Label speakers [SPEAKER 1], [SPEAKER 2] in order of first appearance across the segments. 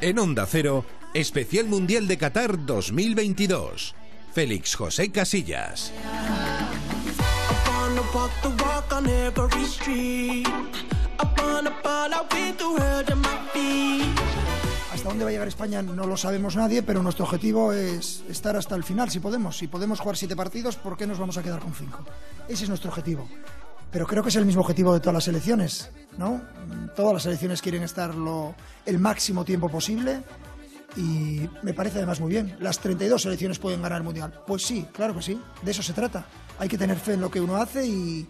[SPEAKER 1] En Onda Cero, Especial Mundial de Qatar 2022. Félix José Casillas.
[SPEAKER 2] Hasta dónde va a llegar España no lo sabemos nadie, pero nuestro objetivo es estar hasta el final, si podemos. Si podemos jugar siete partidos, ¿por qué nos vamos a quedar con cinco? Ese es nuestro objetivo. Pero creo que es el mismo objetivo de todas las selecciones, ¿no? Todas las selecciones quieren estar lo, el máximo tiempo posible y me parece además muy bien. ¿Las 32 selecciones pueden ganar el Mundial? Pues sí, claro que sí. De eso se trata. Hay que tener fe en lo que uno hace y,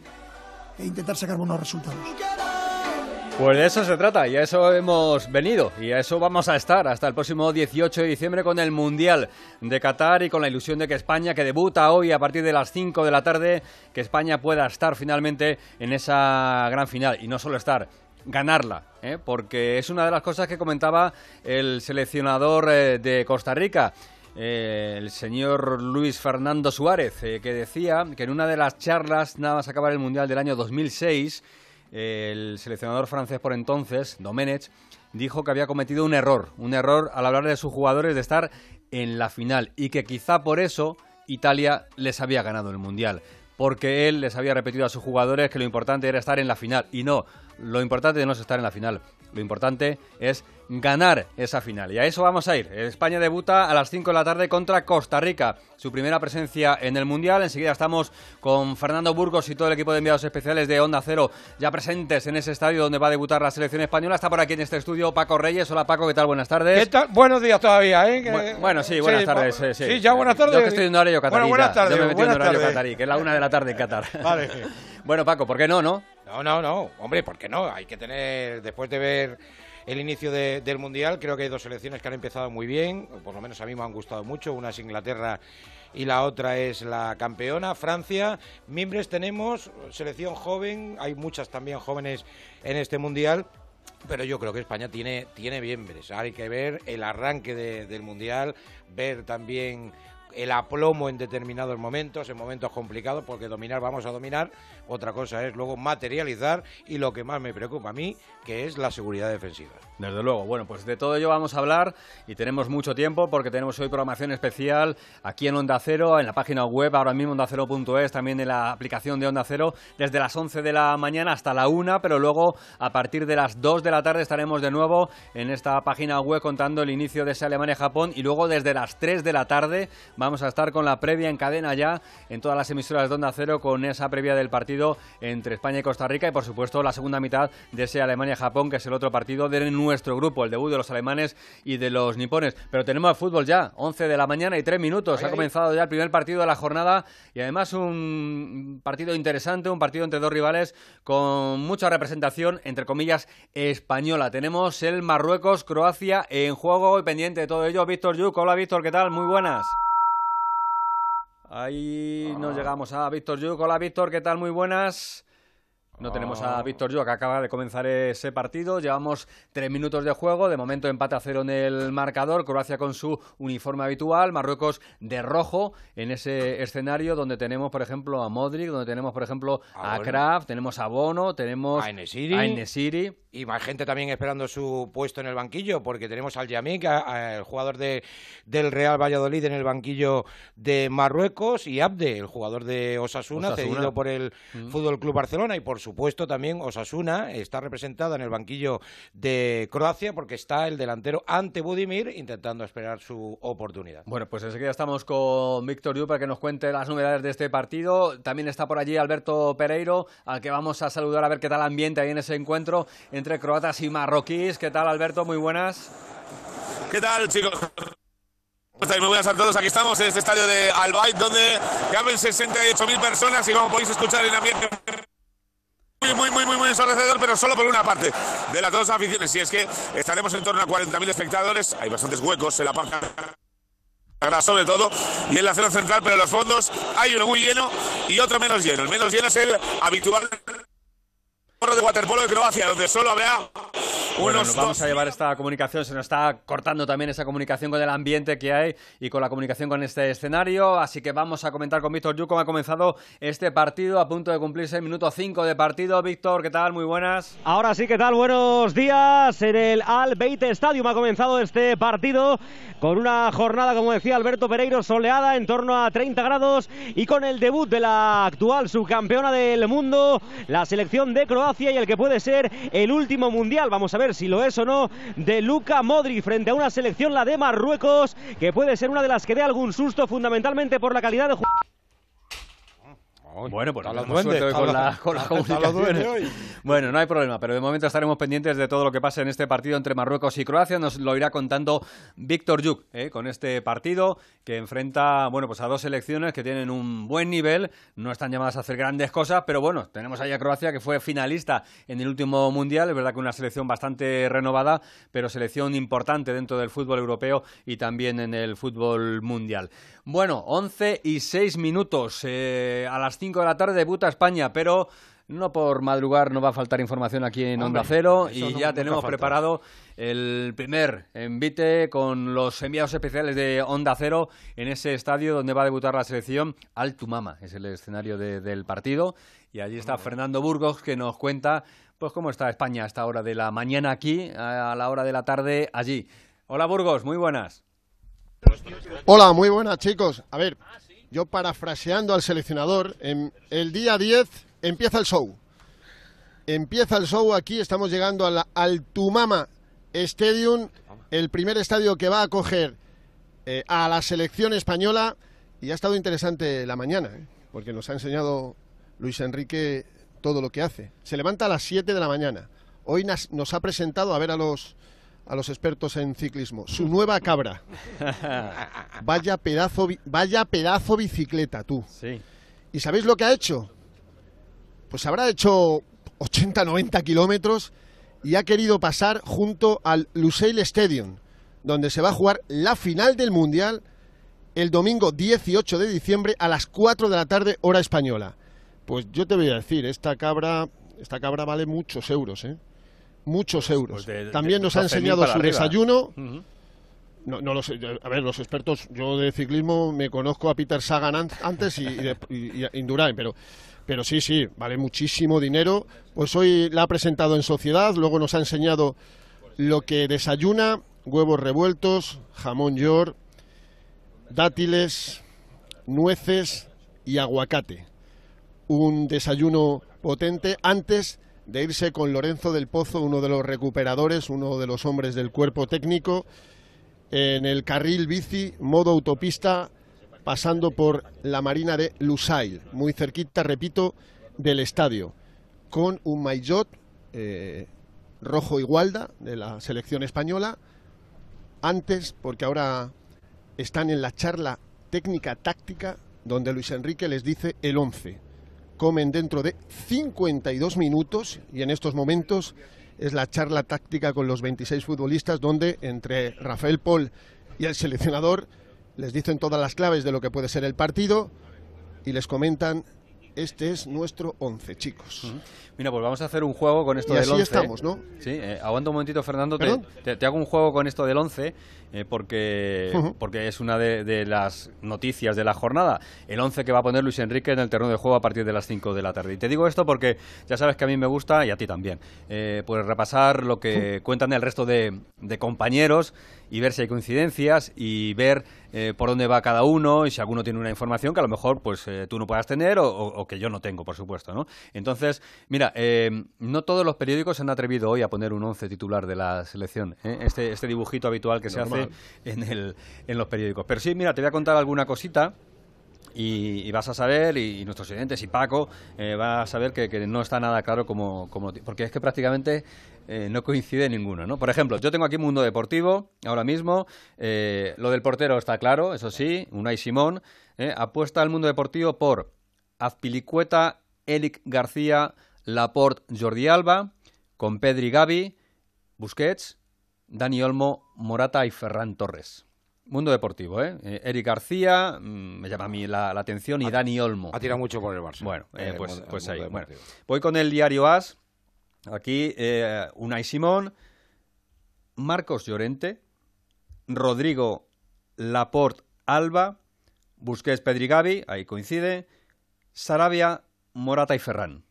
[SPEAKER 2] e intentar sacar buenos resultados.
[SPEAKER 3] Pues de eso se trata y a eso hemos venido y a eso vamos a estar hasta el próximo 18 de diciembre con el Mundial de Qatar y con la ilusión de que España, que debuta hoy a partir de las 5 de la tarde, que España pueda estar finalmente en esa gran final y no solo estar, ganarla, ¿eh? porque es una de las cosas que comentaba el seleccionador eh, de Costa Rica. Eh, el señor Luis Fernando Suárez, que decía que en una de las charlas, nada más acabar el Mundial del año 2006, el seleccionador francés por entonces, Domenech, dijo que había cometido un error, un error al hablar de sus jugadores de estar en la final y que quizá por eso Italia les había ganado el Mundial, porque él les había repetido a sus jugadores que lo importante era estar en la final. Y no, lo importante no es estar en la final, lo importante es ganar esa final. Y a eso vamos a ir. España debuta a las 5 de la tarde contra Costa Rica. Su primera presencia en el Mundial. Enseguida estamos con Fernando Burgos y todo el equipo de enviados especiales de Onda Cero ya presentes en ese estadio donde va a debutar la selección española. Está por aquí en este estudio Paco Reyes. Hola Paco, ¿qué tal? Buenas tardes.
[SPEAKER 4] ¿Qué tal? Buenos días todavía, ¿eh?
[SPEAKER 3] Bueno, sí, buenas tardes. Sí,
[SPEAKER 4] sí. ya buenas tardes.
[SPEAKER 3] Yo que estoy en horario catarí.
[SPEAKER 4] Bueno, buenas tardes.
[SPEAKER 3] Yo me metí en horario catarí, que es la una de la tarde en Qatar.
[SPEAKER 4] Vale.
[SPEAKER 3] bueno, Paco, ¿por qué no, no?
[SPEAKER 4] No, no, no. Hombre, ¿por qué no? Hay que tener, después de ver el inicio del Mundial. Creo que hay dos selecciones que han empezado muy bien, por lo menos a mí me han gustado mucho. Una es Inglaterra y la otra es la campeona, Francia. Mimbres tenemos, selección joven, hay muchas también jóvenes en este Mundial. Pero yo creo que España tiene, tiene miembros. Hay que ver el arranque del Mundial, ver también el aplomo en determinados momentos, en momentos complicados, porque dominar vamos a dominar, otra cosa es luego materializar y lo que más me preocupa a mí, que es la seguridad defensiva.
[SPEAKER 3] Desde luego, bueno, pues de todo ello vamos a hablar y tenemos mucho tiempo porque tenemos hoy programación especial aquí en Onda Cero, en la página web, ahora mismo ondacero.es, también en la aplicación de Onda Cero, desde las 11 de la mañana hasta la 1, pero luego a partir de las 2 de la tarde estaremos de nuevo en esta página web contando el inicio de ese Alemania-Japón y luego desde las 3 de la tarde vamos a estar con la previa en cadena ya en todas las emisoras de Onda Cero con esa previa del partido entre España y Costa Rica y por supuesto la segunda mitad de ese Alemania-Japón que es el otro partido de nuestro grupo, el debut de los alemanes y de los nipones. Pero tenemos fútbol ya, 11 de la mañana y 3 minutos. ha comenzado ya el primer partido de la jornada y además un partido interesante, un partido entre dos rivales con mucha representación, entre comillas, española. Tenemos el Marruecos-Croacia en juego y pendiente de todo ello. Víctor Yuk, hola Víctor, ¿qué tal? Muy buenas. Ahí nos llegamos a Víctor Yuk. Hola Víctor, ¿qué tal? Muy buenas. No tenemos a Víctor Yo, que acaba de comenzar ese partido. Llevamos tres minutos de juego. De momento empate a cero en el marcador. Croacia con su uniforme habitual. Marruecos de rojo en ese escenario donde tenemos, por ejemplo, a Modric, donde tenemos, por ejemplo, a, Kraft, tenemos a Bono, tenemos
[SPEAKER 4] a Enesiri. Y más gente también esperando su puesto en el banquillo, porque tenemos al Yamik, el jugador de, del Real Valladolid en el banquillo de Marruecos, y Abde, el jugador de Osasuna, cedido por el mm. Fútbol Club Barcelona. Y por supuesto también Osasuna está representada en el banquillo de Croacia, porque está el delantero ante Budimir intentando esperar su oportunidad.
[SPEAKER 3] Bueno, pues enseguida estamos con Víctor Yu para que nos cuente las novedades de este partido. También está por allí Alberto Pereiro, al que vamos a saludar a ver qué tal ambiente hay en ese encuentro entre croatas y marroquíes. ¿Qué tal, Alberto? Muy buenas.
[SPEAKER 5] ¿Qué tal, chicos? Muy buenas a todos, aquí estamos en este estadio de Albayt donde caben 68.000 personas y como podéis escuchar el ambiente muy, muy, muy, muy, ensordecedor, pero solo por una parte de las dos aficiones. Y es que estaremos en torno a 40.000 espectadores, hay bastantes huecos en la parte sobre todo y en la zona central, pero en los fondos hay uno muy lleno y otro menos lleno. El menos lleno es el habitual de waterpolo de Croacia, donde solo habrá
[SPEAKER 3] Bueno, nos vamos a llevar esta comunicación, se nos está cortando también esa comunicación con el ambiente que hay y con la comunicación con este escenario, así que vamos a comentar con Víctor Yu cómo ha comenzado este partido a punto de cumplirse el minuto 5 de partido. Víctor, ¿qué tal? Muy buenas.
[SPEAKER 6] Ahora sí, ¿qué tal? Buenos días. En el Al Beit Stadium ha comenzado este partido con una jornada, como decía Alberto Pereiro, soleada en torno a 30 grados y con el debut de la actual subcampeona del mundo, la selección de Croacia y el que puede ser el último mundial. Vamos a ver si lo es o no, de Luka Modric frente a una selección, la de Marruecos, que puede ser una de las que dé algún susto fundamentalmente por la calidad de
[SPEAKER 3] Bueno, pues suerte con la, con Bueno, no hay problema, pero de momento estaremos pendientes de todo lo que pase en este partido entre Marruecos y Croacia. Nos lo irá contando Víctor Yuk, ¿eh? con este partido que enfrenta, bueno, pues a dos selecciones que tienen un buen nivel, no están llamadas a hacer grandes cosas, pero bueno, tenemos ahí a Croacia que fue finalista en el último mundial, es verdad que una selección bastante renovada, pero selección importante dentro del fútbol europeo y también en el fútbol mundial. Bueno, 11 y 6 minutos eh, a las 5 de la tarde debuta España, pero no por madrugar no va a faltar información aquí en Onda Cero y ya tenemos preparado el primer envite con los enviados especiales de Onda Cero en ese estadio donde va a debutar la selección Altumama, es el escenario del partido y allí está Fernando Burgos que nos cuenta pues cómo está España a esta hora de la mañana aquí, a la hora de la tarde allí. Hola Burgos, muy buenas.
[SPEAKER 7] Hola, muy buenas chicos. A ver, yo parafraseando al seleccionador, en el día 10 empieza el show. Empieza el show aquí, estamos llegando a la Altumama Stadium, el primer estadio que va a acoger eh, a la selección española. Y ha estado interesante la mañana, ¿eh? porque nos ha enseñado Luis Enrique todo lo que hace. Se levanta a las 7 de la mañana. Hoy nos ha presentado a ver a los a los expertos en ciclismo. Su nueva cabra. vaya pedazo, vaya pedazo bicicleta, tú.
[SPEAKER 3] Sí.
[SPEAKER 7] ¿Y sabéis lo que ha hecho? Pues habrá hecho 80, 90 kilómetros y ha querido pasar junto al Lusail Stadium, donde se va a jugar la final del Mundial el domingo 18 de diciembre a las 4 de la tarde, hora española. Pues yo te voy a decir, esta cabra, esta cabra vale muchos euros, ¿eh? Muchos euros. Pues También nos ha enseñado su desayuno. No, no lo sé. A ver, los expertos, yo de ciclismo me conozco a Peter Sagan antes y, Indurain, pero, pero sí, sí, vale muchísimo dinero. Pues hoy la ha presentado en sociedad, luego nos ha enseñado lo que desayuna, huevos revueltos, jamón york, dátiles, nueces y aguacate. Un desayuno potente antes de irse con Lorenzo del Pozo, uno de los recuperadores, uno de los hombres del cuerpo técnico, en el carril bici, modo autopista, pasando por la marina de Lusail, muy cerquita, repito, del estadio, con un maillot eh, rojo igualda de la selección española, antes, porque ahora están en la charla técnica táctica, donde Luis Enrique les dice el 11 comen dentro de 52 minutos y en estos momentos es la charla táctica con los 26 futbolistas donde entre Rafael Paul y el seleccionador les dicen todas las claves de lo que puede ser el partido y les comentan este es nuestro 11, chicos.
[SPEAKER 3] Mira, pues vamos a hacer un juego con esto del 11.
[SPEAKER 7] así estamos, ¿no?
[SPEAKER 3] Sí, eh, aguanta un momentito, Fernando. Te, hago un juego con esto del 11 eh, porque, porque es una de, las noticias de la jornada. El 11 que va a poner Luis Enrique en el terreno de juego a partir de las 5 de la tarde. Y te digo esto porque ya sabes que a mí me gusta, y a ti también, eh, pues repasar lo que cuentan el resto de, de compañeros y ver si hay coincidencias y ver eh, por dónde va cada uno y si alguno tiene una información que a lo mejor pues eh, tú no puedas tener o, que yo no tengo, por supuesto, ¿no? Entonces, mira, eh, no todos los periódicos se han atrevido hoy a poner un once titular de la selección, este, este dibujito habitual que se en, el, en los periódicos. Pero sí, mira, te voy a contar alguna cosita y, vas a saber, y, nuestros oyentes y Paco eh, va a saber que, no está nada claro como, porque es que prácticamente eh, no coincide ninguno, ¿no? Por ejemplo, yo tengo aquí Mundo Deportivo ahora mismo, eh, lo del portero está claro, eso sí, Unai Simón, apuesta al Mundo Deportivo por Azpilicueta, Eric García, Laporte, Jordi Alba, con Pedri Gavi, Busquets, Dani Olmo, Morata y Ferran Torres. Mundo deportivo, ¿eh? eh Eric García, mm, me llama a mí la, atención, y Dani Olmo.
[SPEAKER 4] Ha tirado mucho por el Barça.
[SPEAKER 3] Bueno, eh, pues, pues ahí. voy con el diario AS. Aquí, eh, Unai Simón, Marcos Llorente, Rodrigo Laporte Alba, Busquets Pedrigavi, ahí coincide, Sarabia, Morata y Ferran.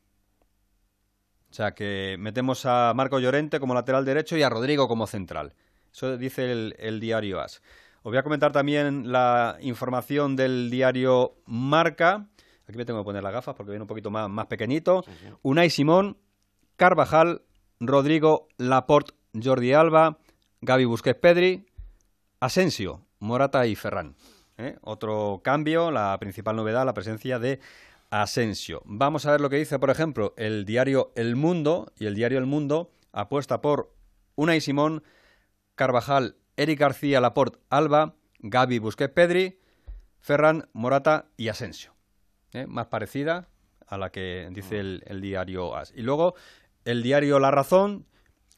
[SPEAKER 3] O sea que metemos a Marco Llorente como lateral derecho y a Rodrigo como central. Eso dice el, diario AS. Os voy a comentar también la información del diario Marca. Aquí me tengo que poner las gafas porque viene un poquito más, más pequeñito. Unai Simón, Carvajal, Rodrigo, Laporte, Jordi Alba, Gaby Busquets Pedri, Asensio, Morata y Ferran. ¿eh? Otro cambio, la principal novedad, la presencia de Asensio. Vamos a ver lo que dice, por ejemplo, el diario El Mundo, y el diario El Mundo apuesta por Unai Simón, Carvajal, Eric García, Laporte, Alba, Gaby Busquets Pedri, Ferran, Morata y Asensio. ¿eh? Más parecida a la que dice el, diario AS. Y luego el diario La Razón,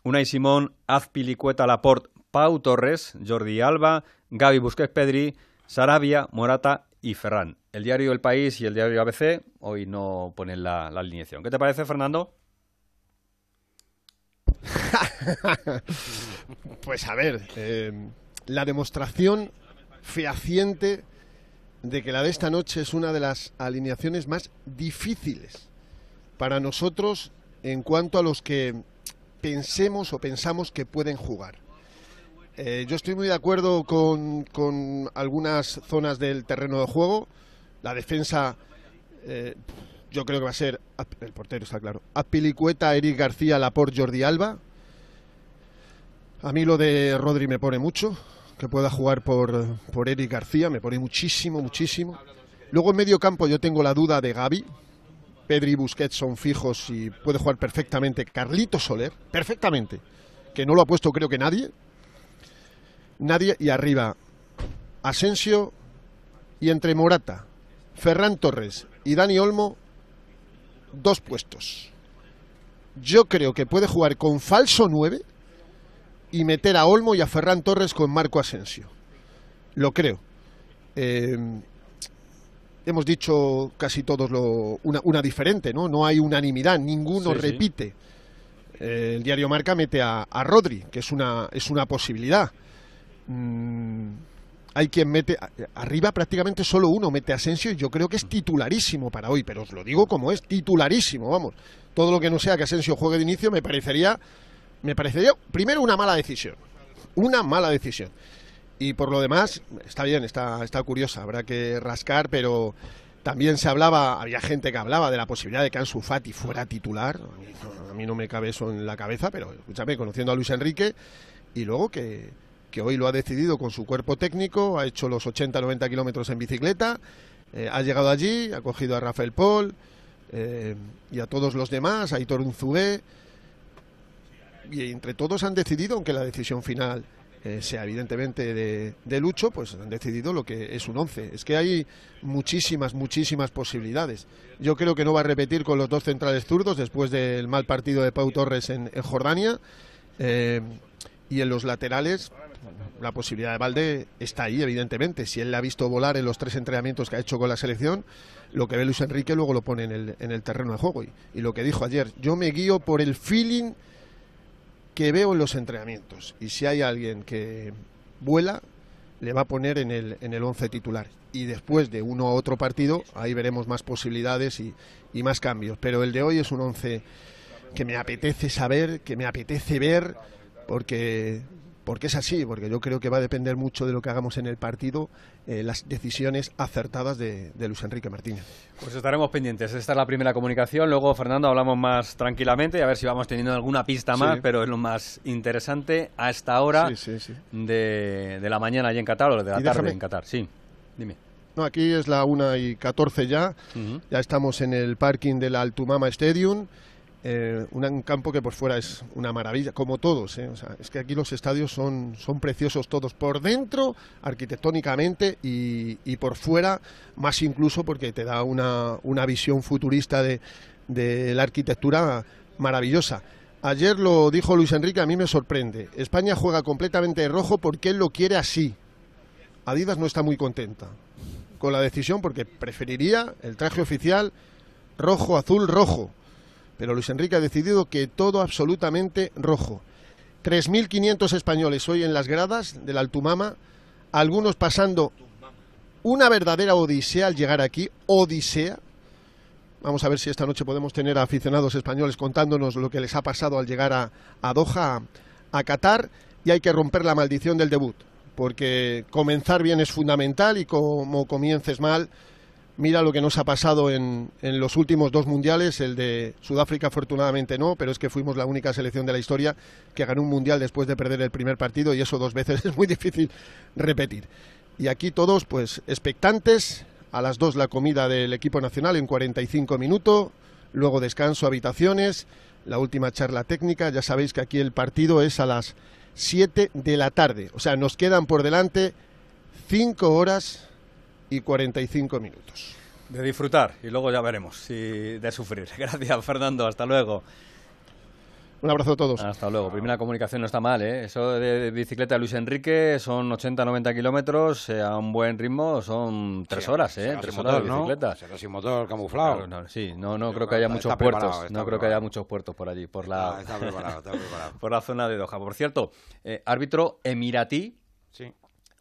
[SPEAKER 3] Unai Simón, Azpilicueta, Laporte, Pau Torres, Jordi Alba, Gaby Busquets Pedri, Sarabia, Morata y Ferran. El diario El País y el diario ABC hoy no ponen la, alineación. ¿Qué te parece, Fernando?
[SPEAKER 7] pues a ver, eh, la demostración fehaciente de que la de esta noche es una de las alineaciones más difíciles para nosotros en cuanto a los que pensemos o pensamos que pueden jugar. Eh, yo estoy muy de acuerdo con, con, algunas zonas del terreno de juego. La defensa, eh, yo creo que va a ser, el portero está claro, Apilicueta, Eric García, Laporte, Jordi Alba. A mí lo de Rodri me pone mucho, que pueda jugar por, por Eric García, me pone muchísimo, muchísimo. Luego en medio campo yo tengo la duda de Gaby. Pedri y Busquets son fijos y puede jugar perfectamente. Carlito Soler, perfectamente. Que no lo ha puesto creo que nadie nadie y arriba Asensio y entre Morata, Ferran Torres y Dani Olmo, dos puestos. Yo creo que puede jugar con falso 9 y meter a Olmo y a Ferran Torres con Marco Asensio. Lo creo. Eh, hemos dicho casi todos lo, una, diferente, ¿no? No hay unanimidad, ninguno repite. Eh, el diario Marca mete a, a Rodri, que es una, es una posibilidad. Mm, hay quien mete arriba prácticamente solo uno mete Asensio y yo creo que es titularísimo para hoy, pero os lo digo como es titularísimo, vamos. Todo lo que no sea que Asensio juegue de inicio me parecería me parecería primero una mala decisión. Una mala decisión. Y por lo demás, está bien, está, está curiosa, habrá que rascar, pero también se hablaba, había gente que hablaba de la posibilidad de que Ansu Fati fuera titular. A mí no me cabe eso en la cabeza, pero escúchame, conociendo a Luis Enrique, y luego que, que hoy lo ha decidido con su cuerpo técnico, ha hecho los 80-90 kilómetros en bicicleta, eh, ha llegado allí, ha cogido a Rafael Paul eh, y a todos los demás, a Hitor Unzubé, y entre todos han decidido, aunque la decisión final eh, sea evidentemente de, Lucho, pues han decidido lo que es un 11. Es que hay muchísimas, muchísimas posibilidades. Yo creo que no va a repetir con los dos centrales zurdos después del mal partido de Pau Torres en Jordania. Y en los laterales, la posibilidad de Valde está ahí, evidentemente. Si él la ha visto volar en los tres entrenamientos que ha hecho con la selección, lo que ve Luis Enrique luego lo pone en el, en el terreno de juego. Y, y, lo que dijo ayer, yo me guío por el feeling que veo en los entrenamientos. Y si hay alguien que vuela, le va a poner en el, en el once titular. Y después de uno a otro partido, ahí veremos más posibilidades y, y más cambios. Pero el de hoy es un once que me apetece saber, que me apetece ver, porque porque es así, porque yo creo que va a depender mucho de lo que hagamos en el partido, eh, las decisiones acertadas de, Luis Enrique Martínez.
[SPEAKER 3] Pues estaremos pendientes. Esta es la primera comunicación. Luego, Fernando, hablamos más tranquilamente, a ver si vamos teniendo alguna pista más, pero es lo más interesante a esta hora de, la mañana allí en Qatar o de la tarde en Qatar. Sí, dime.
[SPEAKER 7] No, aquí es la 1 y 14 ya. Ya estamos en el parking del Altumama Stadium. Eh, un, campo que por fuera es una maravilla, como todos. ¿eh? es que aquí los estadios son, son preciosos todos, por dentro, arquitectónicamente, y, por fuera, más incluso porque te da una, una visión futurista de, de la arquitectura maravillosa. Ayer lo dijo Luis Enrique, a mí me sorprende. España juega completamente rojo porque él lo quiere así. Adidas no está muy contenta con la decisión porque preferiría el traje oficial rojo, azul, rojo pero Luis Enrique ha decidido que todo absolutamente rojo. 3.500 españoles hoy en las gradas del Altumama, algunos pasando una verdadera odisea al llegar aquí, odisea. Vamos a ver si esta noche podemos tener a aficionados españoles contándonos lo que les ha pasado al llegar a, a Doha, a Qatar, y hay que romper la maldición del debut, porque comenzar bien es fundamental y como comiences mal, Mira lo que nos ha pasado en, en, los últimos dos mundiales, el de Sudáfrica afortunadamente no, pero es que fuimos la única selección de la historia que ganó un mundial después de perder el primer partido y eso dos veces es muy difícil repetir. Y aquí todos pues expectantes, a las dos la comida del equipo nacional en 45 minutos, luego descanso, habitaciones, la última charla técnica, ya sabéis que aquí el partido es a las 7 de la tarde, o sea, nos quedan por delante 5 horas y 45 minutos.
[SPEAKER 3] De disfrutar y luego ya veremos si de sufrir. Gracias, Fernando. Hasta luego.
[SPEAKER 7] Un abrazo a todos.
[SPEAKER 3] Hasta luego. Primera comunicación no está mal, ¿eh? Eso de bicicleta de Luis Enrique son 80-90 kilómetros eh, a un buen ritmo, son tres sí, horas, ¿eh? Tres horas de bicicleta.
[SPEAKER 4] ¿no? Será sin motor, camuflado.
[SPEAKER 3] Claro, no, sí, no, no creo que haya muchos puertos. No creo que haya muchos puertos por allí, por la,
[SPEAKER 4] está preparado, está preparado.
[SPEAKER 3] por la zona de Doha. Por cierto, eh, árbitro emiratí,
[SPEAKER 4] Sí.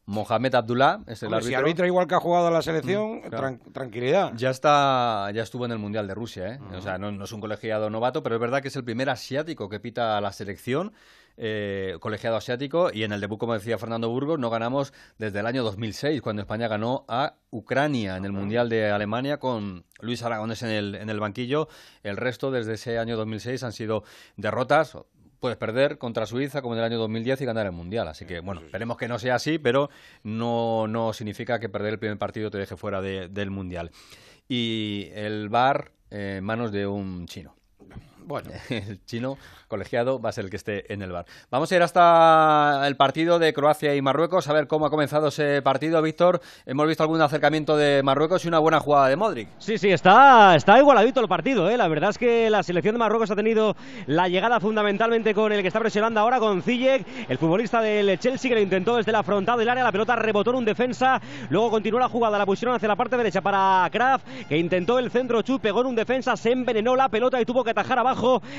[SPEAKER 3] Mohamed Abdullah, es el
[SPEAKER 4] Hombre, si
[SPEAKER 3] árbitro.
[SPEAKER 4] arbitra igual que ha jugado a la selección,
[SPEAKER 3] Mm, claro.
[SPEAKER 4] tran- tranquilidad.
[SPEAKER 3] Ya está, ya estuvo en el Mundial de Rusia, ¿eh? O sea, no, no es un colegiado novato, pero es verdad que es el primer asiático que pita a la selección, eh, colegiado asiático, y en el debut, como decía Fernando Burgos, no ganamos desde el año 2006, cuando España ganó a Ucrania en el Mundial de Alemania con Luis Aragones en el, en el banquillo. El resto, desde ese año 2006, han sido derrotas. Puedes perder contra Suiza como en el año 2010 y ganar el Mundial. Así que, bueno, esperemos que no sea así, pero no, no significa que perder el primer partido te deje fuera de- del Mundial. Y el VAR en manos de un chino.
[SPEAKER 4] Bueno,
[SPEAKER 3] El chino colegiado va a ser el que esté en el bar. Vamos a ir hasta el partido de Croacia y Marruecos, a ver cómo ha comenzado ese partido, Víctor. Hemos visto algún acercamiento de Marruecos y una buena jugada de Modric.
[SPEAKER 6] Sí, sí, está, está igualadito el partido. ¿eh? La verdad es que la selección de Marruecos ha tenido la llegada fundamentalmente con el que está presionando ahora, con Ziyech, el futbolista del Chelsea que lo intentó desde la frontal del área. La pelota rebotó en un defensa. Luego continuó la jugada, la pusieron hacia la parte derecha para Kraft, que intentó el centro chut, pegó en un defensa, se envenenó la pelota y tuvo que atajar abajo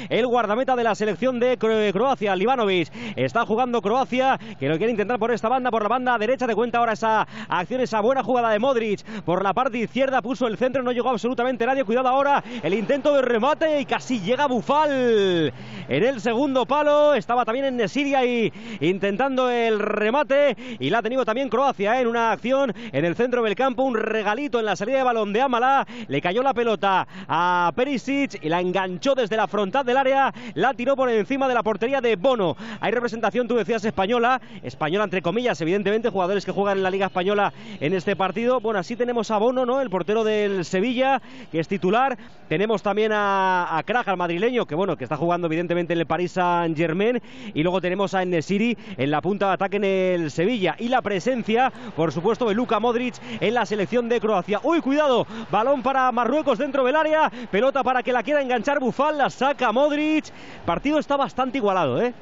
[SPEAKER 6] el guardameta de la selección de Cro- Croacia, Livanovic. Está jugando Croacia, que lo quiere intentar por esta banda, por la banda derecha. Te cuenta ahora esa acción, esa buena jugada de Modric. Por la parte izquierda puso el centro, no llegó absolutamente nadie. Cuidado ahora, el intento de remate y casi llega Bufal en el segundo palo. Estaba también en Nesiria y intentando el remate. Y la ha tenido también Croacia ¿eh? en una acción en el centro del campo. Un regalito en la salida de balón de Amala. Le cayó la pelota a Perisic y la enganchó desde la frontal del área. La tiró por encima de la portería de Bono. Hay representación, tú decías, española. Española, entre comillas, evidentemente, jugadores que juegan en la Liga Española en este partido. Bueno, así tenemos a Bono, ¿no? El portero del Sevilla, que es titular. Tenemos también a, a Kraj, al madrileño, que bueno, que está jugando evidentemente en el Paris Saint Germain. Y luego tenemos a Enesiri en la punta de ataque en el Sevilla. Y la presencia, por supuesto, de Luka Modric en la selección de Croacia. ¡Uy, cuidado! Balón para Marruecos dentro del área. Pelota para que la quiera enganchar Bufal. La saca Modric. Partido está bastante igualado, ¿eh?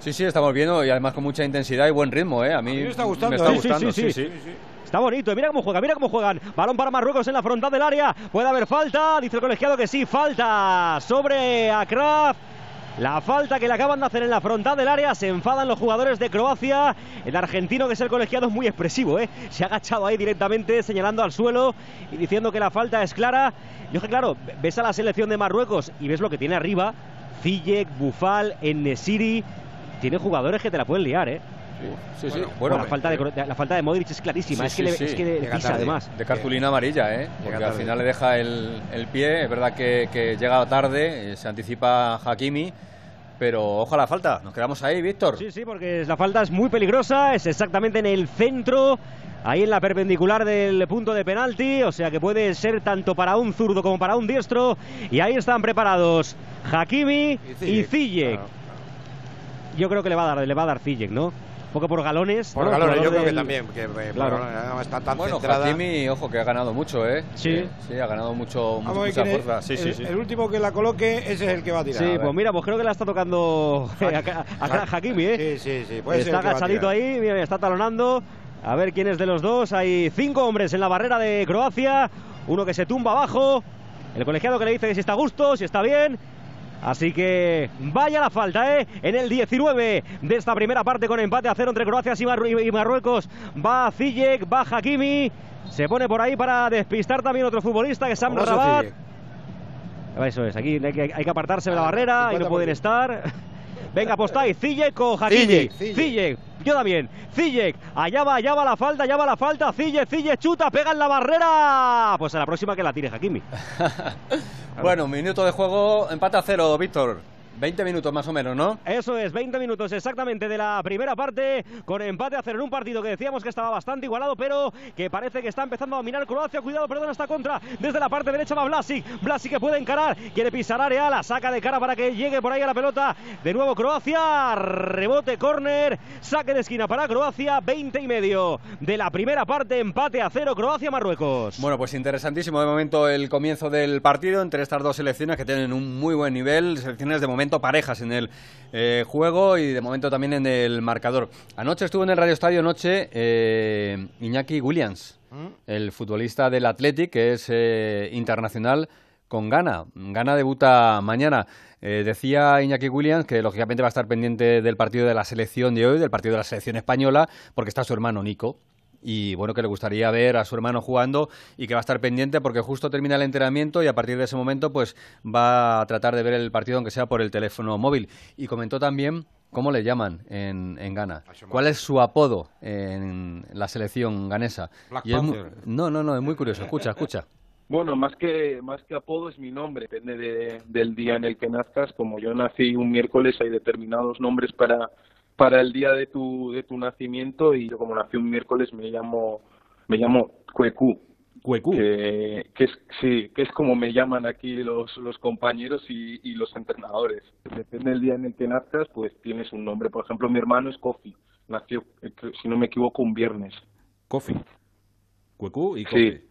[SPEAKER 3] Sí, sí, estamos viendo y además con mucha intensidad y buen ritmo, ¿eh? A mí,
[SPEAKER 4] A mí me está gustando,
[SPEAKER 3] me está
[SPEAKER 4] ¿eh?
[SPEAKER 6] Sí, sí,
[SPEAKER 3] gustando,
[SPEAKER 6] sí,
[SPEAKER 3] sí,
[SPEAKER 6] sí.
[SPEAKER 3] sí.
[SPEAKER 6] Está bonito, mira cómo juega, mira cómo juegan. Balón para Marruecos en la frontal del área. Puede haber falta, dice el colegiado que sí, falta sobre Akraf. La falta que le acaban de hacer en la frontal del área, se enfadan los jugadores de Croacia. El argentino, que es el colegiado, es muy expresivo, ¿eh? se ha agachado ahí directamente, señalando al suelo y diciendo que la falta es clara. Yo que, claro, ves a la selección de Marruecos y ves lo que tiene arriba: Ziyech, Bufal, Enesiri. Tiene jugadores que te la pueden liar, ¿eh?
[SPEAKER 3] Sí, sí.
[SPEAKER 6] Bueno,
[SPEAKER 3] Bueno,
[SPEAKER 6] la, falta de, la falta de Modric es clarísima,
[SPEAKER 3] Sí,
[SPEAKER 6] es que,
[SPEAKER 3] sí,
[SPEAKER 6] le,
[SPEAKER 3] sí.
[SPEAKER 6] es que le pisa
[SPEAKER 4] tarde.
[SPEAKER 6] además.
[SPEAKER 3] de cartulina amarilla, ¿eh? Porque al final le deja el, el pie. Es verdad que, que llega tarde, eh, se anticipa Hakimi, pero ojo a la falta. Nos quedamos ahí, Víctor.
[SPEAKER 6] Sí, sí, porque la falta es muy peligrosa, es exactamente en el centro, ahí en la perpendicular del punto de penalti, o sea que puede ser tanto para un zurdo como para un diestro, y ahí están preparados Hakimi y
[SPEAKER 4] Ziyech,
[SPEAKER 6] Ziyech.
[SPEAKER 4] claro.
[SPEAKER 6] Yo creo que le va a dar, le va a dar Ziyech, ¿no? Un poco por galones.
[SPEAKER 4] Por
[SPEAKER 6] ¿no?
[SPEAKER 4] galones, yo creo que también. Que, eh,
[SPEAKER 6] Claro.
[SPEAKER 4] por está tan
[SPEAKER 3] Bueno,
[SPEAKER 4] centrada.
[SPEAKER 3] Hakimi, ojo, que ha ganado mucho, ¿eh?
[SPEAKER 6] Sí.
[SPEAKER 3] Sí, ha ganado mucho, mucho- mucha fuerza. Sí, sí,
[SPEAKER 4] el,
[SPEAKER 3] sí.
[SPEAKER 4] el último que la coloque, ese es el que va a tirar.
[SPEAKER 6] Sí,
[SPEAKER 4] a
[SPEAKER 6] pues mira, pues creo que la está tocando a, a- Hakimi, ¿eh?
[SPEAKER 4] Sí, sí, sí. puede
[SPEAKER 6] está agachadito ahí, mira, mira, está talonando. A ver quién es de los dos. Hay cinco hombres en la barrera de Croacia. Uno que se tumba abajo. El colegiado que le dice que si está a gusto, si está bien. Así que vaya la falta, ¿eh? En el 19 de esta primera parte con empate a cero entre Croacia y Marruecos. Va Zijek, va Hakimi. Se pone por ahí para despistar también otro futbolista que es Sam Rabat. Eso es, aquí hay que, apartarse de la barrera y no pueden estar. Venga, postáis, Zijek o Hakimi. Zijek, yo también. Zijek, allá va, allá va la falta, allá va la falta. Zijek, Zijek, chuta, pega en la barrera. Pues a la próxima que la tire Hakimi.
[SPEAKER 3] bueno, minuto de juego, empate a cero, Víctor. 20 minutos más o menos, ¿no?
[SPEAKER 6] Eso es, 20 minutos exactamente de la primera parte, con empate a cero en un partido que decíamos que estaba bastante igualado, pero que parece que está empezando a dominar Croacia. Cuidado, perdón, esta contra. Desde la parte derecha va Blasic. Blasic que puede encarar, quiere pisar área, la saca de cara para que llegue por ahí a la pelota. De nuevo Croacia, rebote, córner, saque de esquina para Croacia, 20 y medio de la primera parte, empate a cero, Croacia-Marruecos.
[SPEAKER 3] Bueno, pues interesantísimo de momento el comienzo del partido entre estas dos selecciones que tienen un muy buen nivel, selecciones de momento parejas en el eh, juego y de momento también en el marcador. Anoche estuvo en el Radio Estadio Noche eh, Iñaki Williams, ¿Mm? el futbolista del Athletic, que es eh, internacional con Ghana. Ghana debuta mañana. decía Iñaki Williams que lógicamente va a estar pendiente del partido de la selección de hoy, del partido de la selección española, porque está su hermano Nico, y bueno, que le gustaría ver a su hermano jugando y que va a estar pendiente porque justo termina el entrenamiento y a partir de ese momento pues va a tratar de ver el partido aunque sea por el teléfono móvil. Y comentó también cómo le llaman en, en Ghana, cuál es su apodo en la selección ganesa. no, no, no, es muy curioso, escucha, escucha.
[SPEAKER 8] Bueno, más que más que apodo es mi nombre, depende del día en el que nazcas. Como yo nací un miércoles, hay determinados nombres para para el día de tu, de tu nacimiento y yo como nací un miércoles me llamo, me llamo Cuecú.
[SPEAKER 3] Cuecú.
[SPEAKER 8] Que, es, sí, que es como me llaman aquí los, los compañeros y, y los entrenadores. Depende del día en el que nazcas, pues tienes un nombre. Por ejemplo, mi hermano es Kofi. Nació, si no me equivoco, un viernes.
[SPEAKER 3] Kofi. Cuecú y Kofi. Sí.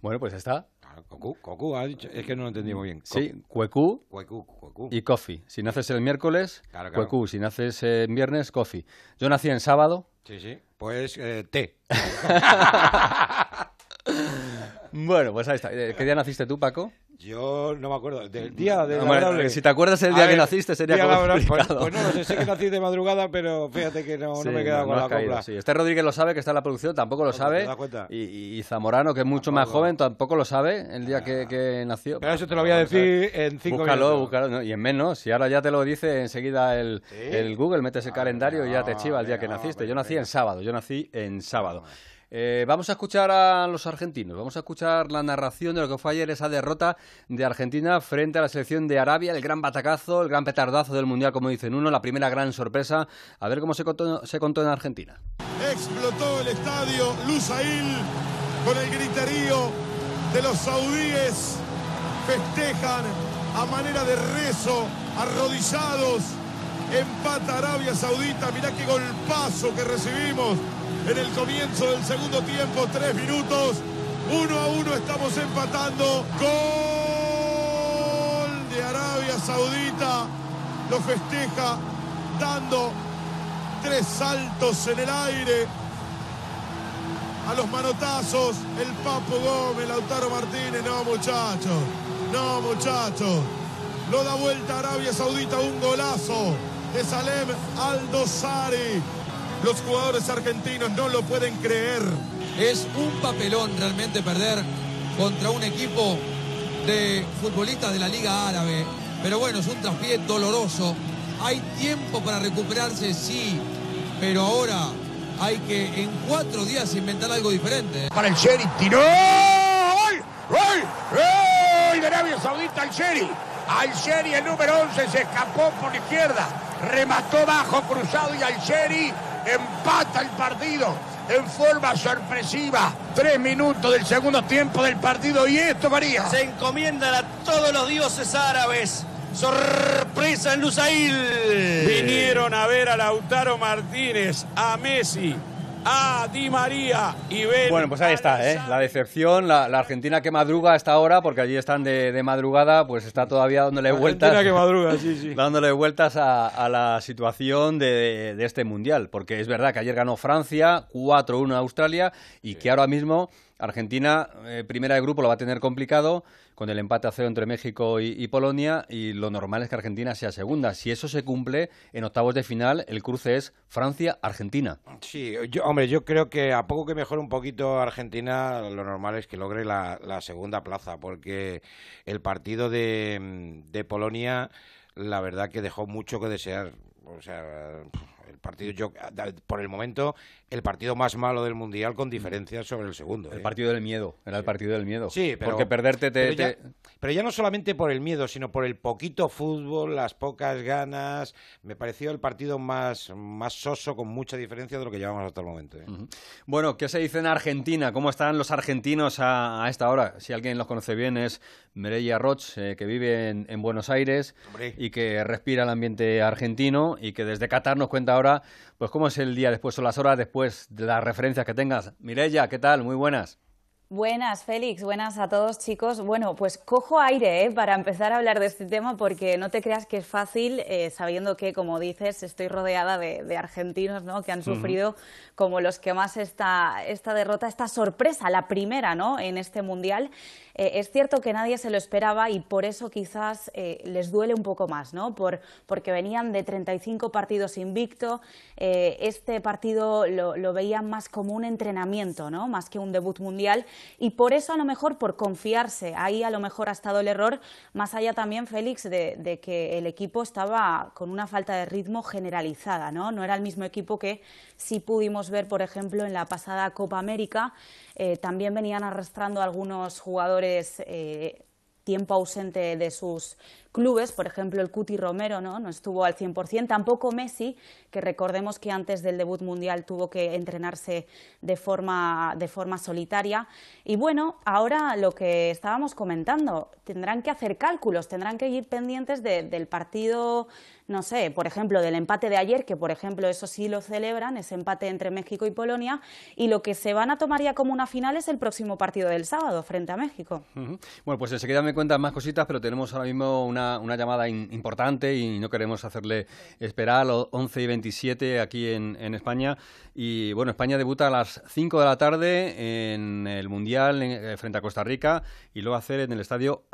[SPEAKER 4] Bueno, pues está. Cocu, ha dicho, es que no lo entendí muy bien.
[SPEAKER 3] Sí, Cuecú, y Coffee. Si naces el miércoles, claro, Si naces el viernes, Coffee. Yo nací en sábado.
[SPEAKER 4] Sí, sí. Pues eh, té.
[SPEAKER 3] bueno, pues ahí está. Eh, ¿Qué día naciste tú, Paco?
[SPEAKER 4] Yo no me acuerdo. Del día de
[SPEAKER 3] bueno, Si te acuerdas el día que naciste sería como
[SPEAKER 4] pues, pues, no, no sé, sé que nací de madrugada, pero fíjate que no, no me he quedado con la copla.
[SPEAKER 3] Sí. Este Rodríguez lo sabe, que está en la producción, tampoco lo sabe. Y, y, Zamorano, que es mucho más joven, tampoco lo sabe el día que, que nació.
[SPEAKER 4] Pero eso te lo voy a decir en cinco
[SPEAKER 3] búscalo,
[SPEAKER 4] minutos.
[SPEAKER 3] Búscalo, y en menos. Si ahora ya te lo dice enseguida el, el Google, metes el calendario y ya te chiva el día que naciste. Yo nací en sábado, yo nací en sábado. Eh, vamos a escuchar a los argentinos, vamos a escuchar la narración de lo que fue ayer esa derrota de Argentina frente a la selección de Arabia, el gran batacazo, el gran petardazo del Mundial, como dicen uno, la primera gran sorpresa. A ver cómo se contó, en Argentina.
[SPEAKER 9] Explotó el estadio Lusail con el griterío de los saudíes. Festejan a manera de rezo, arrodillados. Empata Arabia Saudita, mirá qué golpazo que recibimos en el comienzo del segundo tiempo, tres minutos. Uno a uno estamos empatando. Gol de Arabia Saudita. Lo festeja dando tres saltos en el aire. A los manotazos, el Papo Gómez, Lautaro Martínez. No, muchachos. No, muchachos. Lo da vuelta Arabia Saudita, un golazo de Salem Aldosari los jugadores argentinos no lo pueden creer.
[SPEAKER 10] Es un papelón realmente perder contra un equipo de futbolistas de la Liga Árabe. Pero bueno, es un traspié doloroso. Hay tiempo para recuperarse, sí. Pero ahora hay que en cuatro días inventar algo diferente.
[SPEAKER 11] Para el Sherry, tiró. ¡Gol! ¡Gol! ¡Gol! De Arabia Saudita al Sherry. Al Sherry el número 11 se escapó por la izquierda. Remató bajo cruzado y al Sherry empata el partido en forma sorpresiva. Tres minutos del segundo tiempo del partido y esto, María.
[SPEAKER 12] Se encomiendan a todos los dioses árabes. Sorpresa en Lusail.
[SPEAKER 13] Vinieron a ver a Lautaro Martínez, a Messi, a Di María y Ben.
[SPEAKER 3] Bueno, pues ahí está, ¿eh? la decepción, la, Argentina que madruga hasta ahora, porque allí están de, madrugada, pues está todavía dándole vueltas.
[SPEAKER 4] Argentina que madruga, sí, sí.
[SPEAKER 3] Dándole vueltas a, la situación de, este mundial, porque es verdad que ayer ganó Francia 4-1 a Australia y que ahora mismo Argentina, eh, primera de grupo, lo va a tener complicado con el empate a cero entre México y, Polonia y lo normal es que Argentina sea segunda. Si eso se cumple, en octavos de final el cruce es Francia-Argentina.
[SPEAKER 4] Sí, yo, hombre, yo creo que a poco que mejore un poquito Argentina, lo normal es que logre la, segunda plaza, porque el partido de, de Polonia, la verdad que dejó mucho que desear. O sea, el partido, yo, por el momento, el partido más malo del mundial con diferencia sobre el segundo.
[SPEAKER 3] El
[SPEAKER 4] ¿eh?
[SPEAKER 3] partido del miedo, era el partido del miedo.
[SPEAKER 4] Sí, pero,
[SPEAKER 3] porque perderte te
[SPEAKER 4] pero, ya, no solamente por el miedo, sino por el poquito fútbol, las pocas ganas. Me pareció el partido más, más soso, con mucha diferencia de lo que llevamos hasta el momento. ¿eh?
[SPEAKER 3] Bueno, ¿qué se dice en Argentina? ¿Cómo están los argentinos a, esta hora? Si alguien los conoce bien es Mireia Roch, eh, que vive en, en Buenos Aires y que respira el ambiente argentino y que desde Qatar nos cuenta ahora pues cómo es el día después o las horas después de las referencias que tengas. Mireya, ¿qué tal? Muy buenas.
[SPEAKER 14] Buenas, Félix. Buenas a todos, chicos. Bueno, pues cojo aire ¿eh? para empezar a hablar de este tema porque no te creas que es fácil, eh, sabiendo que, como dices, estoy rodeada de, argentinos ¿no? que han sufrido como los que más esta, esta derrota, esta sorpresa, la primera ¿no? en este Mundial. Eh, es cierto que nadie se lo esperaba y por eso quizás eh, les duele un poco más, ¿no? Por, porque venían de 35 partidos invicto. Eh, este partido lo, veían más como un entrenamiento, ¿no? Más que un debut mundial. Y por eso, a lo mejor, por confiarse, ahí a lo mejor ha estado el error, más allá también, Félix, de, que el equipo estaba con una falta de ritmo generalizada, ¿no? No era el mismo equipo que sí pudimos ver, por ejemplo, en la pasada Copa América. También venían arrastrando algunos jugadores eh, tiempo ausente de sus clubes, por ejemplo el Cuti Romero ¿no? no estuvo al 100%, tampoco Messi, que recordemos que antes del debut mundial tuvo que entrenarse de forma, de forma solitaria. Y bueno, ahora lo que estábamos comentando, tendrán que hacer cálculos, tendrán que ir pendientes del partido no sé, por ejemplo, del empate de ayer, que por ejemplo eso sí lo celebran, ese empate entre México y Polonia, y lo que se van a tomar ya como una final es el próximo partido del sábado frente a México.
[SPEAKER 3] Bueno, pues enseguida me cuentan más cositas, pero tenemos ahora mismo una, llamada importante y no queremos hacerle esperar a los 11 y 27 aquí en, en España. Y bueno, España debuta a las 5 de la tarde en el Mundial eh, frente a Costa Rica y lo va a hacer en el estadio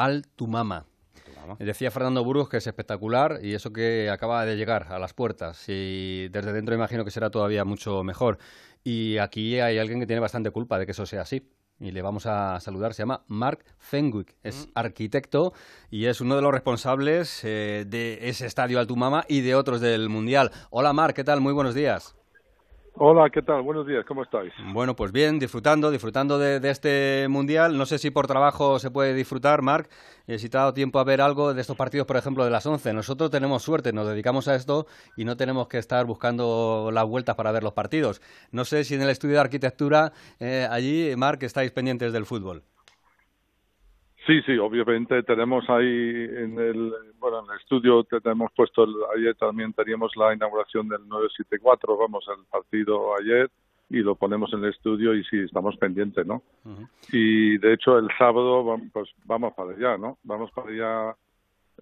[SPEAKER 3] Decía Fernando Burgos que es espectacular y eso que acaba de llegar a las puertas y desde dentro imagino que será todavía mucho mejor. Y aquí hay alguien que tiene bastante culpa de que eso sea así y le vamos a saludar. Se llama Mark Fenwick, es mm. arquitecto y es uno de los responsables eh, de ese estadio Altumama y de otros del Mundial. Hola Mark, ¿qué tal? Muy buenos días.
[SPEAKER 15] Hola, ¿qué tal? Buenos días, ¿cómo estáis?
[SPEAKER 3] Bueno, pues bien, disfrutando, disfrutando de, este mundial. No sé si por trabajo se puede disfrutar, Marc. Eh, si te ha dado tiempo a ver algo de estos partidos, por ejemplo, de las 11. Nosotros tenemos suerte, nos dedicamos a esto y no tenemos que estar buscando las vueltas para ver los partidos. No sé si en el estudio de arquitectura, eh, allí, Marc, estáis pendientes del fútbol.
[SPEAKER 15] Sí, sí, obviamente tenemos ahí en el, bueno, en el estudio tenemos puesto, ayer también teníamos la inauguración del 974, vamos, el partido ayer, y lo ponemos en el estudio y sí, estamos pendientes, ¿no? Y de hecho el sábado, pues vamos para allá, ¿no? Vamos para allá,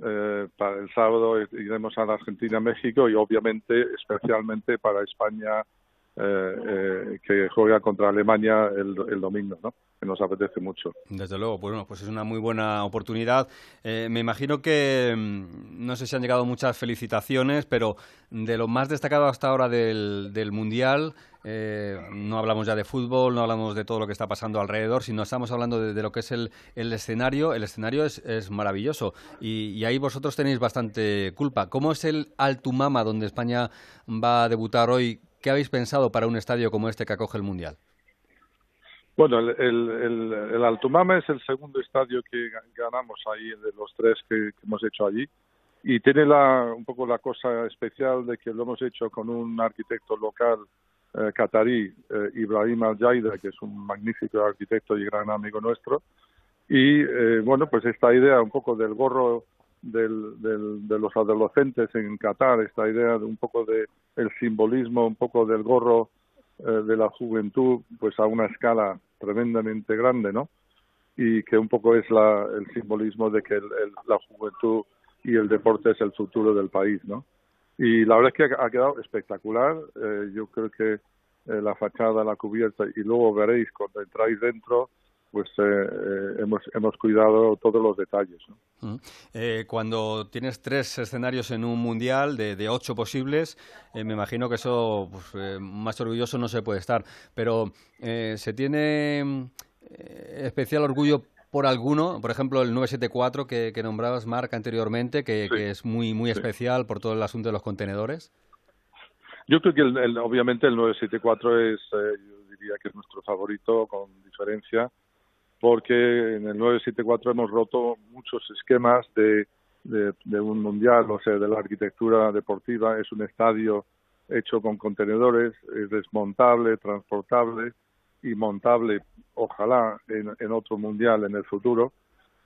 [SPEAKER 15] eh, para el sábado iremos a la Argentina, México y obviamente, especialmente para España, eh, eh, que juega contra Alemania el, domingo, ¿no? que nos apetece mucho.
[SPEAKER 3] Desde luego, bueno, pues es una muy buena oportunidad. Eh, me imagino que, mm, no sé si han llegado muchas felicitaciones, pero de lo más destacado hasta ahora del, del Mundial, no hablamos ya de fútbol, no hablamos de todo lo que está pasando alrededor, sino estamos hablando de, lo que es el, el, escenario. El escenario es, es maravilloso y, y, ahí vosotros tenéis bastante culpa. ¿Cómo es el Altumama, donde España va a debutar hoy? ¿Qué habéis pensado para un estadio como este que acoge el Mundial?
[SPEAKER 15] Bueno, el, el, el, Altumama es el segundo estadio que ganamos ahí de los tres que, hemos hecho allí y tiene la, un poco la cosa especial de que lo hemos hecho con un arquitecto local eh, eh, Ibrahim Al-Jaida, que es un magnífico arquitecto y gran amigo nuestro. Y eh, bueno, pues esta idea un poco del gorro del, del, de los adolescentes en Qatar, esta idea de un poco de el simbolismo, un poco del gorro eh, de la juventud pues a una escala tremendamente grande, ¿no? Y que un poco es la, el simbolismo de que el, la juventud y el deporte es el futuro del país, ¿no? Y la verdad es que ha, quedado espectacular. Eh, yo creo que eh, la fachada, la cubierta y luego veréis cuando entráis dentro pues eh, eh, hemos, hemos cuidado todos los detalles.
[SPEAKER 3] Mm. cuando tienes tres escenarios en un mundial de, ocho posibles, me imagino que eso pues, más orgulloso no se puede estar. Pero se tiene especial orgullo por alguno, por ejemplo el 974 que, que nombrabas, Marc, anteriormente, que, es muy, muy especial por todo el asunto de los contenedores.
[SPEAKER 15] Yo creo que el, obviamente el 974 es, eh, yo diría que es nuestro favorito con diferencia, porque en el 974 hemos roto muchos esquemas de, de, un mundial, o sea, de la arquitectura deportiva. Es un estadio hecho con contenedores, es desmontable, transportable y montable, ojalá, en, en otro mundial en el futuro,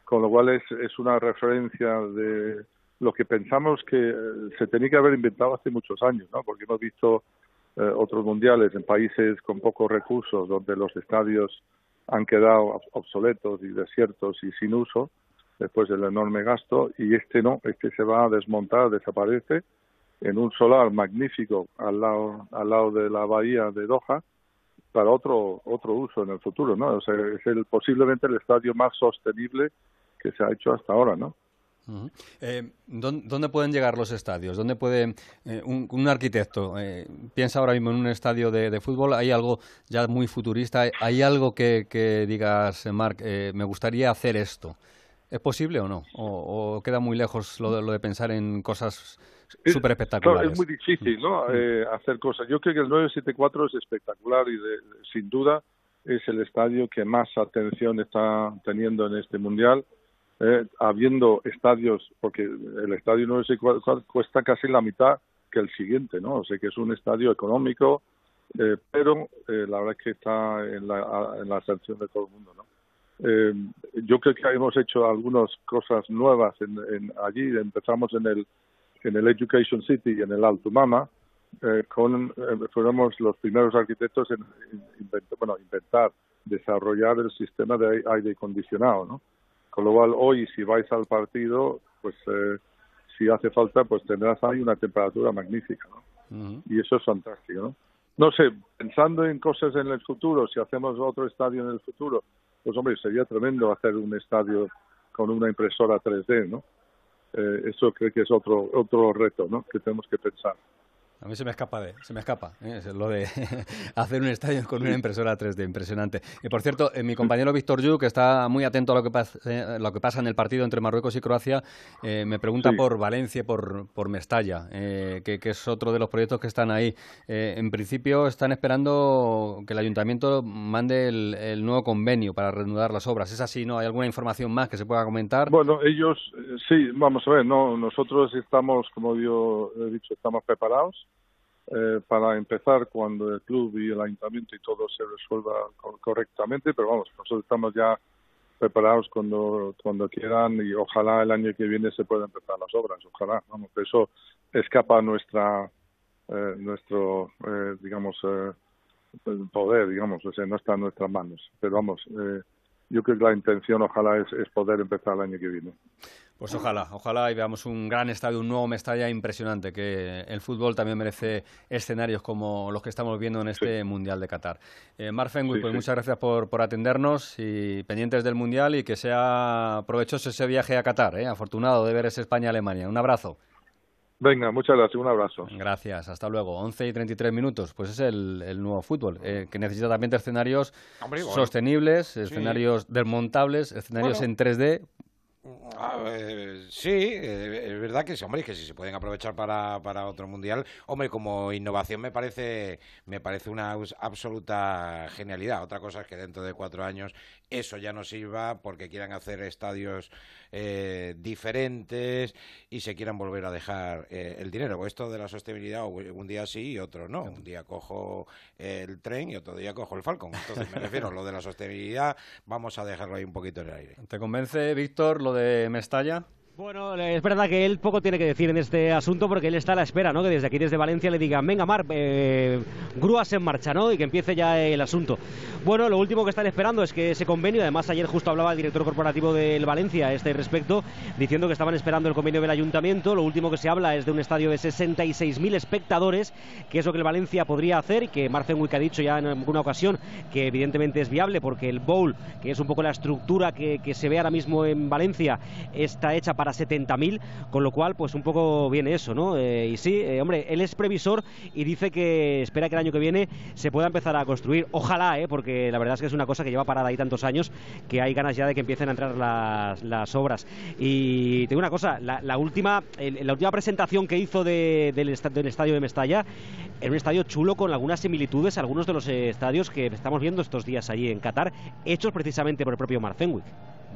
[SPEAKER 15] con lo cual es, es una referencia de lo que pensamos que eh, se tenía que haber inventado hace muchos años, ¿no? Porque hemos visto eh, otros mundiales en países con pocos recursos, donde los estadios han quedado obsoletos y desiertos y sin uso después del enorme gasto, y este no, este se va a desmontar, desaparece en un solar magnífico al lado, al lado de la bahía de Doha para otro otro uso en el futuro, ¿no? O sea, es el posiblemente el estadio más sostenible que se ha hecho hasta ahora, ¿no?
[SPEAKER 3] Eh, ¿Dónde pueden llegar los estadios? ¿Dónde puede eh, un, arquitecto eh, piensa ahora mismo en un estadio de, fútbol? ¿Hay algo ya muy futurista? ¿Hay algo que, digas, Marc, me gustaría hacer esto? ¿Es posible o no? ¿O, queda muy lejos lo de, pensar en cosas súper espectaculares?
[SPEAKER 15] es muy difícil, ¿no? hacer cosas. Yo creo que el 974 es espectacular y sin duda es el estadio que más atención está teniendo en este mundial eh, habiendo estadios, porque el estadio 964 cuesta casi la mitad que el siguiente, ¿no? O sea que es un estadio económico, eh, pero eh, la verdad es que está en la, en la atención de todo el mundo, ¿no? Eh, yo creo que hemos hecho algunas cosas nuevas en, en allí. Empezamos en el en el Education City en el Alto Mama, eh, con eh, los primeros arquitectos en, bueno, inventar, desarrollar el sistema de aire acondicionado, ¿no? Con lo cual, hoy, si vais al partido, pues eh, si hace falta, pues tendrás ahí una temperatura magnífica, ¿no? Y eso es fantástico, ¿no? No sé, pensando en cosas en el futuro, si hacemos otro estadio en el futuro, pues hombre, sería tremendo hacer un estadio con una impresora 3D, ¿no? Eh, eso creo que es otro otro reto, ¿no? Que tenemos que pensar.
[SPEAKER 3] A mí se me escapa, de, se me escapa ¿eh? lo de hacer un estadio con una impresora 3D, impresionante. Y por cierto, eh, mi compañero Víctor Yu, que está muy atento a lo que, pasa, eh, lo que pasa en el partido entre Marruecos y Croacia, me pregunta por Valencia por, por Mestalla, que, es otro de los proyectos que están ahí. en principio están esperando que el ayuntamiento mande el, nuevo convenio para reanudar las obras. ¿Es así? ¿No? ¿Hay alguna información más que se pueda comentar?
[SPEAKER 15] Bueno, ellos, sí, vamos a ver, no, nosotros estamos, como yo he dicho, estamos preparados eh, para empezar cuando el club y el ayuntamiento y todo se resuelva correctamente, pero vamos, nosotros estamos ya preparados cuando cuando quieran y ojalá el año que viene se puedan empezar las obras, ojalá, vamos, eso escapa nuestra eh, nuestro eh, digamos eh, poder, digamos, o sea, no está en nuestras manos, pero vamos, eh, yo creo que la intención ojalá es poder empezar el año que viene.
[SPEAKER 3] Pues ojalá, ojalá y veamos un gran estadio, un nuevo Mestalla impresionante, que el fútbol también merece escenarios como los que estamos viendo en este Mundial de Qatar. Eh, Mark pues muchas gracias por, por, atendernos y pendientes del Mundial y que sea provechoso ese viaje a Qatar, ¿eh? afortunado de ver ese España-Alemania. Un abrazo.
[SPEAKER 15] Venga, muchas gracias, un abrazo.
[SPEAKER 3] Gracias, hasta luego. 11 y 33 minutos, pues es el, el nuevo fútbol, eh, que necesita también de escenarios sostenibles, escenarios desmontables, escenarios en 3D,
[SPEAKER 4] sí, eh, es verdad que sí, hombre, que si se pueden aprovechar para, para otro mundial, hombre, como innovación me parece, me parece una absoluta genialidad. Otra cosa es que dentro de cuatro años eso ya no sirva porque quieran hacer estadios eh, diferentes y se quieran volver a dejar eh, el dinero. O esto de la sostenibilidad, un día sí y otro no. Un día cojo el tren y otro día cojo el Falcon. Entonces me refiero a lo de la sostenibilidad, vamos a dejarlo ahí un poquito en el aire.
[SPEAKER 3] ¿Te convence, Víctor, lo de Mestalla?
[SPEAKER 6] Bueno, es verdad que él poco tiene que decir en este asunto porque él está a la espera, ¿no? Que desde aquí, desde Valencia, le digan, venga, Mar, eh, grúas en marcha, ¿no? Y que empiece ya el asunto. Bueno, lo último que están esperando es que ese convenio, además ayer justo hablaba el director corporativo del Valencia a este respecto, diciendo que estaban esperando el convenio del ayuntamiento. Lo último que se habla es de un estadio de 66.000 espectadores, que es lo que el Valencia podría hacer y que Marcenwick ha dicho ya en alguna ocasión que evidentemente es viable porque el bowl, que es un poco la estructura que, que se ve ahora mismo en Valencia, está hecha para para 70.000, con lo cual, pues un poco viene eso, ¿no? Eh, y sí, eh, hombre, él es previsor y dice que espera que el año que viene se pueda empezar a construir. Ojalá, ¿eh? Porque la verdad es que es una cosa que lleva parada ahí tantos años que hay ganas ya de que empiecen a entrar las, obras. Y tengo una cosa, la, última, la última presentación que hizo del, del estadio de Mestalla era un estadio chulo con algunas similitudes a algunos de los estadios que estamos viendo estos días allí en Qatar, hechos precisamente por el propio Marcenwick.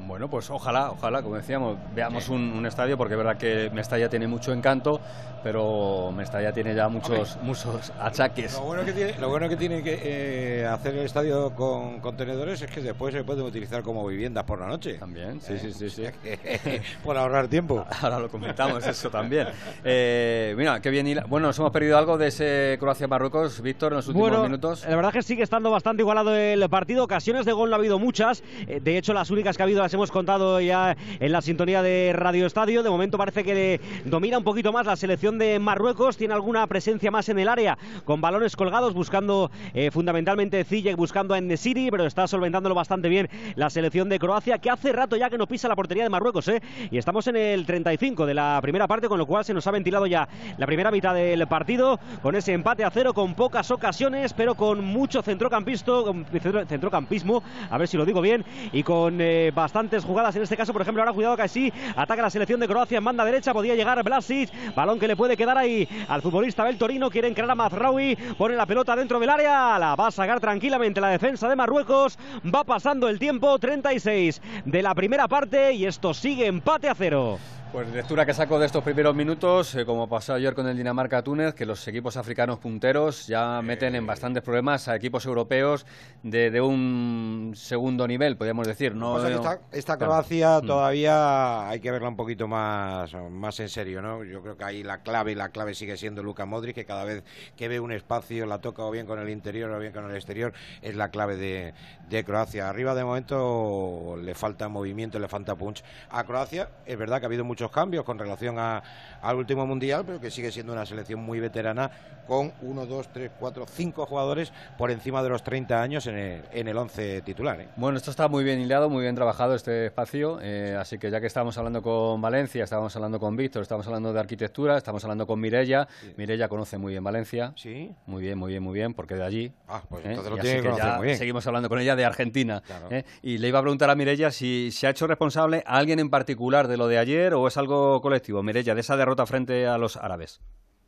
[SPEAKER 3] Bueno, pues ojalá, ojalá, como decíamos, veamos un, estadio, porque es verdad que Mestalla tiene mucho encanto, pero Mestalla tiene ya muchos, muchos achaques.
[SPEAKER 4] Lo bueno que tiene, lo bueno que, tiene que eh, hacer el estadio con contenedores es que después se pueden utilizar como viviendas por la noche.
[SPEAKER 3] También, sí, sí, sí, sí.
[SPEAKER 4] por ahorrar tiempo.
[SPEAKER 3] Ahora lo comentamos, eso también. Eh, mira, qué bien. Bueno, nos hemos perdido algo de ese Croacia-Marruecos, Víctor, en los últimos
[SPEAKER 6] bueno,
[SPEAKER 3] minutos.
[SPEAKER 6] La verdad que sigue estando bastante igualado el partido. Ocasiones de gol no ha habido muchas. Eh, de hecho, las únicas que ha habido las hemos contado ya en la sintonía de Radio Estadio. De momento parece que domina un poquito más la selección de Marruecos. Tiene alguna presencia más en el área con balones colgados, buscando eh, fundamentalmente Ziyech, buscando a Enesiri, pero está solventándolo bastante bien la selección de Croacia, que hace rato ya que no pisa la portería de Marruecos. ¿eh? Y estamos en el 35 de la primera parte, con lo cual se nos ha ventilado ya la primera mitad del partido con ese empate a cero, con pocas ocasiones, pero con mucho centrocampismo, a ver si lo digo bien, y con eh, jugadas. En este caso, por ejemplo, ahora cuidado que así ataca la selección de Croacia en banda derecha, podía llegar Blasic, balón que le puede quedar ahí al futbolista del Torino, quiere encarar a Mazraoui, pone la pelota dentro del área, la va a sacar tranquilamente la defensa de Marruecos, va pasando el tiempo, 36 de la primera parte y esto sigue empate a cero.
[SPEAKER 3] Pues lectura que saco de estos primeros minutos, eh, como pasó ayer con el Dinamarca-Túnez, que los equipos africanos punteros ya meten en bastantes problemas a equipos europeos de, un segundo nivel, podríamos decir. No,
[SPEAKER 4] esta, Croacia mm. todavía hay que verla un poquito más, más en serio, ¿no? Yo creo que ahí la clave, la clave sigue siendo Luka Modric, que cada vez que ve un espacio la toca o bien con el interior o bien con el exterior, es la clave de, de Croacia. Arriba de momento le falta movimiento, le falta punch a Croacia. Es verdad que ha habido mucho muchos cambios con relación al último mundial, pero que sigue siendo una selección muy veterana con uno, dos, tres, cuatro, cinco jugadores por encima de los 30 años en el, en el once titular. ¿eh?
[SPEAKER 3] Bueno, esto está muy bien hilado, muy bien trabajado este espacio, eh, así que ya que estábamos hablando con Valencia, estábamos hablando con Víctor, estamos hablando de arquitectura, estamos hablando con Mirella. Mirella conoce muy bien Valencia.
[SPEAKER 4] Sí.
[SPEAKER 3] Muy bien, muy bien, muy bien, porque de allí.
[SPEAKER 4] Ah, pues ¿eh? entonces lo tiene que conocer muy bien.
[SPEAKER 3] Seguimos hablando con ella de Argentina. Y le iba a preguntar a Mirella si se ha hecho responsable a alguien en particular de lo de ayer o es algo colectivo, Mirella, de esa derrota frente a los árabes?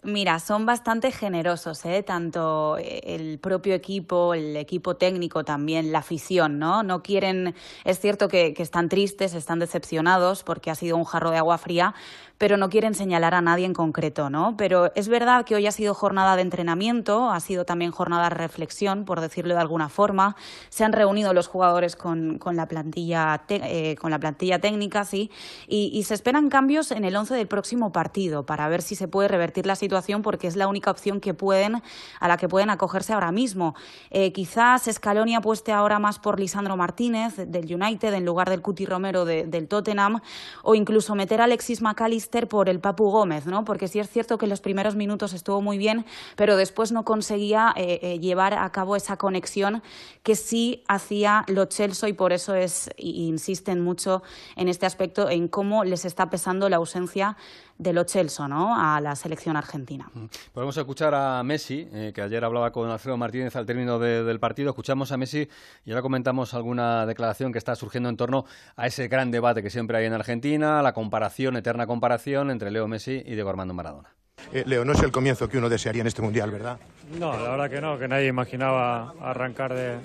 [SPEAKER 14] Mira, son bastante generosos, ¿eh? tanto el propio equipo, el equipo técnico también, la afición, ¿no? No quieren, es cierto que, están tristes, están decepcionados porque ha sido un jarro de agua fría, pero no quieren señalar a nadie en concreto, ¿no? Pero es verdad que hoy ha sido jornada de entrenamiento, ha sido también jornada de reflexión, por decirlo de alguna forma. Se han reunido los jugadores con, con la, plantilla eh, con la plantilla técnica, sí, y, se esperan cambios en el once del próximo partido para ver si se puede revertir la situación, porque es la única opción que pueden, a la que pueden acogerse ahora mismo. Eh, quizás Scaloni apueste ahora más por Lisandro Martínez del United en lugar del Cuti Romero del Tottenham, o incluso meter a Alexis McAllister por el Papu Gómez, ¿no? Porque sí es cierto que en los primeros minutos estuvo muy bien, pero después no conseguía eh, eh, llevar a cabo esa conexión que sí hacía lo Chelsea y por eso es, insisten mucho en este aspecto, en cómo les está pesando la ausencia de lo Chelsea, ¿no? a la selección argentina.
[SPEAKER 3] Podemos escuchar a Messi, eh, que ayer hablaba con Alfredo Martínez al término del partido. Escuchamos a Messi y ahora comentamos alguna declaración que está surgiendo en torno a ese gran debate que siempre hay en Argentina, la comparación, eterna comparación entre Leo Messi y Diego Armando Maradona.
[SPEAKER 16] Eh, Leo, no es el comienzo que uno desearía en este mundial, ¿verdad?
[SPEAKER 17] No, la verdad que no, que nadie imaginaba arrancar de,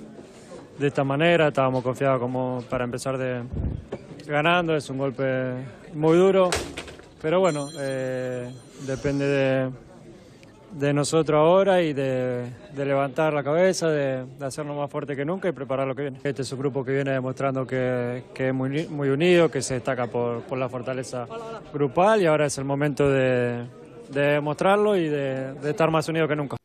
[SPEAKER 17] de esta manera. Estábamos confiados como para empezar de ganando. Es un golpe muy duro. Pero bueno, eh, depende de nosotros ahora y de, levantar la cabeza, de, hacernos más fuerte que nunca y preparar lo que viene. Este es un grupo que viene demostrando que, es muy, muy, unido, que se destaca por, la fortaleza grupal y ahora es el momento de, demostrarlo y de, de estar más unidos que nunca.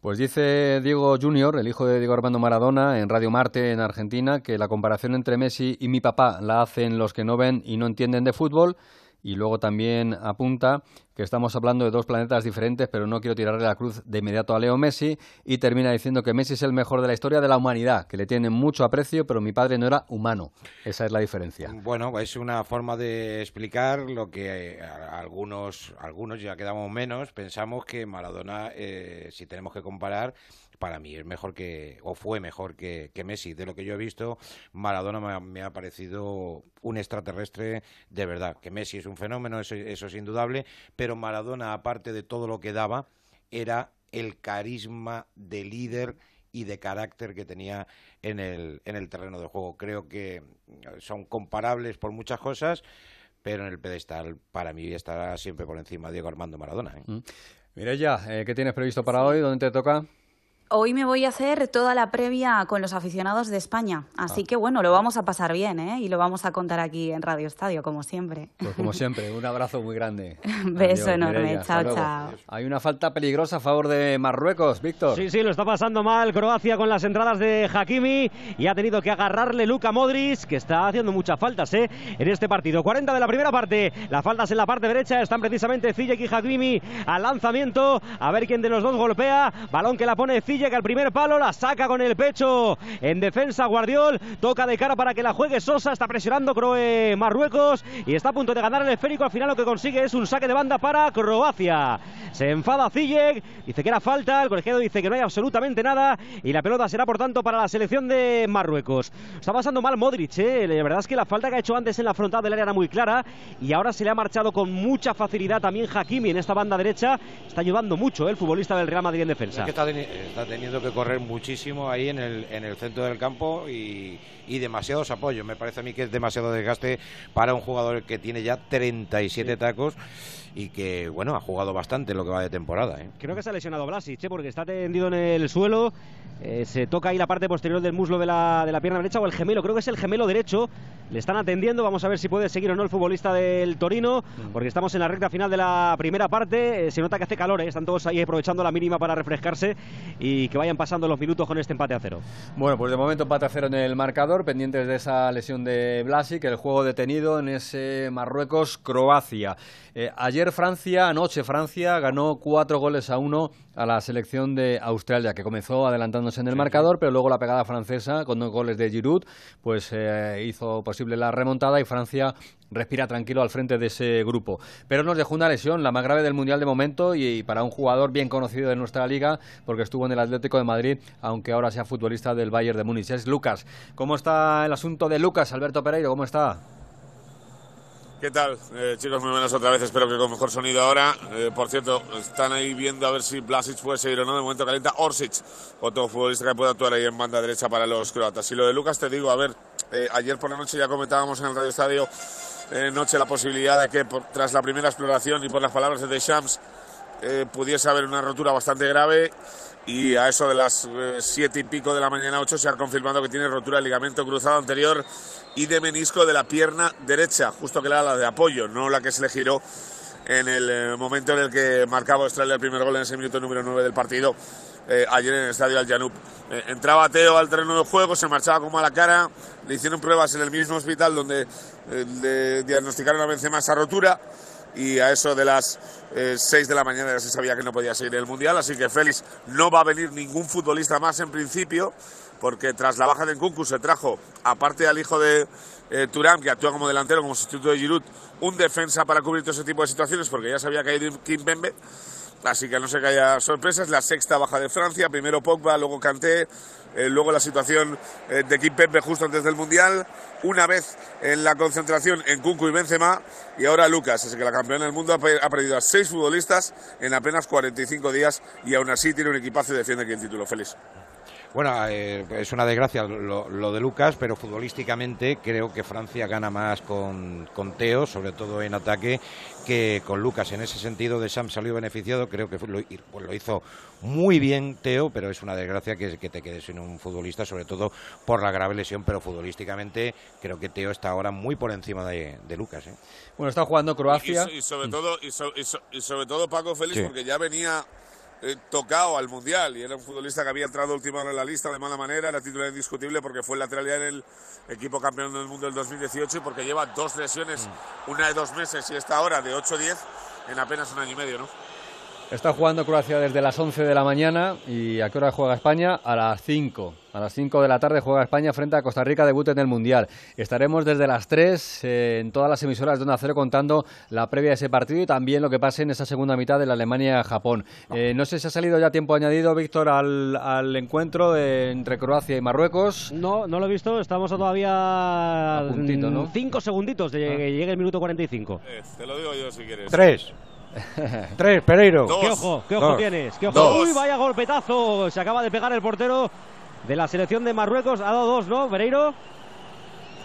[SPEAKER 3] Pues dice Diego Junior, el hijo de Diego Armando Maradona, en Radio Marte, en Argentina, que la comparación entre Messi y mi papá la hacen los que no ven y no entienden de fútbol y luego también apunta que estamos hablando de dos planetas diferentes, pero no quiero tirarle la cruz de inmediato a Leo Messi y termina diciendo que Messi es el mejor de la historia de la humanidad, que le tiene mucho aprecio, pero mi padre no era humano. Esa es la diferencia.
[SPEAKER 4] Bueno, es una forma de explicar lo que eh, algunos, algunos ya quedamos menos, pensamos que Maradona, eh, si tenemos que comparar, para mí es mejor que, o fue mejor que, Messi. De lo que yo he visto, Maradona me ha, parecido un extraterrestre de verdad. Que Messi es un fenómeno, eso, es indudable, pero Maradona, aparte de todo lo que daba, era el carisma de líder y de carácter que tenía en el, en el terreno de juego. Creo que son comparables por muchas cosas, pero en el pedestal para mí estará siempre por encima Diego Armando Maradona. ¿eh?
[SPEAKER 3] Mm. Mira ya, eh, ¿qué tienes previsto para hoy? ¿Dónde te toca?
[SPEAKER 14] Hoy me voy a hacer toda la previa con los aficionados de España, así ah. que bueno, lo vamos a pasar bien, ¿eh? Y lo vamos a contar aquí en Radio Estadio, como siempre.
[SPEAKER 3] Pues como siempre, un abrazo muy grande.
[SPEAKER 14] Beso enorme, chao, chao.
[SPEAKER 3] Hay una falta peligrosa a favor de Marruecos, Víctor.
[SPEAKER 6] Sí, sí, lo está pasando mal Croacia con las entradas de Hakimi y ha tenido que agarrarle Luka Modric, que está haciendo muchas faltas, ¿eh? En este partido. 40 de la primera parte, las faltas en la parte derecha están precisamente Ziyech y Hakimi al lanzamiento, a ver quién de los dos golpea, balón que la pone Ziyech que al primer palo, la saca con el pecho en defensa Guardiol, toca de cara para que la juegue Sosa, está presionando Croe Marruecos y está a punto de ganar el esférico, al final lo que consigue es un saque de banda para Croacia. Se enfada Ziyech, dice que era falta, el colegiado dice que no hay absolutamente nada y la pelota será por tanto para la selección de Marruecos. Está pasando mal Modric, ¿eh? la verdad es que la falta que ha hecho antes en la frontal del área era muy clara y ahora se le ha marchado con mucha facilidad también Hakimi en esta banda derecha, está ayudando mucho ¿eh? el futbolista del Real Madrid en defensa
[SPEAKER 4] teniendo que correr muchísimo ahí en el, en el centro del campo y, y demasiados apoyos. Me parece a mí que es demasiado desgaste para un jugador que tiene ya 37 tacos y que, bueno, ha jugado bastante lo que va de temporada. ¿eh?
[SPEAKER 6] Creo que se ha lesionado Blasic, ¿eh? porque está tendido en el suelo, eh, se toca ahí la parte posterior del muslo de la, de la pierna derecha o el gemelo, creo que es el gemelo derecho, le están atendiendo, vamos a ver si puede seguir o no el futbolista del Torino, mm. porque estamos en la recta final de la primera parte, se nota que hace calor, están todos ahí aprovechando la mínima para refrescarse y que vayan pasando los minutos con este empate a cero.
[SPEAKER 3] Bueno, pues de momento empate a cero en el marcador, pendientes de esa lesión de Blasic, el juego detenido en ese Marruecos-Croacia. ayer Francia, anoche Francia ganó cuatro goles a uno a la selección de Australia, que comenzó adelantándose en el marcador, pero luego la pegada francesa, con dos goles de Giroud, pues eh, hizo posible la remontada y Francia respira tranquilo al frente de ese grupo. Pero nos dejó una lesión, la más grave del Mundial de momento, y, para un jugador bien conocido de nuestra liga, porque estuvo en el Atlético de Madrid, aunque ahora sea futbolista del Bayern de Múnich. Es Lucas. ¿Cómo está el asunto de Lucas, Alberto Pereiro? ¿Cómo está?
[SPEAKER 5] ¿Qué tal? Eh, chicos, muy buenas otra vez. Espero que con mejor sonido ahora. Eh, por cierto, están ahí viendo a ver si Blasic puede seguir o no. De momento calienta Orsic, otro futbolista que puede actuar ahí en banda derecha para los croatas. Y lo de Lucas, te digo, a ver, eh, ayer por la noche ya comentábamos en el Radio Estadio noche la posibilidad de que tras la primera exploración y por las palabras de Deschamps pudiese haber una rotura bastante grave y a eso de las siete y pico de la mañana, ocho, se ha confirmado que tiene rotura del ligamento cruzado anterior y de menisco de la pierna derecha, justo que era la de apoyo, no la que se le giró en el eh, momento en el que marcaba Australia el primer gol en ese minuto número 9 del partido, eh, ayer en el estadio Al Janup. Eh, entraba Teo al terreno de juego, se marchaba como a la cara, le hicieron pruebas en el mismo hospital donde le diagnosticaron a Benzema esa rotura y a eso de las 6 de la mañana ya se sabía que no podía seguir el Mundial, así que Félix no va a venir ningún futbolista más en principio porque tras la baja de Nkunku se trajo, aparte al hijo de eh, Turán, que actúa como delantero, como sustituto de Giroud, un defensa para cubrir todo ese tipo de situaciones, porque ya se había caído Kim Bembe, así que no sé que haya sorpresas. La sexta baja de Francia, primero Pogba, luego Kanté, eh, luego la situación eh, de Kim Bembe justo antes del Mundial, una vez en la concentración en Kunku y Benzema, y ahora Lucas, así que la campeona del mundo ha, perdido a seis futbolistas en apenas 45 días y aún así tiene un equipazo y defiende aquí el título. Feliz.
[SPEAKER 4] Bueno, eh, es una desgracia lo, lo de Lucas, pero futbolísticamente creo que Francia gana más con, con Teo, sobre todo en ataque, que con Lucas. En ese sentido, de Sam salió beneficiado. Creo que fue- lo, pues lo hizo muy bien Teo, pero es una desgracia que, que te quedes sin un futbolista, sobre todo por la grave lesión. Pero futbolísticamente, creo que Teo está ahora muy por encima de, de Lucas. ¿eh?
[SPEAKER 3] Bueno, está jugando
[SPEAKER 5] Y,
[SPEAKER 3] Croacia.
[SPEAKER 5] so- y sobre todo, y, so- y so- y sobre todo Paco Félix,
[SPEAKER 4] Sí.
[SPEAKER 5] porque ya venía eh, tocado al Mundial y era un futbolista que había entrado último en la lista de mala manera, era titular indiscutible porque fue lateral ya en el equipo campeón del mundo del 2018 y porque lleva dos lesiones, una de dos meses y esta ahora de 8-10 en apenas un año y medio, ¿no?
[SPEAKER 3] Está jugando Croacia desde las 11 de la mañana y ¿a qué hora juega España? A las 5. A las 5 de la tarde juega España frente a Costa Rica, debut en el Mundial. Estaremos desde las 3 eh, en todas las emisoras de Onda Cero contando la previa de ese partido y también lo que pase en esa segunda mitad de la Alemania-Japón. Eh, no sé si ha salido ya tiempo añadido, Víctor, al, al encuentro de- entre Croacia y Marruecos.
[SPEAKER 6] No, no lo he visto, estamos a todavía
[SPEAKER 3] A puntito, ¿no?
[SPEAKER 6] cinco segunditos de que llegue el minuto 45.
[SPEAKER 5] Eh, te lo digo yo si quieres.
[SPEAKER 4] Tres. Tres, Pereiro.
[SPEAKER 5] Dos.
[SPEAKER 6] ¿Qué ojo, qué ojo
[SPEAKER 4] Dos.
[SPEAKER 6] tienes? ¿Qué ojo?
[SPEAKER 5] Dos.
[SPEAKER 6] Uy, vaya golpetazo. Se acaba de pegar el portero de la selección de Marruecos. Ha dado dos, ¿no, Pereiro?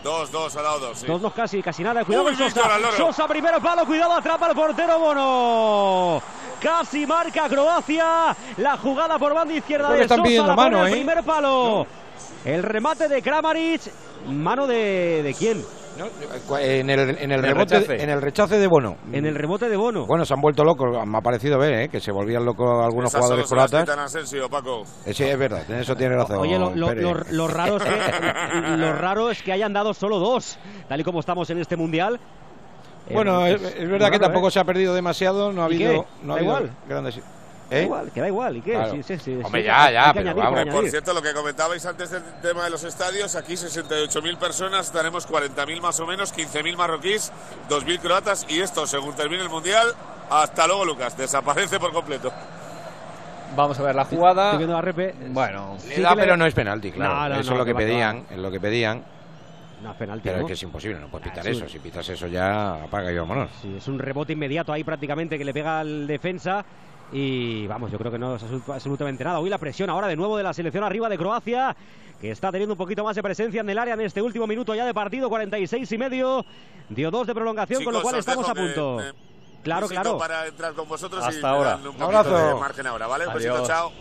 [SPEAKER 5] Dos, dos, ha dado dos, sí.
[SPEAKER 6] Dos, no casi, casi nada. Cuidado
[SPEAKER 5] Uy, Víctor,
[SPEAKER 6] Sosa. Sosa, primero palo, cuidado, atrapa el portero Bono. Casi marca Croacia. La jugada por banda izquierda de Sosa. la
[SPEAKER 10] mano,
[SPEAKER 6] al
[SPEAKER 10] ¿eh?
[SPEAKER 6] primer palo. El remate de Kramaric. ¿Mano de, de quién?
[SPEAKER 4] ¿No? En el, en el
[SPEAKER 3] el
[SPEAKER 4] rebote,
[SPEAKER 3] rechace.
[SPEAKER 4] en el rechace de Bono.
[SPEAKER 6] En el rebote de Bono.
[SPEAKER 4] Bueno, se han vuelto locos, me ha parecido ver, ¿eh? que se volvían locos algunos
[SPEAKER 5] Esas
[SPEAKER 4] jugadores croatas.
[SPEAKER 5] Asensio, Paco.
[SPEAKER 4] Eh, Sí, es verdad, en eso tiene razón.
[SPEAKER 6] Oye, lo, lo- lo- lo raro es que, lo raro es que hayan dado solo dos, tal y como estamos en este mundial. Eh,
[SPEAKER 4] Bueno, es,
[SPEAKER 6] es
[SPEAKER 4] verdad que tampoco
[SPEAKER 6] ¿eh?
[SPEAKER 4] se ha perdido demasiado, no ha
[SPEAKER 6] ¿Y
[SPEAKER 4] habido, no ha
[SPEAKER 6] Da
[SPEAKER 4] habido
[SPEAKER 6] igual.
[SPEAKER 4] grandes. ¿Eh?
[SPEAKER 6] igual, que da igual, ¿y qué?
[SPEAKER 4] Claro.
[SPEAKER 6] Sí, sí, sí,
[SPEAKER 4] Hombre,
[SPEAKER 6] sí,
[SPEAKER 4] ya, ya, pero
[SPEAKER 6] añadir,
[SPEAKER 4] vamos.
[SPEAKER 5] Por cierto, lo que comentabais antes del tema de los estadios, aquí 68.000 personas, estaremos 40.000 más o menos, 15.000 marroquíes, 2.000 croatas y esto, según termine el Mundial, hasta luego Lucas, desaparece por completo.
[SPEAKER 3] Vamos a ver la jugada.
[SPEAKER 6] Estoy viendo la repe.
[SPEAKER 3] Bueno,
[SPEAKER 4] Le
[SPEAKER 6] Sí
[SPEAKER 4] da,
[SPEAKER 6] que le-
[SPEAKER 4] pero no es penalti, claro.
[SPEAKER 6] No, no,
[SPEAKER 4] eso
[SPEAKER 6] no,
[SPEAKER 4] es lo que pedían, es lo que pedían.
[SPEAKER 6] No, es penalti,
[SPEAKER 4] Pero
[SPEAKER 6] ¿no?
[SPEAKER 4] es que es imposible, no puedes pitar
[SPEAKER 6] es
[SPEAKER 4] eso.
[SPEAKER 6] un-
[SPEAKER 4] Si pitas eso ya apaga y vámonos.
[SPEAKER 6] Sí, es un rebote inmediato ahí prácticamente que le pega al defensa. Y vamos, yo creo que no es absolut- absolutamente nada. Hoy la presión ahora de nuevo de la selección arriba de Croacia, que está teniendo un poquito más de presencia en el área en este último minuto ya de partido, 46 y medio. Dio dos de prolongación, con lo
[SPEAKER 5] Chicos,
[SPEAKER 6] cual
[SPEAKER 5] os
[SPEAKER 6] estamos a punto.
[SPEAKER 5] que- que
[SPEAKER 6] claro,
[SPEAKER 5] visito
[SPEAKER 6] claro.
[SPEAKER 5] para entrar con vosotros
[SPEAKER 3] Hasta
[SPEAKER 5] y me
[SPEAKER 3] ahora.
[SPEAKER 5] un
[SPEAKER 4] Un abrazo.
[SPEAKER 5] de margen ahora, ¿vale? Un besito,
[SPEAKER 3] Adiós.
[SPEAKER 5] chao.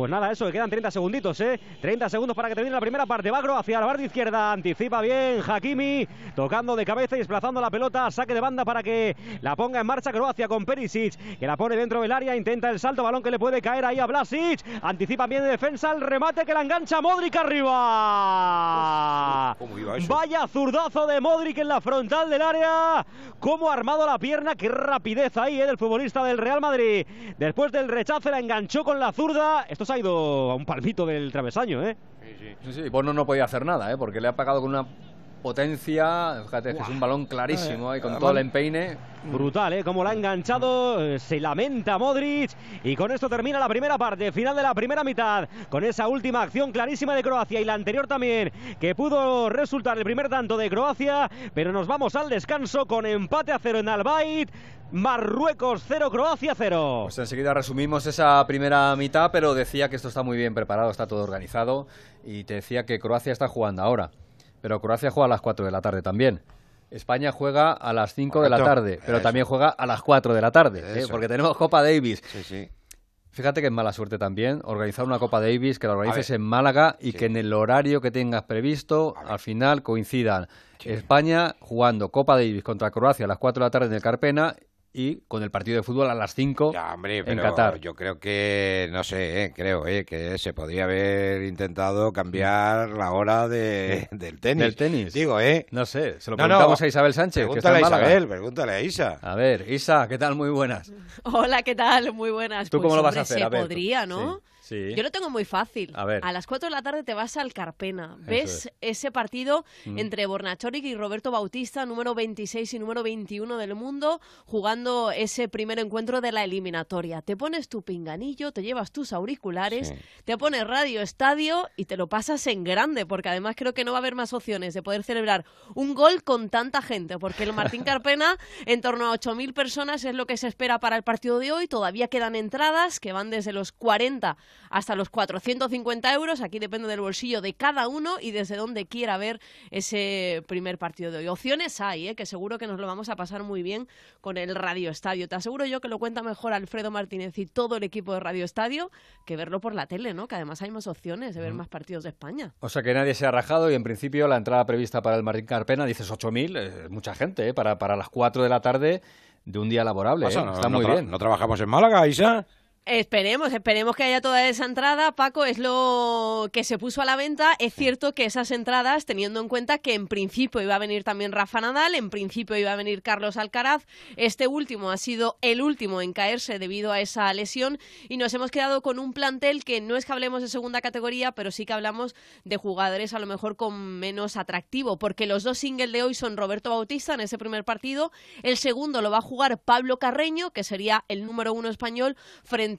[SPEAKER 6] Pues nada, eso, que quedan 30 segunditos, ¿eh? 30 segundos para que termine la primera parte. Va hacia la barra izquierda, anticipa bien Hakimi, tocando de cabeza y desplazando la pelota. Saque de banda para que la ponga en marcha Croacia con Perisic, que la pone dentro del área, intenta el salto, balón que le puede caer ahí a Blasic. Anticipa bien de defensa, el remate que la engancha Modric arriba. Vaya zurdazo de Modric en la frontal del área. Cómo ha armado la pierna, qué rapidez ahí, ¿eh? Del futbolista del Real Madrid. Después del rechace la enganchó con la zurda. Esto ha ido a un palmito del travesaño, ¿eh?
[SPEAKER 3] Sí, sí, Bono no podía hacer nada, ¿eh? porque le ha pagado con una potencia. Fíjate, es un balón clarísimo ahí con todo el empeine.
[SPEAKER 6] Brutal, ¿eh? Como la ha enganchado, eh, se lamenta Modric. Y con esto termina la primera parte, final de la primera mitad. Con esa última acción clarísima de Croacia y la anterior también, que pudo resultar el primer tanto de Croacia. Pero nos vamos al descanso con empate a cero en Albaid. Marruecos 0, Croacia 0.
[SPEAKER 3] Pues enseguida resumimos esa primera mitad, pero decía que esto está muy bien preparado, está todo organizado. Y te decía que Croacia está jugando ahora. Pero Croacia juega a las 4 de la tarde también. España juega a las 5 de la tarde, pero
[SPEAKER 4] Eso.
[SPEAKER 3] también juega a las 4 de la tarde, ¿eh? Porque tenemos Copa Davis.
[SPEAKER 4] Sí, sí.
[SPEAKER 3] Fíjate que es mala suerte también organizar una Copa Davis, que la organices en Málaga y
[SPEAKER 4] Sí.
[SPEAKER 3] que en el horario que tengas previsto al final coincidan
[SPEAKER 4] Sí.
[SPEAKER 3] España jugando Copa Davis contra Croacia a las 4 de la tarde en el Carpena y con el partido de fútbol a las 5
[SPEAKER 4] Ya, hombre,
[SPEAKER 3] en Qatar.
[SPEAKER 4] yo creo que, no sé, eh, creo eh, que se podría haber intentado cambiar la hora de, del tenis.
[SPEAKER 3] Del tenis.
[SPEAKER 4] Digo, ¿eh?
[SPEAKER 3] No sé, se lo
[SPEAKER 4] No, no,
[SPEAKER 3] preguntamos a Isabel Sánchez, que está
[SPEAKER 4] Pregúntale
[SPEAKER 3] en
[SPEAKER 4] a. Isabel, pregúntale a Isa.
[SPEAKER 3] A ver, Isa, ¿qué tal? Muy buenas.
[SPEAKER 18] Hola, ¿qué tal? Muy buenas.
[SPEAKER 3] ¿Tú
[SPEAKER 18] Pues,
[SPEAKER 3] cómo lo vas a hacer?
[SPEAKER 18] Se
[SPEAKER 3] A ver,
[SPEAKER 18] podría. ¿no?
[SPEAKER 3] Sí, sí.
[SPEAKER 18] Yo lo tengo muy fácil.
[SPEAKER 3] A ver.
[SPEAKER 18] las 4 de la tarde te vas al Carpena. Ves
[SPEAKER 3] es.
[SPEAKER 18] ese partido
[SPEAKER 3] Mm.
[SPEAKER 18] entre Bornachoric y Roberto Bautista, número 26 y número 21 del mundo, jugando jugando ese primer encuentro de la eliminatoria. Te pones tu pinganillo, te llevas tus auriculares, te pones radio estadio y te lo pasas en grande, porque además creo que no va a haber más opciones de poder celebrar un gol con tanta gente, porque el Martín Carpena, en torno a 8.000 personas es lo que se espera para el partido de hoy. Todavía quedan entradas que van desde los 40 hasta los 450 euros. Aquí depende del bolsillo de cada uno y desde donde quiera ver ese primer partido de hoy. Opciones hay, ¿eh? que seguro que nos lo vamos a pasar muy bien con el Radio Estadio. Te aseguro yo que lo cuenta mejor Alfredo Martínez y todo el equipo de Radio Estadio que verlo por la tele, ¿no? Que además hay más opciones de ver más partidos de España.
[SPEAKER 3] O sea que nadie se ha rajado y en principio la entrada prevista para el Martín Carpena, dices 8.000, eh, mucha gente, ¿eh? para, para las 4 de la tarde de un día laborable. ¿eh?
[SPEAKER 4] no-
[SPEAKER 3] Está
[SPEAKER 4] no
[SPEAKER 3] muy bien.
[SPEAKER 4] ¿No trabajamos en Málaga, Isa?
[SPEAKER 18] Esperemos, esperemos que haya toda esa entrada. Paco, es lo que se puso a la venta. Es cierto que esas entradas, teniendo en cuenta que en principio iba a venir también Rafa Nadal, en principio iba a venir Carlos Alcaraz, este último ha sido el último en caerse debido a esa lesión y nos hemos quedado con un plantel que no es que hablemos de segunda categoría, pero sí que hablamos de jugadores a lo mejor con menos atractivo, porque los dos singles de hoy son Roberto Bautista en ese primer partido, el segundo lo va a jugar Pablo Carreño, que sería el número uno español, frente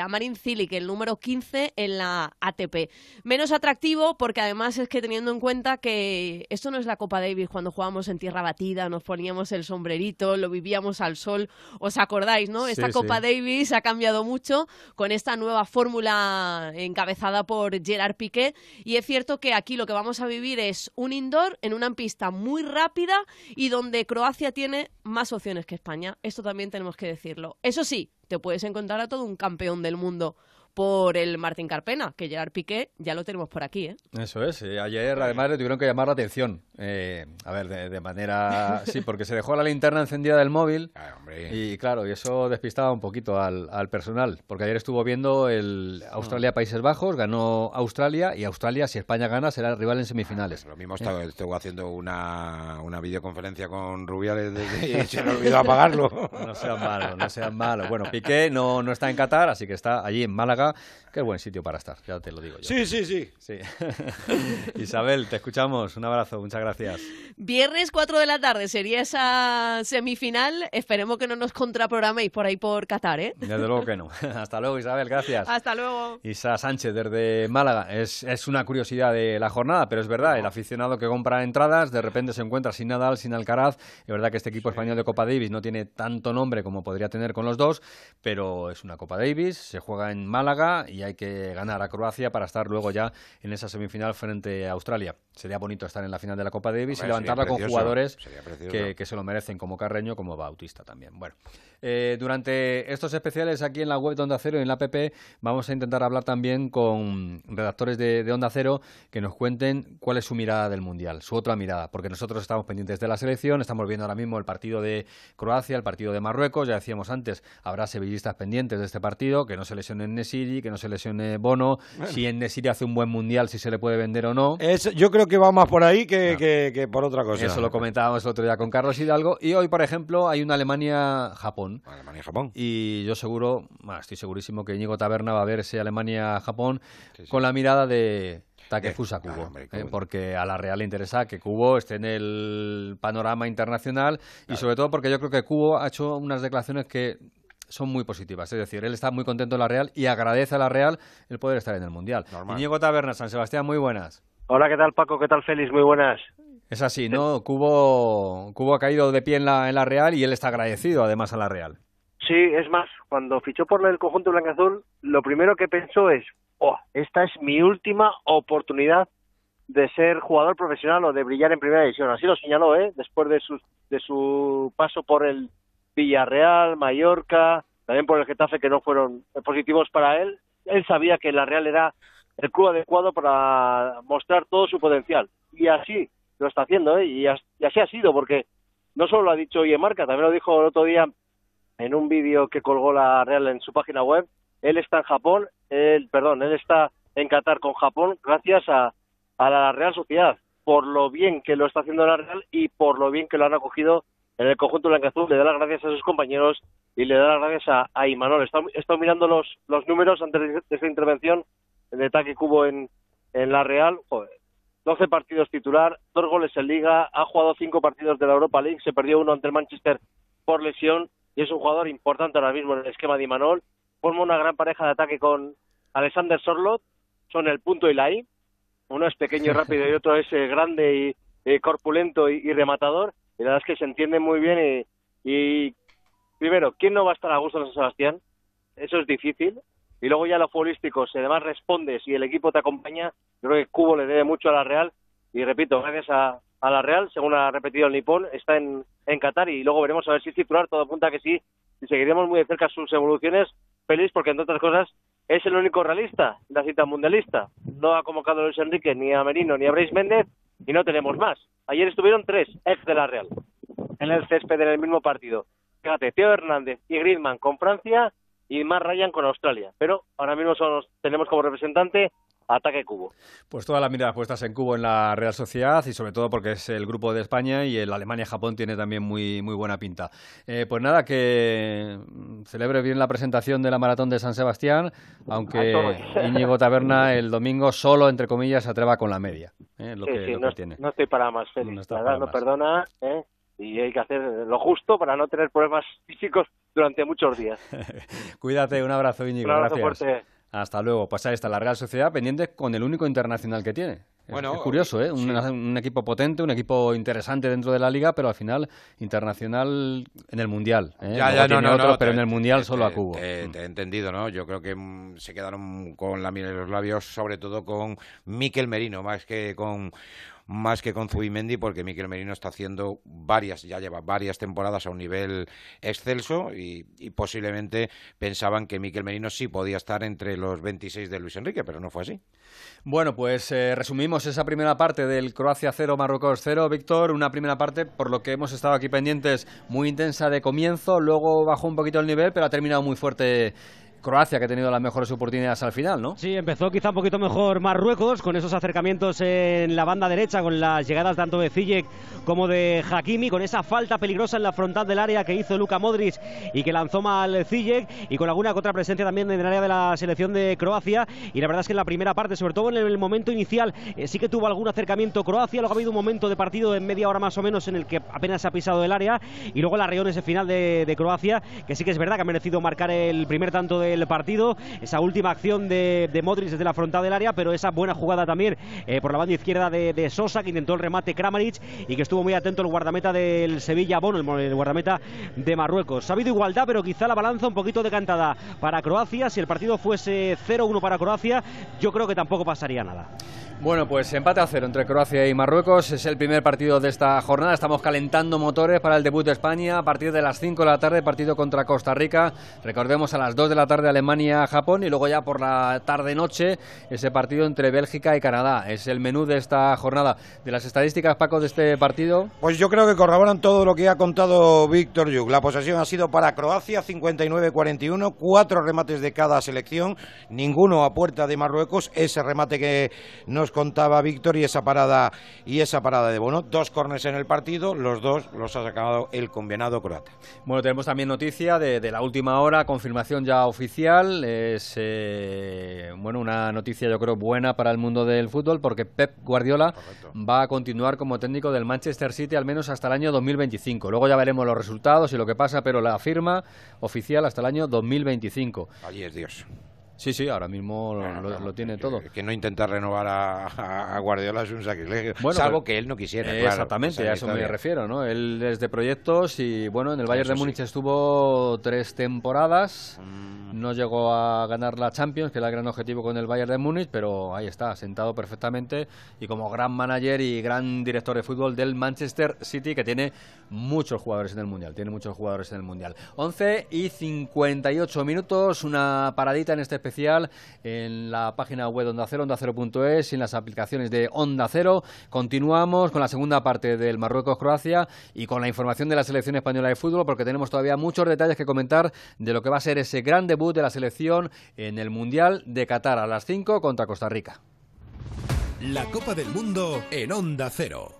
[SPEAKER 18] a Marin Cilic, el número 15 en la ATP. Menos atractivo porque además es que teniendo en cuenta que esto no es la Copa Davis cuando jugábamos en tierra batida, nos poníamos el sombrerito, lo vivíamos al sol, ¿os acordáis, no? Esta
[SPEAKER 19] sí.
[SPEAKER 18] Copa Davis ha cambiado mucho con esta nueva fórmula encabezada por Gerard Piqué y es cierto que aquí lo que vamos a vivir es un indoor en una pista muy rápida y donde Croacia tiene más opciones que España. Esto también tenemos que decirlo. Eso sí, te puedes encontrar a todo un campeón del mundo por el Martín Carpena, que Gerard Piqué ya lo tenemos por aquí, ¿eh?
[SPEAKER 3] Eso es. eh, Ayer además le tuvieron que llamar la atención. Eh, a ver, de, de manera... Sí, porque se dejó la linterna encendida del móvil. Y claro, y eso despistaba un poquito al, al personal. Porque ayer estuvo viendo el Australia-Países Bajos, ganó Australia y Australia, si España gana, será el rival en semifinales.
[SPEAKER 4] Lo mismo estaba, estuvo haciendo una, una videoconferencia con Rubiales desde- y se le olvidó apagarlo.
[SPEAKER 3] No sean malos, no sean malos. Bueno, Piqué no, no está en Qatar, así que está allí en Málaga. Qué buen sitio para estar, ya te lo digo yo.
[SPEAKER 4] Sí, sí, sí.
[SPEAKER 3] Sí. Isabel, te escuchamos. Un abrazo, muchas gracias.
[SPEAKER 18] Viernes 4 de la tarde sería esa semifinal. Esperemos que no nos contraprograméis por ahí por Qatar, ¿eh?
[SPEAKER 3] Desde luego que no. Hasta luego, Isabel, gracias.
[SPEAKER 18] Hasta luego.
[SPEAKER 3] Isa Sánchez desde Málaga. Es, es una curiosidad de la jornada, pero es verdad, el aficionado que compra entradas de repente se encuentra sin Nadal, sin Alcaraz. Es verdad que este equipo español de Copa Davis no tiene tanto nombre como podría tener con los dos, pero es una Copa Davis, se juega en Málaga y hay que ganar a Croacia para estar luego ya en esa semifinal frente a Australia. Sería bonito estar en la final de la Copa Davis y levantarla con jugadores que, que se lo merecen, como Carreño, como Bautista también. Bueno, eh, durante estos especiales aquí en la web de Onda Cero y en la app vamos a intentar hablar también con redactores de, de Onda Cero que nos cuenten cuál es su mirada del Mundial, su otra mirada, porque nosotros estamos pendientes de la selección, estamos viendo ahora mismo el partido de Croacia, el partido de Marruecos, ya decíamos antes, habrá sevillistas pendientes de este partido, que no se lesione Nesiri, que no se lesione Bono, si en Nesiri hace un buen Mundial, si se le puede vender o no.
[SPEAKER 4] Es- yo creo que va más por ahí que, que- que por otra cosa.
[SPEAKER 3] Eso lo comentábamos el otro día con Carlos Hidalgo. Y hoy, por ejemplo, hay una Alemania-Japón.
[SPEAKER 4] Alemania-Japón.
[SPEAKER 3] Y yo seguro, bueno, estoy segurísimo que Íñigo Taberna va a ver ese Alemania-Japón con la mirada de Takefusa Kubo. ¿eh? porque a la Real le interesa que Kubo esté en el panorama internacional y sobre todo porque yo creo que Kubo ha hecho unas declaraciones que son muy positivas. Es decir, él está muy contento en la Real y agradece a la Real el poder estar en el Mundial. Íñigo Taberna, San Sebastián, muy buenas.
[SPEAKER 19] Hola, ¿qué tal Paco? ¿Qué tal Félix? Muy buenas.
[SPEAKER 3] Es así, ¿no? Cubo, Cubo ha caído de pie en la, en la Real y él está agradecido además a la Real.
[SPEAKER 19] Sí, es más, cuando fichó por el conjunto blanca-azul, lo primero que pensó es, oh, esta es mi última oportunidad de ser jugador profesional o de brillar en primera división. Así lo señaló, ¿eh? Después de su, de su paso por el Villarreal, Mallorca, también por el Getafe, que no fueron positivos para él. Él sabía que la Real era el club adecuado para mostrar todo su potencial. Y así lo está haciendo, ¿eh? Y, as- y así ha sido, porque no solo lo ha dicho hoy en Marca, también lo dijo el otro día en un vídeo que colgó la Real en su página web. Él está en Japón, él, perdón, él está en Qatar con Japón gracias a, a la Real Sociedad, por lo bien que lo está haciendo la Real y por lo bien que lo han acogido en el conjunto blanca-azul. Le da las gracias a sus compañeros y le da las gracias a, a Imanol. He estado- he estado mirando los, los números antes de, esta intervención de Taki Cubo en, en la Real. Joder, 12 partidos titular, dos goles en Liga, ha jugado cinco partidos de la Europa League, se perdió uno ante el Manchester por lesión y es un jugador importante ahora mismo en el esquema de Imanol. Forma una gran pareja de ataque con Alexander Sorlot, son el punto y la I. Uno es pequeño y rápido y otro es eh, grande y, corpulento y, rematador. Y la verdad es que se entiende muy bien. Y, y, primero, ¿quién no va a estar a gusto en San Sebastián? Eso es difícil. Y luego ya lo futbolístico, si además respondes y el equipo te acompaña, yo creo que Cubo le debe mucho a la Real. Y repito, gracias a, a la Real, según ha repetido el Nipón, está en, en Qatar y luego veremos a ver si es titular, todo apunta que sí, y seguiremos muy de cerca sus evoluciones. Feliz porque, entre otras cosas, es el único realista, la cita mundialista. No ha convocado a Luis Enrique, ni a Merino, ni a Brais Méndez, y no tenemos más. Ayer estuvieron tres ex de la Real en el césped en el mismo partido. Fíjate, Teo Hernández y Griezmann con Francia y más Ryan con Australia. Pero ahora mismo tenemos como representante ataque Cubo.
[SPEAKER 3] Pues todas las miradas puestas en Cubo en la Real Sociedad y sobre todo porque es el grupo de España y el Alemania-Japón tiene también muy, muy buena pinta. Eh, pues nada, que celebre bien la presentación de la Maratón de San Sebastián, aunque Íñigo Taberna el domingo solo, entre comillas, se atreva con la media. Eh, lo que,
[SPEAKER 19] no,
[SPEAKER 3] tiene.
[SPEAKER 19] no estoy para más, Félix. No, no perdona, ¿eh? y hay que hacer lo justo para no tener problemas físicos durante muchos días.
[SPEAKER 3] Cuídate, un abrazo, Íñigo.
[SPEAKER 19] Un abrazo
[SPEAKER 3] Gracias.
[SPEAKER 19] fuerte.
[SPEAKER 3] Hasta luego. Pues ahí está la Real Sociedad pendiente con el único internacional que tiene.
[SPEAKER 4] Bueno,
[SPEAKER 3] es curioso, ¿eh? Un, equipo potente, un equipo interesante dentro de la liga, pero al final internacional en el mundial. ¿eh?
[SPEAKER 4] Ya, ya, no, no,
[SPEAKER 3] pero en el mundial solo a Cubo.
[SPEAKER 4] Te, he entendido, ¿no? Yo creo que mm, se quedaron con la miel en los labios, sobre todo con Miquel Merino, más que con más que con Zubimendi, porque Miquel Merino está haciendo varias, ya lleva varias temporadas a un nivel excelso y, posiblemente pensaban que Miquel Merino sí podía estar entre los 26 de Luis Enrique, pero no fue así.
[SPEAKER 3] Bueno, pues eh, resumimos esa primera parte del Croacia 0, Marruecos 0. Víctor, una primera parte, por lo que hemos estado aquí pendientes, muy intensa de comienzo, luego bajó un poquito el nivel, pero ha terminado muy fuerte Croacia que ha tenido las mejores oportunidades al final, ¿no?
[SPEAKER 6] Sí, empezó quizá un poquito mejor Marruecos con esos acercamientos en la banda derecha, con las llegadas tanto de Ziyech como de Hakimi, con esa falta peligrosa en la frontal del área que hizo Luka Modric y que lanzó mal Ziyech y con alguna otra presencia también en el área de la selección de Croacia. Y la verdad es que en la primera parte, sobre todo en el momento inicial, eh, sí que tuvo algún acercamiento Croacia. Luego ha habido un momento de partido en media hora más o menos en el que apenas se ha pisado el área y luego la reunión ese final de, de Croacia, que sí que es verdad que ha merecido marcar el primer tanto de el partido. Esa última acción de, de Modric desde la frontal del área, pero esa buena jugada también eh, por la banda izquierda de, Sosa, que intentó el remate Kramaric y que estuvo muy atento el guardameta del Sevilla, Bono, el, guardameta de Marruecos. Ha habido igualdad, pero quizá la balanza un poquito decantada para Croacia. Si el partido fuese 0-1 para Croacia, yo creo que tampoco pasaría nada.
[SPEAKER 3] Bueno, pues empate a cero entre Croacia y Marruecos. Es el primer partido de esta jornada. Estamos calentando motores para el debut de España a partir de las 5 de la tarde, partido contra Costa Rica. Recordemos a las 2 de la tarde Alemania-Japón y luego ya por la tarde-noche ese partido entre Bélgica y Canadá. Es el menú de esta jornada. De las estadísticas, Paco, de este partido.
[SPEAKER 4] Pues yo creo que corroboran todo lo que ha contado Víctor Yuk. La posesión ha sido para Croacia 59-41, cuatro remates de cada selección, ninguno a puerta de Marruecos. Ese remate que nos contaba Víctor y esa parada y esa parada de Bono. Dos corners en el partido, los dos los ha sacado el combinado croata.
[SPEAKER 3] Bueno, tenemos también noticia de, la última hora, confirmación ya oficial. Es eh, bueno una noticia yo creo buena para el mundo del fútbol porque Pep Guardiola va a continuar como técnico del Manchester City al menos hasta el año 2025. Luego ya veremos los resultados y lo que pasa, pero la firma oficial hasta el año 2025.
[SPEAKER 4] Allí es Dios.
[SPEAKER 3] Sí, sí, ahora mismo lo, tiene todo.
[SPEAKER 4] Que no intentar renovar a, Guardiola es un sacrilegio, salvo que él no quisiera.
[SPEAKER 3] exactamente, a eso me refiero, ¿no? Él es de proyectos y, bueno, en el Bayern de Múnich estuvo tres temporadas, mm. no llegó a ganar la Champions, que era el gran objetivo con el Bayern de Múnich, pero ahí está, sentado perfectamente y como gran manager y gran director de fútbol del Manchester City, que tiene muchos jugadores en el Mundial, tiene muchos jugadores en el Mundial. 11 y 58 minutos, una paradita en este especial en la página web de Onda Cero, onda cero.es y en las aplicaciones de Onda Cero. Continuamos con la segunda parte del Marruecos-Croacia y con la información de la selección española de fútbol porque tenemos todavía muchos detalles que comentar de lo que va a ser ese gran debut de la selección en el Mundial de Qatar a las 5 contra Costa Rica.
[SPEAKER 1] La Copa del Mundo en Onda Cero.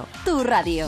[SPEAKER 20] Tu radio.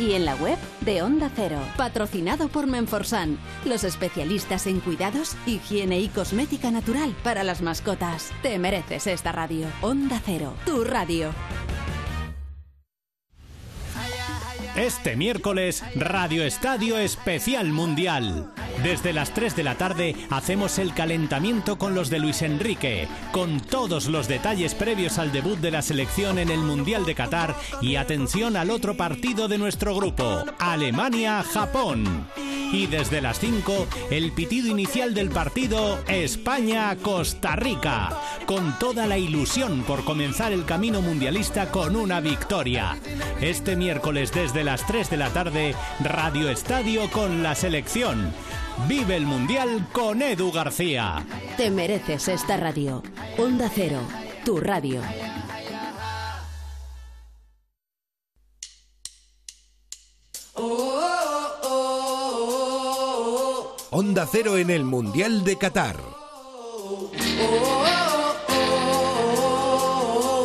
[SPEAKER 20] y en la web de Onda Cero. Patrocinado por Menforsan. Los especialistas en cuidados, higiene y cosmética natural para las mascotas. Te mereces esta radio. Onda Cero. Tu radio.
[SPEAKER 21] Este miércoles, Radio Estadio Especial Mundial. Desde las 3 de la tarde hacemos el calentamiento con los de Luis Enrique, con todos los detalles previos al debut de la selección en el Mundial de Qatar y atención al otro partido de nuestro grupo, Alemania-Japón. Y desde las 5, el pitido inicial del partido España-Costa Rica, con toda la ilusión por comenzar el camino mundialista con una victoria. Este miércoles desde las 3 de la tarde, Radio Estadio con la selección. Vive el Mundial con Edu García.
[SPEAKER 20] Te mereces esta radio. Onda Cero. Tu radio.
[SPEAKER 1] Onda Cero en el Mundial de Qatar.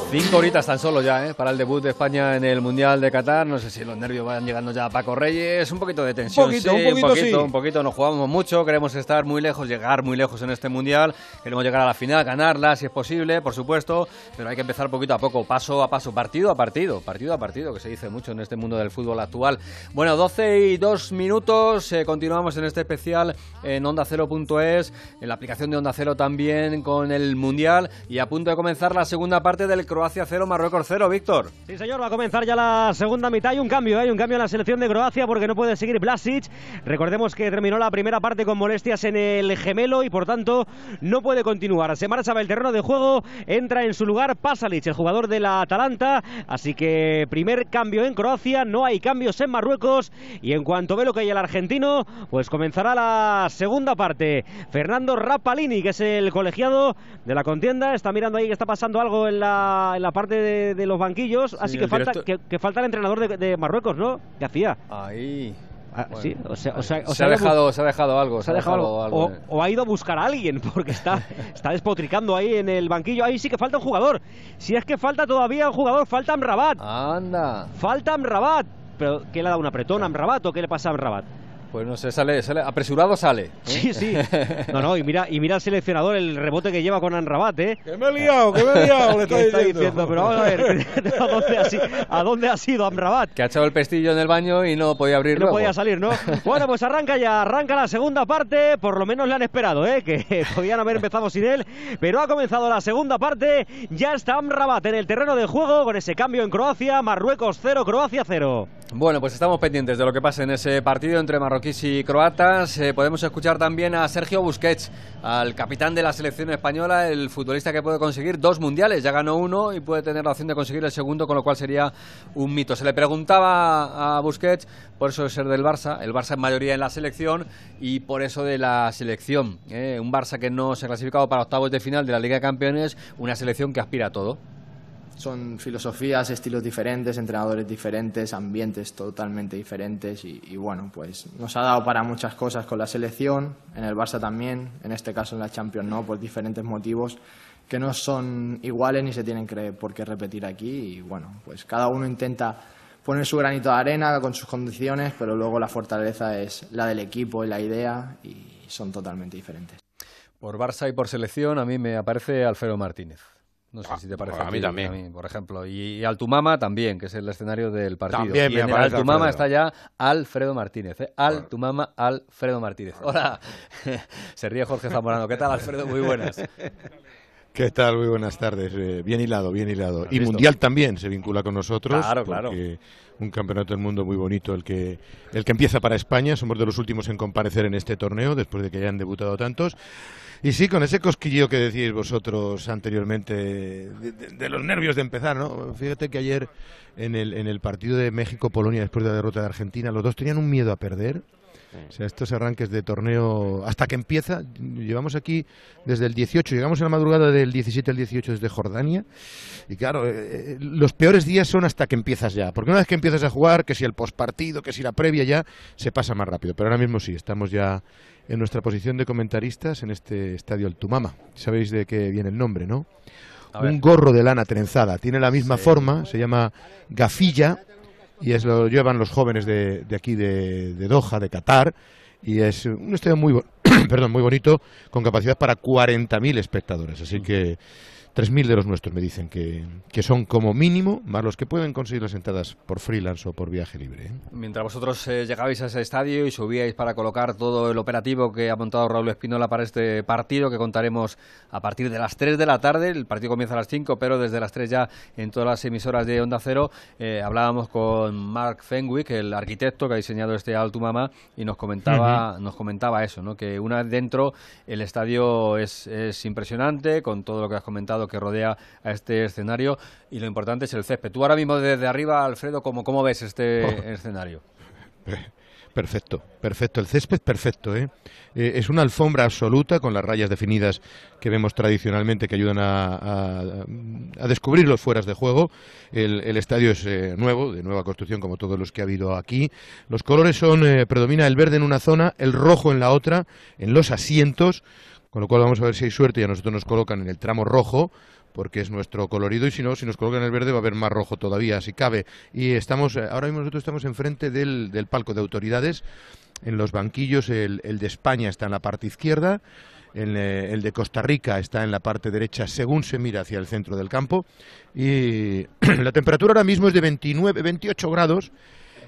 [SPEAKER 3] Cinco horitas tan solo ya, ¿eh? Para el debut de España en el Mundial de Qatar. No sé si los nervios van llegando ya a Paco Reyes. Un poquito de tensión. poquito, sí, un poquito, un poquito, sí. un poquito. Nos jugamos mucho. Queremos estar muy lejos, llegar muy lejos en este Mundial. Queremos llegar a la final, ganarla si es posible, por supuesto. Pero hay que empezar poquito a poco, paso a paso, partido a partido. Partido a partido, que se dice mucho en este mundo del fútbol actual. Bueno, 12 y 2 minutos. eh, continuamos en este especial en OndaCero.es, en la aplicación de Onda Cero también con el Mundial. Y a punto de comenzar la segunda parte del Croacia 0, Marruecos 0, Víctor.
[SPEAKER 6] Sí, señor, va a comenzar ya la segunda mitad. Hay un cambio, hay un cambio en la selección de Croacia porque no puede seguir Blasic. Recordemos que terminó la primera parte con molestias en el gemelo y por tanto no puede continuar. Se marcha el terreno de juego, entra en su lugar Pasalic, el jugador de la Atalanta. Así que primer cambio en Croacia, no hay cambios en Marruecos. Y en cuanto ve lo que hay el argentino, pues comenzará la segunda parte. Fernando Rapalini, que es el colegiado de la contienda, está mirando ahí que está pasando algo en la, en la parte de, los banquillos. así que falta, que, falta el entrenador de, Marruecos, ¿no? ¿Qué hacía?
[SPEAKER 3] Ahí.
[SPEAKER 6] Ah, sí, o sea, o sea,
[SPEAKER 3] se, ha dejado, se ha dejado algo.
[SPEAKER 6] Se ha dejado algo, o, ha ido a buscar a alguien porque está, está despotricando ahí en el banquillo. Ahí sí que falta un jugador. Si es que falta todavía un jugador, falta Amrabat.
[SPEAKER 3] Anda.
[SPEAKER 6] Falta Amrabat. ¿Pero qué le ha dado un apretón a Amrabat o qué le pasa a Amrabat?
[SPEAKER 3] Pues no sé, sale, sale apresurado sale. ¿eh?
[SPEAKER 6] Sí, sí. No, no, y mira, y mira el seleccionador el rebote que lleva con Anrabat, ¿eh?
[SPEAKER 22] Que me he liado, que me he liado, le
[SPEAKER 6] está diciendo. Pero vamos a ver, ¿a dónde, ha, ¿a dónde ha sido Amrabat?
[SPEAKER 3] Que ha echado el pestillo en el baño y no podía abrir No
[SPEAKER 6] podía salir, ¿no? Bueno, pues arranca ya, arranca la segunda parte, por lo menos le han esperado, ¿eh? Que podían haber empezado sin él, pero ha comenzado la segunda parte, ya está Amrabat en el terreno de juego con ese cambio en Croacia, Marruecos 0, Croacia 0.
[SPEAKER 3] Bueno, pues estamos pendientes de lo que pase en ese partido entre marroquíes y croatas. Eh, podemos escuchar también a Sergio Busquets, al capitán de la selección española, el futbolista que puede conseguir dos mundiales. Ya ganó uno y puede tener la opción de conseguir el segundo, con lo cual sería un mito. Se le preguntaba a Busquets por eso de ser del Barça. El Barça en mayoría en la selección y por eso de la selección. Eh, un Barça que no se ha clasificado para octavos de final de la Liga de Campeones, una selección que aspira a todo
[SPEAKER 23] son filosofías, estilos diferentes, entrenadores diferentes, ambientes totalmente diferentes y, bueno, pues nos ha dado para muchas cosas con la selección, en el Barça también, en este caso en la Champions no, por diferentes motivos que no son iguales ni se tienen que, por qué repetir aquí y bueno, pues cada uno intenta poner su granito de arena con sus condiciones, pero luego la fortaleza es la del equipo y la idea y son totalmente diferentes.
[SPEAKER 3] Por Barça y por selección a mí me aparece Alfredo Martínez. No sé
[SPEAKER 4] ah,
[SPEAKER 3] si te parece.
[SPEAKER 4] A mí también.
[SPEAKER 3] por ejemplo. Y, Altumama también, que es el escenario del partido.
[SPEAKER 4] También
[SPEAKER 3] y en Altumama está ya Alfredo Martínez. ¿eh? Altumama, Alfredo Martínez. Hola. Se ríe Jorge Zamorano. ¿Qué tal, Alfredo? Muy buenas.
[SPEAKER 24] ¿Qué tal? Muy buenas tardes. Eh, bien hilado, bien hilado. Y Mundial también se vincula con nosotros.
[SPEAKER 3] Claro, claro.
[SPEAKER 24] Un campeonato del mundo muy bonito el que, el que empieza para España. Somos de los últimos en comparecer en este torneo, después de que hayan debutado tantos. Y sí, con ese cosquillo que decíais vosotros anteriormente, de, los nervios de empezar, ¿no? Fíjate que ayer en el, en el partido de México-Polonia, después de la derrota de Argentina, los dos tenían un miedo a perder. O sea, estos arranques de torneo, hasta que empieza, llevamos aquí desde el 18, llegamos en la madrugada del 17 al 18 desde Jordania, y claro, eh, eh, los peores días son hasta que empiezas ya, porque una vez que empiezas a jugar, que si el postpartido, que si la previa ya, se pasa más rápido, pero ahora mismo sí, estamos ya en nuestra posición de comentaristas en este estadio Altumama. Sabéis de qué viene el nombre, ¿no? Un gorro de lana trenzada. Tiene la misma forma, se llama gafilla y es lo llevan los jóvenes de, de aquí de, de, Doha, de Qatar. Y es un estadio muy, perdón, muy bonito, con capacidad para 40.000 espectadores. Así que 3.000 de los nuestros me dicen que, que, son como mínimo, más los que pueden conseguir las entradas por freelance o por viaje libre. ¿eh?
[SPEAKER 3] Mientras vosotros eh, llegabais a ese estadio y subíais para colocar todo el operativo que ha montado Raúl Espinola para este partido, que contaremos a partir de las 3 de la tarde, el partido comienza a las 5, pero desde las 3 ya en todas las emisoras de Onda Cero, eh, hablábamos con Mark Fenwick, el arquitecto que ha diseñado este Altumama, y nos comentaba, nos comentaba eso, ¿no? que una vez dentro el estadio es, es impresionante, con todo lo que has comentado que rodea a este escenario y lo importante es el césped. Tú ahora mismo desde arriba, Alfredo, ¿cómo, cómo ves este oh. escenario?
[SPEAKER 24] Perfecto, perfecto. El césped perfecto, ¿eh? ¿eh? es una alfombra absoluta con las rayas definidas que vemos tradicionalmente que ayudan a, a, descubrir los fueras de juego. El, estadio es eh, nuevo, de nueva construcción como todos los que ha habido aquí. Los colores son, eh, predomina el verde en una zona, el rojo en la otra, en los asientos con lo cual vamos a ver si hay suerte y a nosotros nos colocan en el tramo rojo, porque es nuestro colorido, y si no, si nos colocan en el verde va a haber más rojo todavía, si cabe. Y estamos, eh, ahora mismo nosotros estamos enfrente del, del palco de autoridades, en los banquillos, el, de España está en la parte izquierda, el, eh, el, de Costa Rica está en la parte derecha según se mira hacia el centro del campo, y la temperatura ahora mismo es de 29, 28 grados,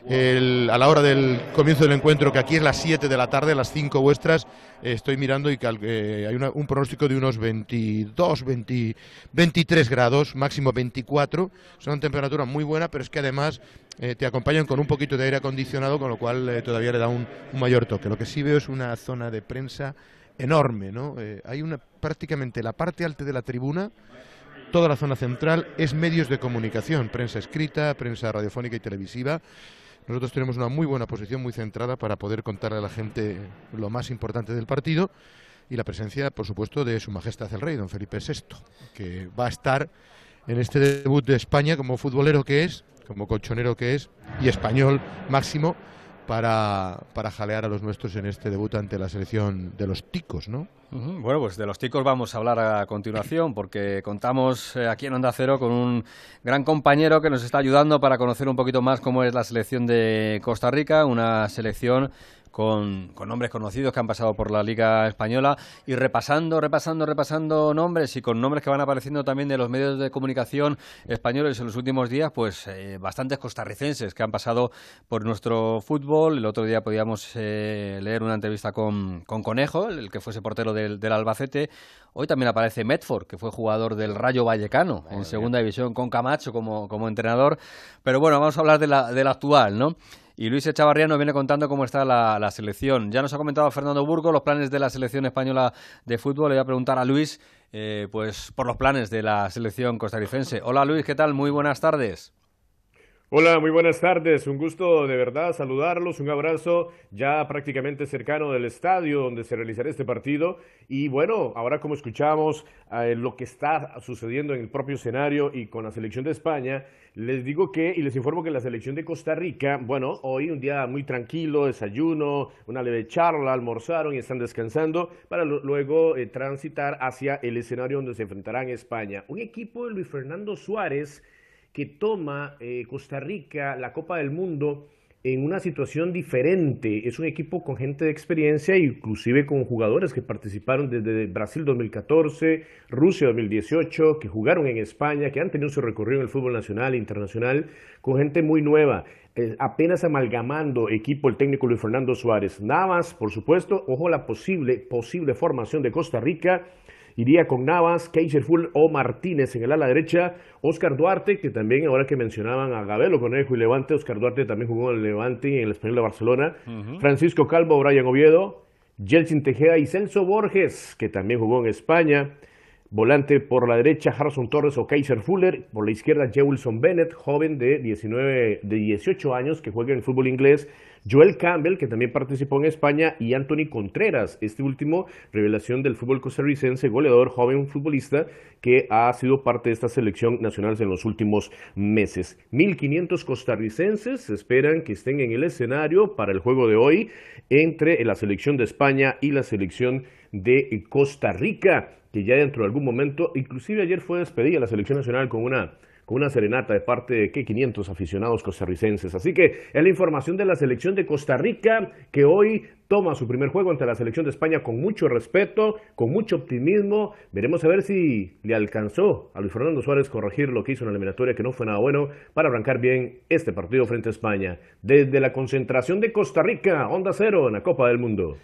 [SPEAKER 24] el- a la hora del comienzo del encuentro, que aquí es las 7 de la tarde, las 5 vuestras, eh, estoy mirando y cal- eh, hay una- un pronóstico de unos 22, 20 23 grados, máximo 24. Es una temperatura muy buena, pero es que además eh, te acompañan con un poquito de aire acondicionado, con lo cual eh, todavía le da un, un mayor toque. Lo que sí veo es una zona de prensa enorme, ¿no? Hay una prácticamente la parte alta de la tribuna toda la zona central es medios de comunicación, prensa escrita, prensa radiofónica y televisiva. Nosotros tenemos una muy buena posición, muy centrada para poder contarle a la gente lo más importante del partido y la presencia, por supuesto, de Su Majestad el Rey, don Felipe VI, que va a estar en este debut de España como futbolero que es, como colchonero que es y español máximo para, para jalear a los nuestros en este debut ante la selección de los ticos, ¿no?
[SPEAKER 3] Bueno, pues de los ticos vamos a hablar a continuación porque contamos eh, aquí en Onda Cero con un gran compañero que nos está ayudando para conocer un poquito más cómo es la selección de Costa Rica, una selección con, con nombres conocidos que han pasado por la Liga Española y repasando, repasando, repasando nombres y con nombres que van apareciendo también de los medios de comunicación españoles en los últimos días, pues eh, bastantes costarricenses que han pasado por nuestro fútbol. El otro día podíamos eh, leer una entrevista con, con Conejo, el que fuese portero del, del Albacete. Hoy también aparece Medford, que fue jugador del Rayo Vallecano en segunda división con Camacho como, como entrenador. Pero bueno, vamos a hablar de la, de la actual, ¿no? Y Luis Echavarría nos viene contando cómo está la, selección. Ya nos ha comentado Fernando Burgo los planes de la selección española de fútbol. Le voy a preguntar a Luis, eh, pues por los planes de la selección costarricense. Hola Luis, ¿qué tal? Muy buenas tardes.
[SPEAKER 25] Hola, muy buenas tardes. Un gusto de verdad saludarlos. Un abrazo ya prácticamente cercano del estadio donde se realizará este partido. Y bueno, ahora como escuchamos eh, lo que está sucediendo en el propio escenario y con la selección de España, les digo que y les informo que la selección de Costa Rica, bueno, hoy un día muy tranquilo, desayuno, una leve charla, almorzaron y están descansando para luego eh, transitar hacia el escenario donde se enfrentarán España. Un equipo de Luis Fernando Suárez que toma eh, Costa Rica la Copa del Mundo en una situación diferente. Es un equipo con gente de experiencia, inclusive con jugadores que participaron desde Brasil 2014, Rusia 2018, que jugaron en España, que han tenido su recorrido en el fútbol nacional e internacional, con gente muy nueva. Eh, apenas amalgamando equipo el técnico Luis Fernando Suárez. Navas, por supuesto, ojo la posible, posible formación de Costa Rica. Iría con Navas, Full o Martínez en el ala derecha. Oscar Duarte, que también, ahora que mencionaban a Gabelo Conejo y Levante, Oscar Duarte también jugó en el Levante y en el Español de Barcelona. Francisco Calvo, Brian Oviedo, Yeltsin Tejeda y Celso Borges, que también jugó en España. Volante por la derecha, Harrison Torres o Kaiser Fuller. Por la izquierda, J. Wilson Bennett, joven de, 19, de 18 años que juega en el fútbol inglés. Joel Campbell, que también participó en España. Y Anthony Contreras, este último, revelación del fútbol costarricense, goleador, joven futbolista, que ha sido parte de esta selección nacional en los últimos meses. 1.500 costarricenses esperan que estén en el escenario para el juego de hoy entre la selección de España y la selección de Costa Rica que ya dentro de algún momento, inclusive ayer fue despedida la selección nacional con una, con una serenata de parte de ¿qué? 500 aficionados costarricenses. Así que es la información de la selección de Costa Rica que hoy toma su primer juego ante la selección de España con mucho respeto, con mucho optimismo. Veremos a ver si le alcanzó a Luis Fernando Suárez corregir lo que hizo en la eliminatoria, que no fue nada bueno, para arrancar bien este partido frente a España. Desde la concentración de Costa Rica, Onda Cero en la Copa del Mundo.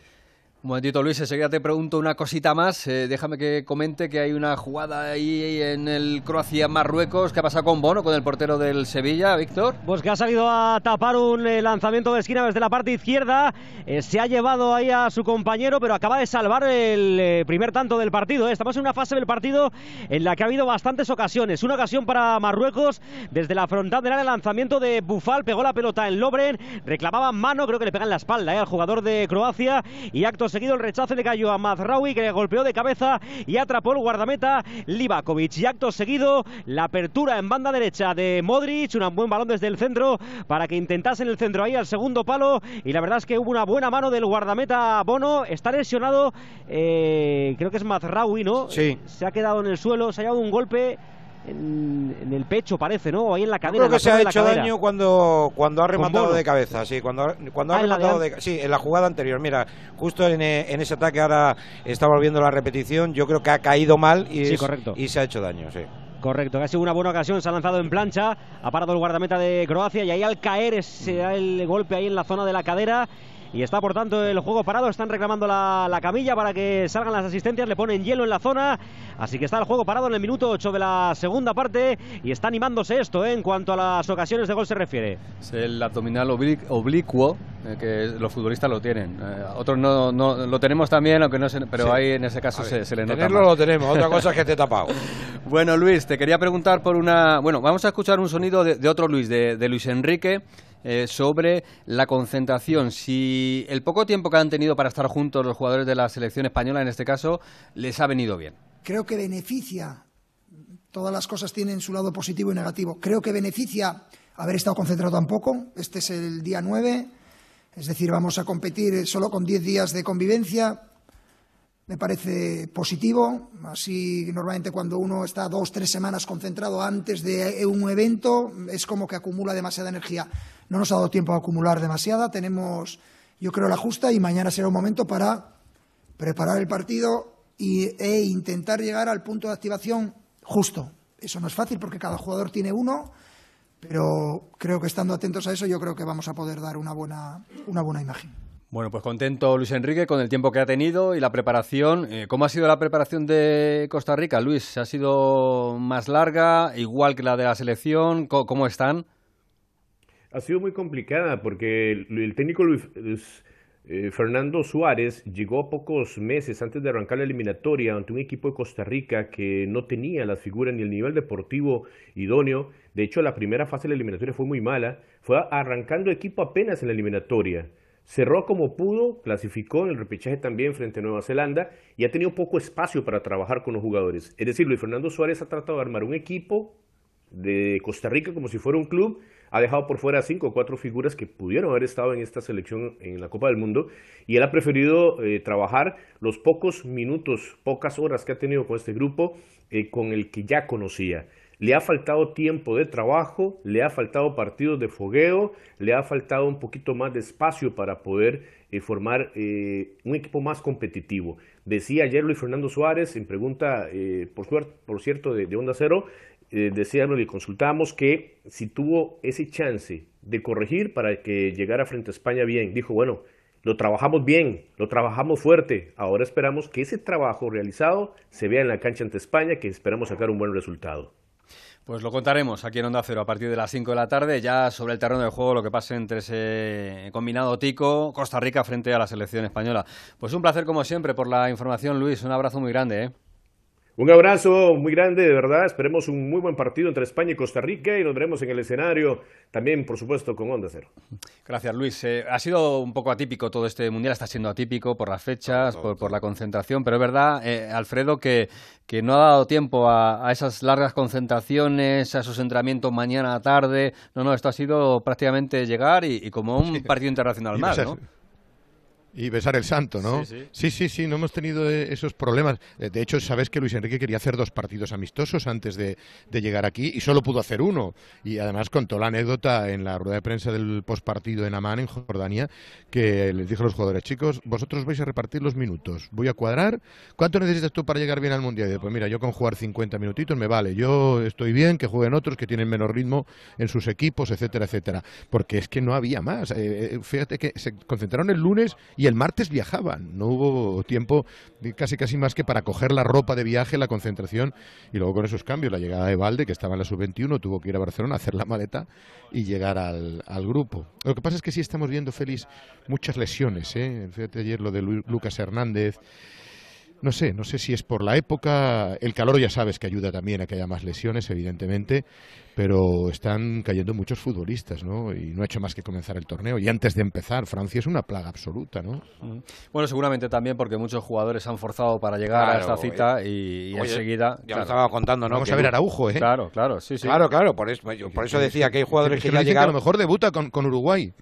[SPEAKER 3] Un momentito, Luis, enseguida te pregunto una cosita más. Eh, déjame que comente que hay una jugada ahí en el Croacia-Marruecos. ¿Qué ha pasado con Bono, con el portero del Sevilla, Víctor?
[SPEAKER 6] Pues que ha salido a tapar un eh, lanzamiento de esquina desde la parte izquierda. Eh, se ha llevado ahí a su compañero, pero acaba de salvar el eh, primer tanto del partido. ¿eh? Estamos en una fase del partido en la que ha habido bastantes ocasiones. Una ocasión para Marruecos desde la frontal del área, lanzamiento de Bufal, pegó la pelota en Lobren, reclamaba mano, creo que le pega en la espalda al jugador de Croacia y acto el rechazo le cayó a Mazraoui que le golpeó de cabeza y atrapó el guardameta Livakovic. Y acto seguido la apertura en banda derecha de Modric, un buen balón desde el centro para que intentasen el centro ahí al segundo palo y la verdad es que hubo una buena mano del guardameta Bono. Está lesionado, eh, creo que es Mazraoui, ¿no?
[SPEAKER 4] Sí.
[SPEAKER 6] Se ha quedado en el suelo, se ha llevado un golpe. En, en el pecho parece, ¿no? O ahí en la
[SPEAKER 4] Yo
[SPEAKER 6] cadera.
[SPEAKER 4] creo que se ha hecho daño cuando, cuando ha rematado de cabeza, sí, cuando, ha- cuando ha
[SPEAKER 6] Ah,
[SPEAKER 4] rematado de, sí, en la jugada anterior. Mira, justo en, eh, en ese ataque ahora estamos viendo la repetición, yo creo que ha caído mal y,
[SPEAKER 6] Sí,
[SPEAKER 4] es-
[SPEAKER 6] correcto.
[SPEAKER 4] y se ha hecho daño, sí.
[SPEAKER 6] Correcto, que ha sido una buena ocasión, se ha lanzado en plancha, ha parado el guardameta de Croacia y ahí al caer se da el golpe ahí en la zona de la cadera y está por tanto el juego parado. Están reclamando la, la, camilla para que salgan las asistencias, le ponen hielo en la zona. Así que está el juego parado en el minuto 8 de la segunda parte y está animándose esto ¿eh? en cuanto a las ocasiones de gol se refiere.
[SPEAKER 3] Es el abdominal oblicuo, eh, que los futbolistas lo tienen. Eh, otros no, no, lo tenemos también, aunque no se, pero sí. ahí en ese caso se, se, le nota.
[SPEAKER 4] Tenerlo
[SPEAKER 3] más.
[SPEAKER 4] lo tenemos, otra cosa es que te he tapado.
[SPEAKER 3] bueno, Luis, te quería preguntar por una. Bueno, vamos a escuchar un sonido de, de otro Luis, de, de Luis Enrique eh, sobre la concentración. Si el poco tiempo que han tenido para estar juntos los jugadores de la selección española, en este caso, les ha venido bien.
[SPEAKER 26] Creo que beneficia, todas las cosas tienen su lado positivo y negativo, creo que beneficia haber estado concentrado tan poco. Este es el día 9, es decir, vamos a competir solo con 10 días de convivencia. Me parece positivo. Así, normalmente, cuando uno está dos, tres semanas concentrado antes de un evento, es como que acumula demasiada energía. No nos ha dado tiempo a acumular demasiada. Tenemos, yo creo, la justa y mañana será un momento para preparar el partido e intentar llegar al punto de activación justo. Eso no es fácil porque cada jugador tiene uno, pero creo que estando atentos a eso, yo creo que vamos a poder dar una buena, una buena imagen.
[SPEAKER 3] Bueno, pues contento Luis Enrique con el tiempo que ha tenido y la preparación. Eh, ¿Cómo ha sido la preparación de Costa Rica, Luis? ¿Ha sido más larga, igual que la de la selección? ¿Cómo, están?
[SPEAKER 25] Ha sido muy complicada porque el, técnico Luis, Luis eh, Fernando Suárez llegó pocos meses antes de arrancar la eliminatoria ante un equipo de Costa Rica que no tenía las figuras ni el nivel deportivo idóneo. De hecho, la primera fase de la eliminatoria fue muy mala. Fue arrancando equipo apenas en la eliminatoria. Cerró como pudo, clasificó en el repechaje también frente a Nueva Zelanda y ha tenido poco espacio para trabajar con los jugadores. Es decir, Luis Fernando Suárez ha tratado de armar un equipo de Costa Rica como si fuera un club, ha dejado por fuera cinco o cuatro figuras que pudieron haber estado en esta selección en la Copa del Mundo y él ha preferido eh, trabajar los pocos minutos, pocas horas que ha tenido con este grupo eh, con el que ya conocía. Le ha faltado tiempo de trabajo, le ha faltado partidos de fogueo, le ha faltado un poquito más de espacio para poder eh, formar eh, un equipo más competitivo. Decía ayer Luis Fernando Suárez, en pregunta, eh, por, por, cierto, de, Onda Cero, decía, le consultamos que si tuvo ese chance de corregir para que llegara frente a España bien, dijo, bueno, lo trabajamos bien, lo trabajamos fuerte. Ahora esperamos que ese trabajo realizado se vea en la cancha ante España, que esperamos sacar un buen resultado.
[SPEAKER 3] Pues lo contaremos aquí en Onda Cero a partir de las 5 de la tarde, ya sobre el terreno de juego, lo que pase entre ese combinado tico Costa Rica frente a la selección española. Pues un placer como siempre por la información, Luis. Un abrazo muy grande. ¿eh?
[SPEAKER 25] Un abrazo muy grande, de verdad. Esperemos un muy buen partido entre España y Costa Rica y nos veremos en el escenario también, por supuesto, con Onda Cero.
[SPEAKER 3] Gracias, Luis. Eh, ha sido un poco atípico todo este mundial, está siendo atípico por las fechas, por, por, la concentración, pero es verdad, eh, Alfredo, que, que, no ha dado tiempo a, a, esas largas concentraciones, a esos entrenamientos mañana a tarde. No, no, esto ha sido prácticamente llegar y, y como un partido internacional más, ¿no?
[SPEAKER 24] Y besar el santo, ¿no?
[SPEAKER 3] Sí sí.
[SPEAKER 24] sí, sí, sí, no hemos tenido esos problemas. De hecho, sabes que Luis Enrique quería hacer dos partidos amistosos antes de, de llegar aquí y solo pudo hacer uno. Y además contó la anécdota en la rueda de prensa del postpartido en Amán, en Jordania, que les dijo a los jugadores, chicos, vosotros vais a repartir los minutos. Voy a cuadrar. ¿Cuánto necesitas tú para llegar bien al Mundial? Y pues mira, yo con jugar 50 minutitos me vale. Yo estoy bien, que jueguen otros que tienen menos ritmo en sus equipos, etcétera, etcétera. Porque es que no había más. Eh, fíjate que se concentraron el lunes y el martes viajaban. No hubo tiempo casi casi más que para coger la ropa de viaje, la concentración y luego con esos cambios, la llegada de Valde, que estaba en la sub-21, tuvo que ir a Barcelona a hacer la maleta y llegar al, al, grupo. Lo que pasa es que sí estamos viendo, Félix, muchas lesiones. ¿eh? Fíjate ayer lo de Lu Lucas Hernández. No sé, no sé si es por la época. El calor ya sabes que ayuda también a que haya más lesiones, evidentemente, pero están cayendo muchos futbolistas, ¿no? Y no ha hecho más que comenzar el torneo. Y antes de empezar, Francia es una plaga absoluta, ¿no?
[SPEAKER 3] Bueno, seguramente también porque muchos jugadores han forzado para llegar claro, a esta cita y, y
[SPEAKER 4] oye,
[SPEAKER 3] enseguida.
[SPEAKER 4] Ya claro. lo estaba contando, ¿no?
[SPEAKER 24] Vamos a ver Araujo, ¿eh?
[SPEAKER 3] Claro, claro, sí, sí.
[SPEAKER 4] Claro, claro, por eso, por eso decía que hay jugadores
[SPEAKER 24] que,
[SPEAKER 4] que,
[SPEAKER 24] que
[SPEAKER 4] ya llegaron.
[SPEAKER 24] a lo mejor debuta con, con Uruguay.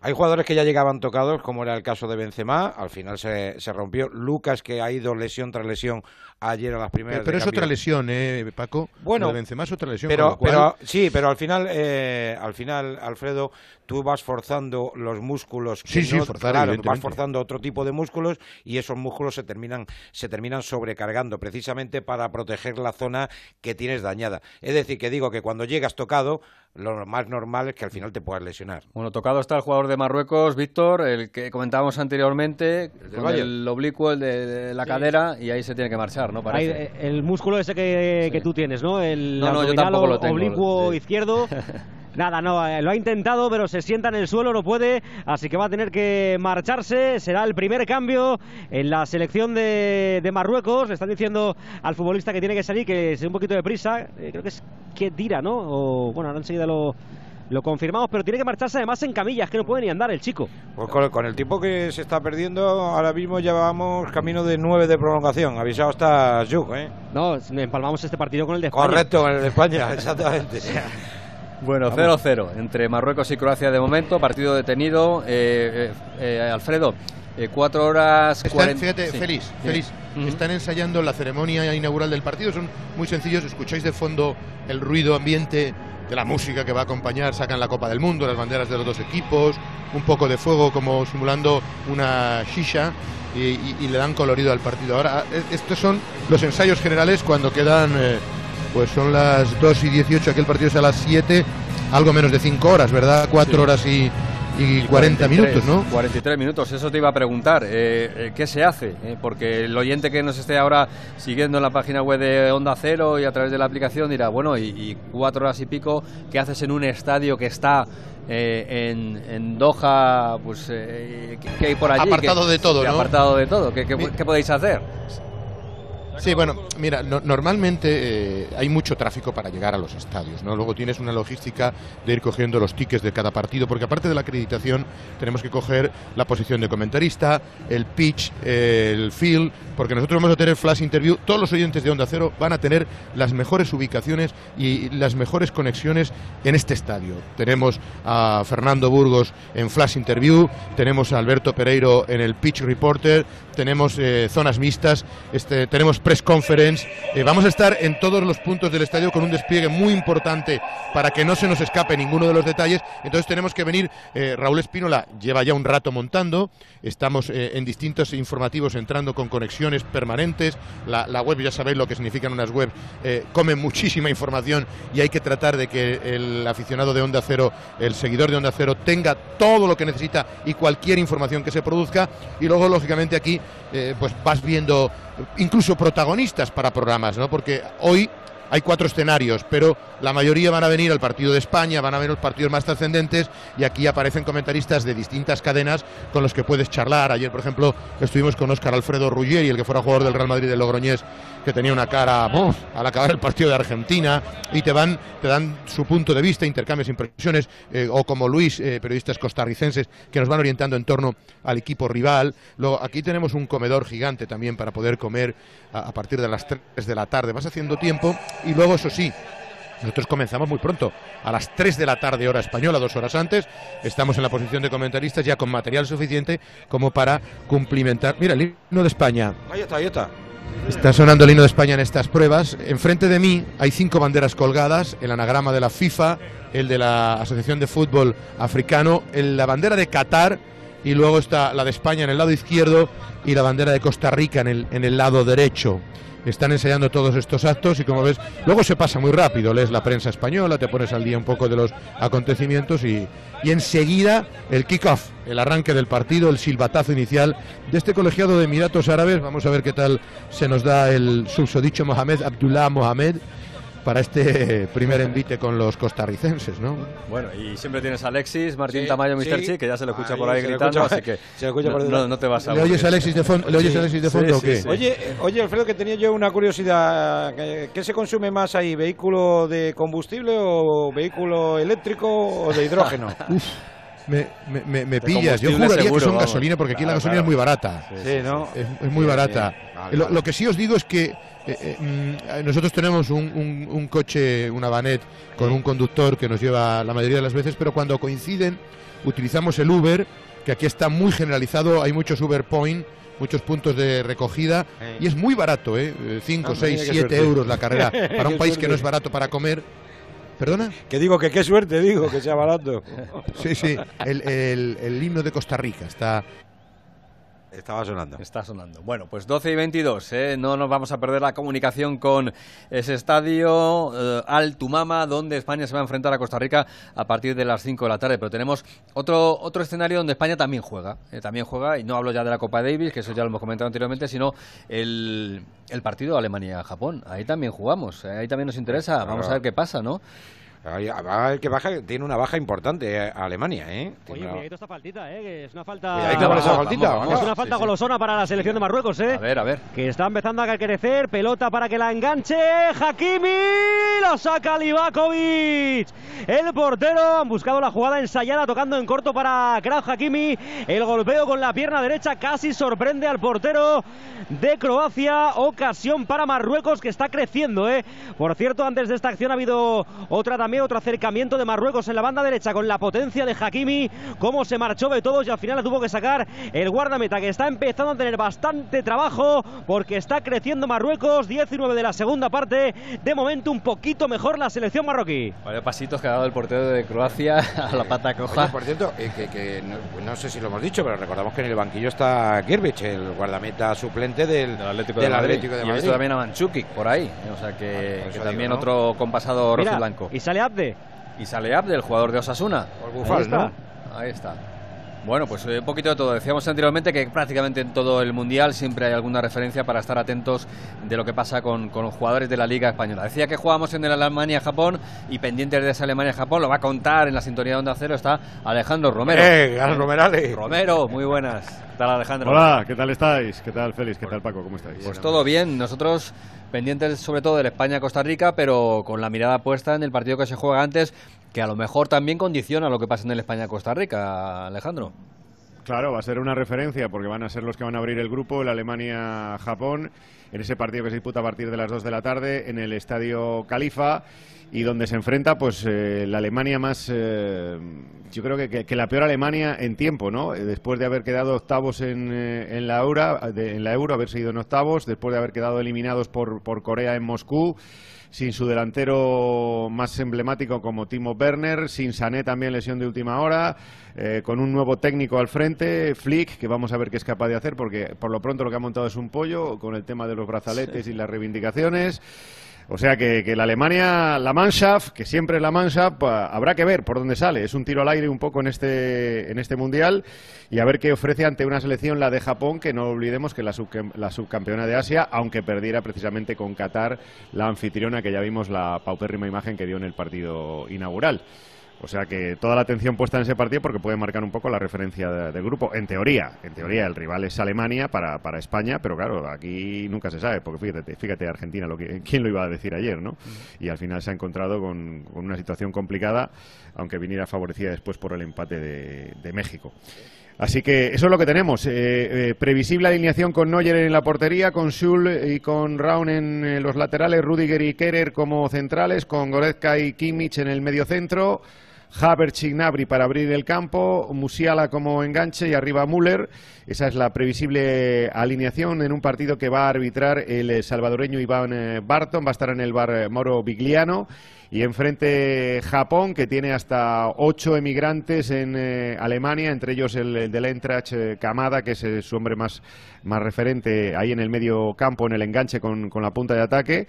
[SPEAKER 4] Hay jugadores que ya llegaban tocados, como era el caso de Benzema, al final se, se rompió. Lucas, que ha ido lesión tras lesión ayer a las primeras.
[SPEAKER 24] Pero es otra lesión, ¿eh, Paco?
[SPEAKER 4] Bueno,
[SPEAKER 24] de Benzema es otra lesión.
[SPEAKER 4] Pero,
[SPEAKER 24] cual-
[SPEAKER 4] pero sí, pero al final, eh, al final, Alfredo, tú vas forzando los músculos. que
[SPEAKER 24] Sí, sí,
[SPEAKER 4] no-
[SPEAKER 24] forzar,
[SPEAKER 4] claro, vas forzando otro tipo de músculos y esos músculos se terminan, se terminan sobrecargando, precisamente para proteger la zona que tienes dañada. Es decir, que digo que cuando llegas tocado, lo más normal es que al final te puedas lesionar.
[SPEAKER 3] Bueno, tocado está el jugador de Marruecos, Víctor, el que comentábamos anteriormente, con el oblicuo, el de, de la cadera, y ahí se tiene que marchar, ¿no? Parece.
[SPEAKER 6] eh, el músculo ese que, que tú tienes, ¿no? El
[SPEAKER 3] No, no, yo tampoco lo tengo,
[SPEAKER 6] oblicuo
[SPEAKER 3] sí.
[SPEAKER 6] izquierdo. Nada, no, eh, lo ha intentado, pero se sienta en el suelo, no puede, así que va a tener que marcharse. Será el primer cambio en la selección de, de Marruecos. Le están diciendo al futbolista que tiene que salir, que se dé un poquito de prisa. Eh, creo que es que tira, ¿no? O, bueno, ahora enseguida lo, lo confirmamos, pero tiene que marcharse además en camillas, que no puede ni andar el chico.
[SPEAKER 4] Pues con, con el tiempo que se está perdiendo, ahora mismo ya vamos camino de nueve de prolongación. Avisado está Juk, ¿eh?
[SPEAKER 6] No, empalmamos este partido con el de España.
[SPEAKER 4] Correcto, con el de España, exactamente.
[SPEAKER 3] Bueno, 0-0 entre Marruecos y Croacia de momento, partido detenido. Eh, eh, eh, Alfredo, eh, cuatro horas...
[SPEAKER 24] Están,
[SPEAKER 3] cuarenta-
[SPEAKER 24] fíjate,
[SPEAKER 3] sí,
[SPEAKER 24] feliz, feliz. Están ensayando la ceremonia inaugural del partido. Son muy sencillos. Escucháis de fondo el ruido ambiente de la música que va a acompañar. Sacan la Copa del Mundo, las banderas de los dos equipos, un poco de fuego como simulando una shisha. Y, y- y le dan colorido al partido. Ahora, eh, estos son los ensayos generales cuando quedan, eh, pues son las 2 y 18, aquel partido es a las 7, algo menos de 5 horas, ¿verdad? 4
[SPEAKER 3] Sí.
[SPEAKER 24] horas y, y 40 minutos, ¿no?
[SPEAKER 3] 43 minutos, eso te iba a preguntar. eh, eh, ¿Qué se hace? Eh, porque el oyente que nos esté ahora siguiendo en la página web de Onda Cero y a través de la aplicación dirá, bueno, y, y cuatro horas y pico, ¿qué haces en un estadio que está eh, en, en Doha? Pues, eh, ¿qué, hay por allí?
[SPEAKER 24] Apartado
[SPEAKER 3] ¿Qué-
[SPEAKER 24] de todo, ¿no?
[SPEAKER 3] Apartado de todo. ¿Qué, qué- qué podéis hacer?
[SPEAKER 24] Sí, bueno, mira, no- normalmente eh, hay mucho tráfico para llegar a los estadios, ¿no? Luego tienes una logística de ir cogiendo los tickets de cada partido, porque aparte de la acreditación tenemos que coger la posición de comentarista, el pitch, el field, porque nosotros vamos a tener flash interview. Todos los oyentes de Onda Cero van a tener las mejores ubicaciones y las mejores conexiones en este estadio. Tenemos a Fernando Burgos en flash interview, tenemos a Alberto Pereiro en el pitch reporter, tenemos eh, zonas mixtas, este, tenemos press conference. eh, vamos a estar en todos los puntos del estadio con un despliegue muy importante para que no se nos escape ninguno de los detalles. Entonces tenemos que venir. eh, Raúl Espínola lleva ya un rato montando. Estamos eh, en distintos informativos entrando con conexiones permanentes. La, la web, ya sabéis lo que significan unas webs, eh, comen muchísima información y hay que tratar de que el aficionado de Onda Cero, el seguidor de Onda Cero, tenga todo lo que necesita y cualquier información que se produzca. Y luego, lógicamente, aquí eh, pues vas viendo incluso protagonistas para programas, ¿no? Porque hoy hay cuatro escenarios, pero la mayoría van a venir al partido de España, van a ver los partidos más trascendentes y aquí aparecen comentaristas de distintas cadenas con los que puedes charlar. Ayer, por ejemplo, estuvimos con Óscar Alfredo Ruggeri, el que fuera jugador del Real Madrid de Logroñés, que tenía una cara al acabar el partido de Argentina y te van te dan su punto de vista, intercambios impresiones eh, o como Luis, eh, periodistas costarricenses que nos van orientando en torno al equipo rival. Luego aquí tenemos un comedor gigante también para poder comer a, a partir de las 3 de la tarde. Vas haciendo tiempo y luego eso sí, nosotros comenzamos muy pronto, a las 3 de la tarde hora española, dos horas antes. Estamos en la posición de comentaristas ya con material suficiente como para cumplimentar. Mira, el himno de España.
[SPEAKER 4] Ahí está, ahí está.
[SPEAKER 24] Está sonando el himno de España en estas pruebas. Enfrente de mí hay cinco banderas colgadas, el anagrama de la FIFA, el de la Asociación de Fútbol Africano, el- la bandera de Qatar y luego está la de España en el lado izquierdo y la bandera de Costa Rica en el, en el lado derecho. Están ensayando todos estos actos y como ves, luego se pasa muy rápido, lees la prensa española, te pones al día un poco de los acontecimientos y, y enseguida el kick-off, el arranque del partido, el silbatazo inicial de este colegiado de Emiratos Árabes. Vamos a ver qué tal se nos da el susodicho Mohamed Abdullah Mohamed para este primer envite con los costarricenses, ¿no?
[SPEAKER 3] Bueno, y siempre tienes a Alexis, Martín
[SPEAKER 4] Sí,
[SPEAKER 3] Tamayo, Mr.
[SPEAKER 4] sí.
[SPEAKER 3] Chi, que ya se le escucha
[SPEAKER 4] Ahí
[SPEAKER 3] por ahí gritando,
[SPEAKER 4] escucha-
[SPEAKER 3] así que
[SPEAKER 4] se escucha
[SPEAKER 3] no,
[SPEAKER 4] por
[SPEAKER 3] no- no te vas a
[SPEAKER 24] ¿Le oyes
[SPEAKER 3] aburrir.
[SPEAKER 24] a Alexis de fondo, ¿le oyes a Alexis de
[SPEAKER 3] Sí,
[SPEAKER 24] fondo o qué?
[SPEAKER 3] sí.
[SPEAKER 4] Oye, oye, Alfredo, que tenía yo una curiosidad. ¿Qué, se consume más ahí? ¿Vehículo de combustible o vehículo eléctrico o de hidrógeno?
[SPEAKER 24] Uf, me, me- me- pillas. Yo juraría
[SPEAKER 3] seguro,
[SPEAKER 24] que son
[SPEAKER 3] vamos.
[SPEAKER 24] gasolina porque aquí la gasolina
[SPEAKER 3] claro.
[SPEAKER 24] es muy barata.
[SPEAKER 4] Sí, ¿no?
[SPEAKER 24] Es, es muy barata.
[SPEAKER 4] bien. Vale,
[SPEAKER 24] lo,
[SPEAKER 4] vale.
[SPEAKER 24] lo que sí os digo es que eh, eh, mm, nosotros tenemos un, un- un coche, una vanet, con un conductor que nos lleva la mayoría de las veces, pero cuando coinciden utilizamos el Uber, que aquí está muy generalizado, hay muchos Uber Point, muchos puntos de recogida y es muy barato, ¿eh? 5,
[SPEAKER 4] Ah,
[SPEAKER 24] 6,
[SPEAKER 4] mira qué
[SPEAKER 24] 7
[SPEAKER 4] suerte.
[SPEAKER 24] euros la carrera para un país que no es barato para comer. ¿Perdona?
[SPEAKER 4] Que digo que qué suerte, digo, que sea barato.
[SPEAKER 24] Sí, sí, el, el- el himno de Costa Rica está...
[SPEAKER 4] Estaba sonando.
[SPEAKER 3] Está sonando. Bueno, pues 12 y 22, ¿eh? no nos vamos a perder la comunicación con ese estadio eh, Al Tumama, donde España se va a enfrentar a Costa Rica a partir de las 5 de la tarde. Pero tenemos otro, otro escenario donde España también juega. eh, también juega, y no hablo ya de la Copa Davis, que eso ya lo hemos comentado anteriormente, sino el, el partido Alemania-Japón. Ahí también jugamos, eh, ahí también nos interesa. Vamos a ver qué pasa, ¿no?
[SPEAKER 4] Ahí- va a ver que baja, tiene una baja importante eh, Alemania, ¿eh? Tiene
[SPEAKER 6] Oye,
[SPEAKER 4] una-
[SPEAKER 6] esta faltita, ¿eh? Que es una falta...
[SPEAKER 4] Cuidadito con esa faltita,
[SPEAKER 6] Vamos,
[SPEAKER 4] vamos.
[SPEAKER 6] Es una falta golosona para la selección de Marruecos, ¿eh?
[SPEAKER 3] A ver, a ver.
[SPEAKER 6] Que está empezando a crecer. Pelota para que la enganche. Hakimi. Lo saca Livakovic. El portero. Han buscado la jugada ensayada tocando en corto para Kraf Hakimi. El golpeo con la pierna derecha casi sorprende al portero de Croacia. Ocasión para Marruecos que está creciendo, ¿eh? Por cierto, antes de esta acción ha habido otra también, otro acercamiento de Marruecos en la banda derecha con la potencia de Hakimi. Cómo se marchó de todos y al final la tuvo que sacar el guardameta que está empezando a tener bastante trabajo porque está creciendo Marruecos. 19 de la segunda parte. De momento un poquito mejor la selección marroquí.
[SPEAKER 3] Vaya pasitos que ha dado el portero de Croacia a la pata coja.
[SPEAKER 4] Oye, por cierto, eh, que, que no, no sé si lo hemos dicho, pero recordamos que en el banquillo está Girbich, el guardameta suplente del,
[SPEAKER 3] Atlético
[SPEAKER 4] del
[SPEAKER 3] de Madrid.
[SPEAKER 4] Atlético de
[SPEAKER 3] Y he
[SPEAKER 4] Madrid.
[SPEAKER 3] visto también a Manchukic por ahí. O sea que,
[SPEAKER 4] por
[SPEAKER 3] que también
[SPEAKER 4] digo, ¿no?
[SPEAKER 3] otro compasado
[SPEAKER 6] Mira,
[SPEAKER 3] rojiblanco.
[SPEAKER 6] y sale Abde.
[SPEAKER 3] Y sale Abde, el jugador de Osasuna.
[SPEAKER 4] Bufal,
[SPEAKER 3] Ahí está.
[SPEAKER 4] ¿no?
[SPEAKER 3] Ahí está. Bueno, pues eh, un poquito de todo. Decíamos anteriormente que prácticamente en todo el Mundial siempre hay alguna referencia para estar atentos de lo que pasa con, con los jugadores de la Liga Española. Decía que jugamos en el Alemania-Japón y pendientes de ese Alemania-Japón lo va a contar en la sintonía de Onda Cero está Alejandro Romero.
[SPEAKER 4] ¡Eh, Romerales!
[SPEAKER 3] Romero, muy buenas. ¿Qué tal Alejandro?
[SPEAKER 27] Hola, ¿qué tal estáis? ¿Qué tal Félix? ¿Qué tal Paco? ¿Cómo estáis?
[SPEAKER 3] Pues todo bien, nosotros pendientes sobre todo del España-Costa Rica, pero con la mirada puesta en el partido que se juega antes, que a lo mejor también condiciona lo que pasa en el España-Costa Rica, Alejandro.
[SPEAKER 27] Claro, va a ser una referencia porque van a ser los que van a abrir el grupo, el Alemania-Japón, en ese partido que se disputa a partir de las 2 de la tarde en el Estadio Califa y donde se enfrenta pues eh, la Alemania más, eh, yo creo que, la peor Alemania en tiempo, ¿no? Eh, Después de haber quedado octavos en, en la Euro, de- en la Euro, en octavos, después de haber quedado eliminados por, por Corea en Moscú, sin su delantero más emblemático como Timo Werner, sin Sané también lesión de última hora, eh, con un nuevo técnico al frente, Flick, que vamos a ver qué es capaz de hacer, porque por lo pronto lo que ha montado es un pollo, con el tema de los brazaletes y las reivindicaciones. O sea que, que la Alemania, la Mannschaft, que siempre es la Mannschaft, habrá que ver por dónde sale. Es un tiro al aire un poco en este, en este mundial y a ver qué ofrece ante una selección, la de Japón, que no olvidemos que la, subcam- la subcampeona de Asia, aunque perdiera precisamente con Qatar, la anfitriona, que ya vimos la paupérrima imagen que dio en el partido inaugural. O sea que toda la atención puesta en ese partido porque puede marcar un poco la referencia de- del grupo. En teoría, en teoría el rival es Alemania para, para España, pero claro, aquí nunca se sabe, porque fíjate, fíjate Argentina, lo que, ¿quién lo iba a decir ayer, no? Y al final se ha encontrado con, con una situación complicada, aunque viniera favorecida después por el empate de, de México. Así que eso es lo que tenemos. Eh, eh, previsible alineación con Neuer en la portería, con Schul y con Raun en eh, los laterales, Rudiger y Kerer como centrales, con Goretzka y Kimmich en el medio centro. Havertz y Gnabry para abrir el campo, Musiala como enganche y arriba Müller. Esa es la previsible alineación en un partido que va a arbitrar el eh, salvadoreño Iván eh, Barton, va a estar en el bar eh, Moro Vigliano. Y enfrente Japón, que tiene hasta ocho emigrantes en Alemania, entre ellos el, el del Eintracht eh, Kamada, que es su hombre más, más referente ahí en el medio campo, en el enganche con, con la punta de ataque.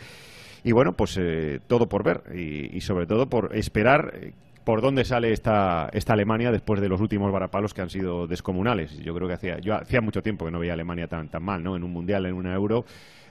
[SPEAKER 27] Y bueno, pues todo por ver y, sobre todo por esperar por dónde sale esta, esta Alemania después de los últimos varapalos que han sido descomunales. Yo creo que hacía, yo hacía mucho tiempo que no veía a Alemania tan, tan mal, ¿no? En un mundial, en una euro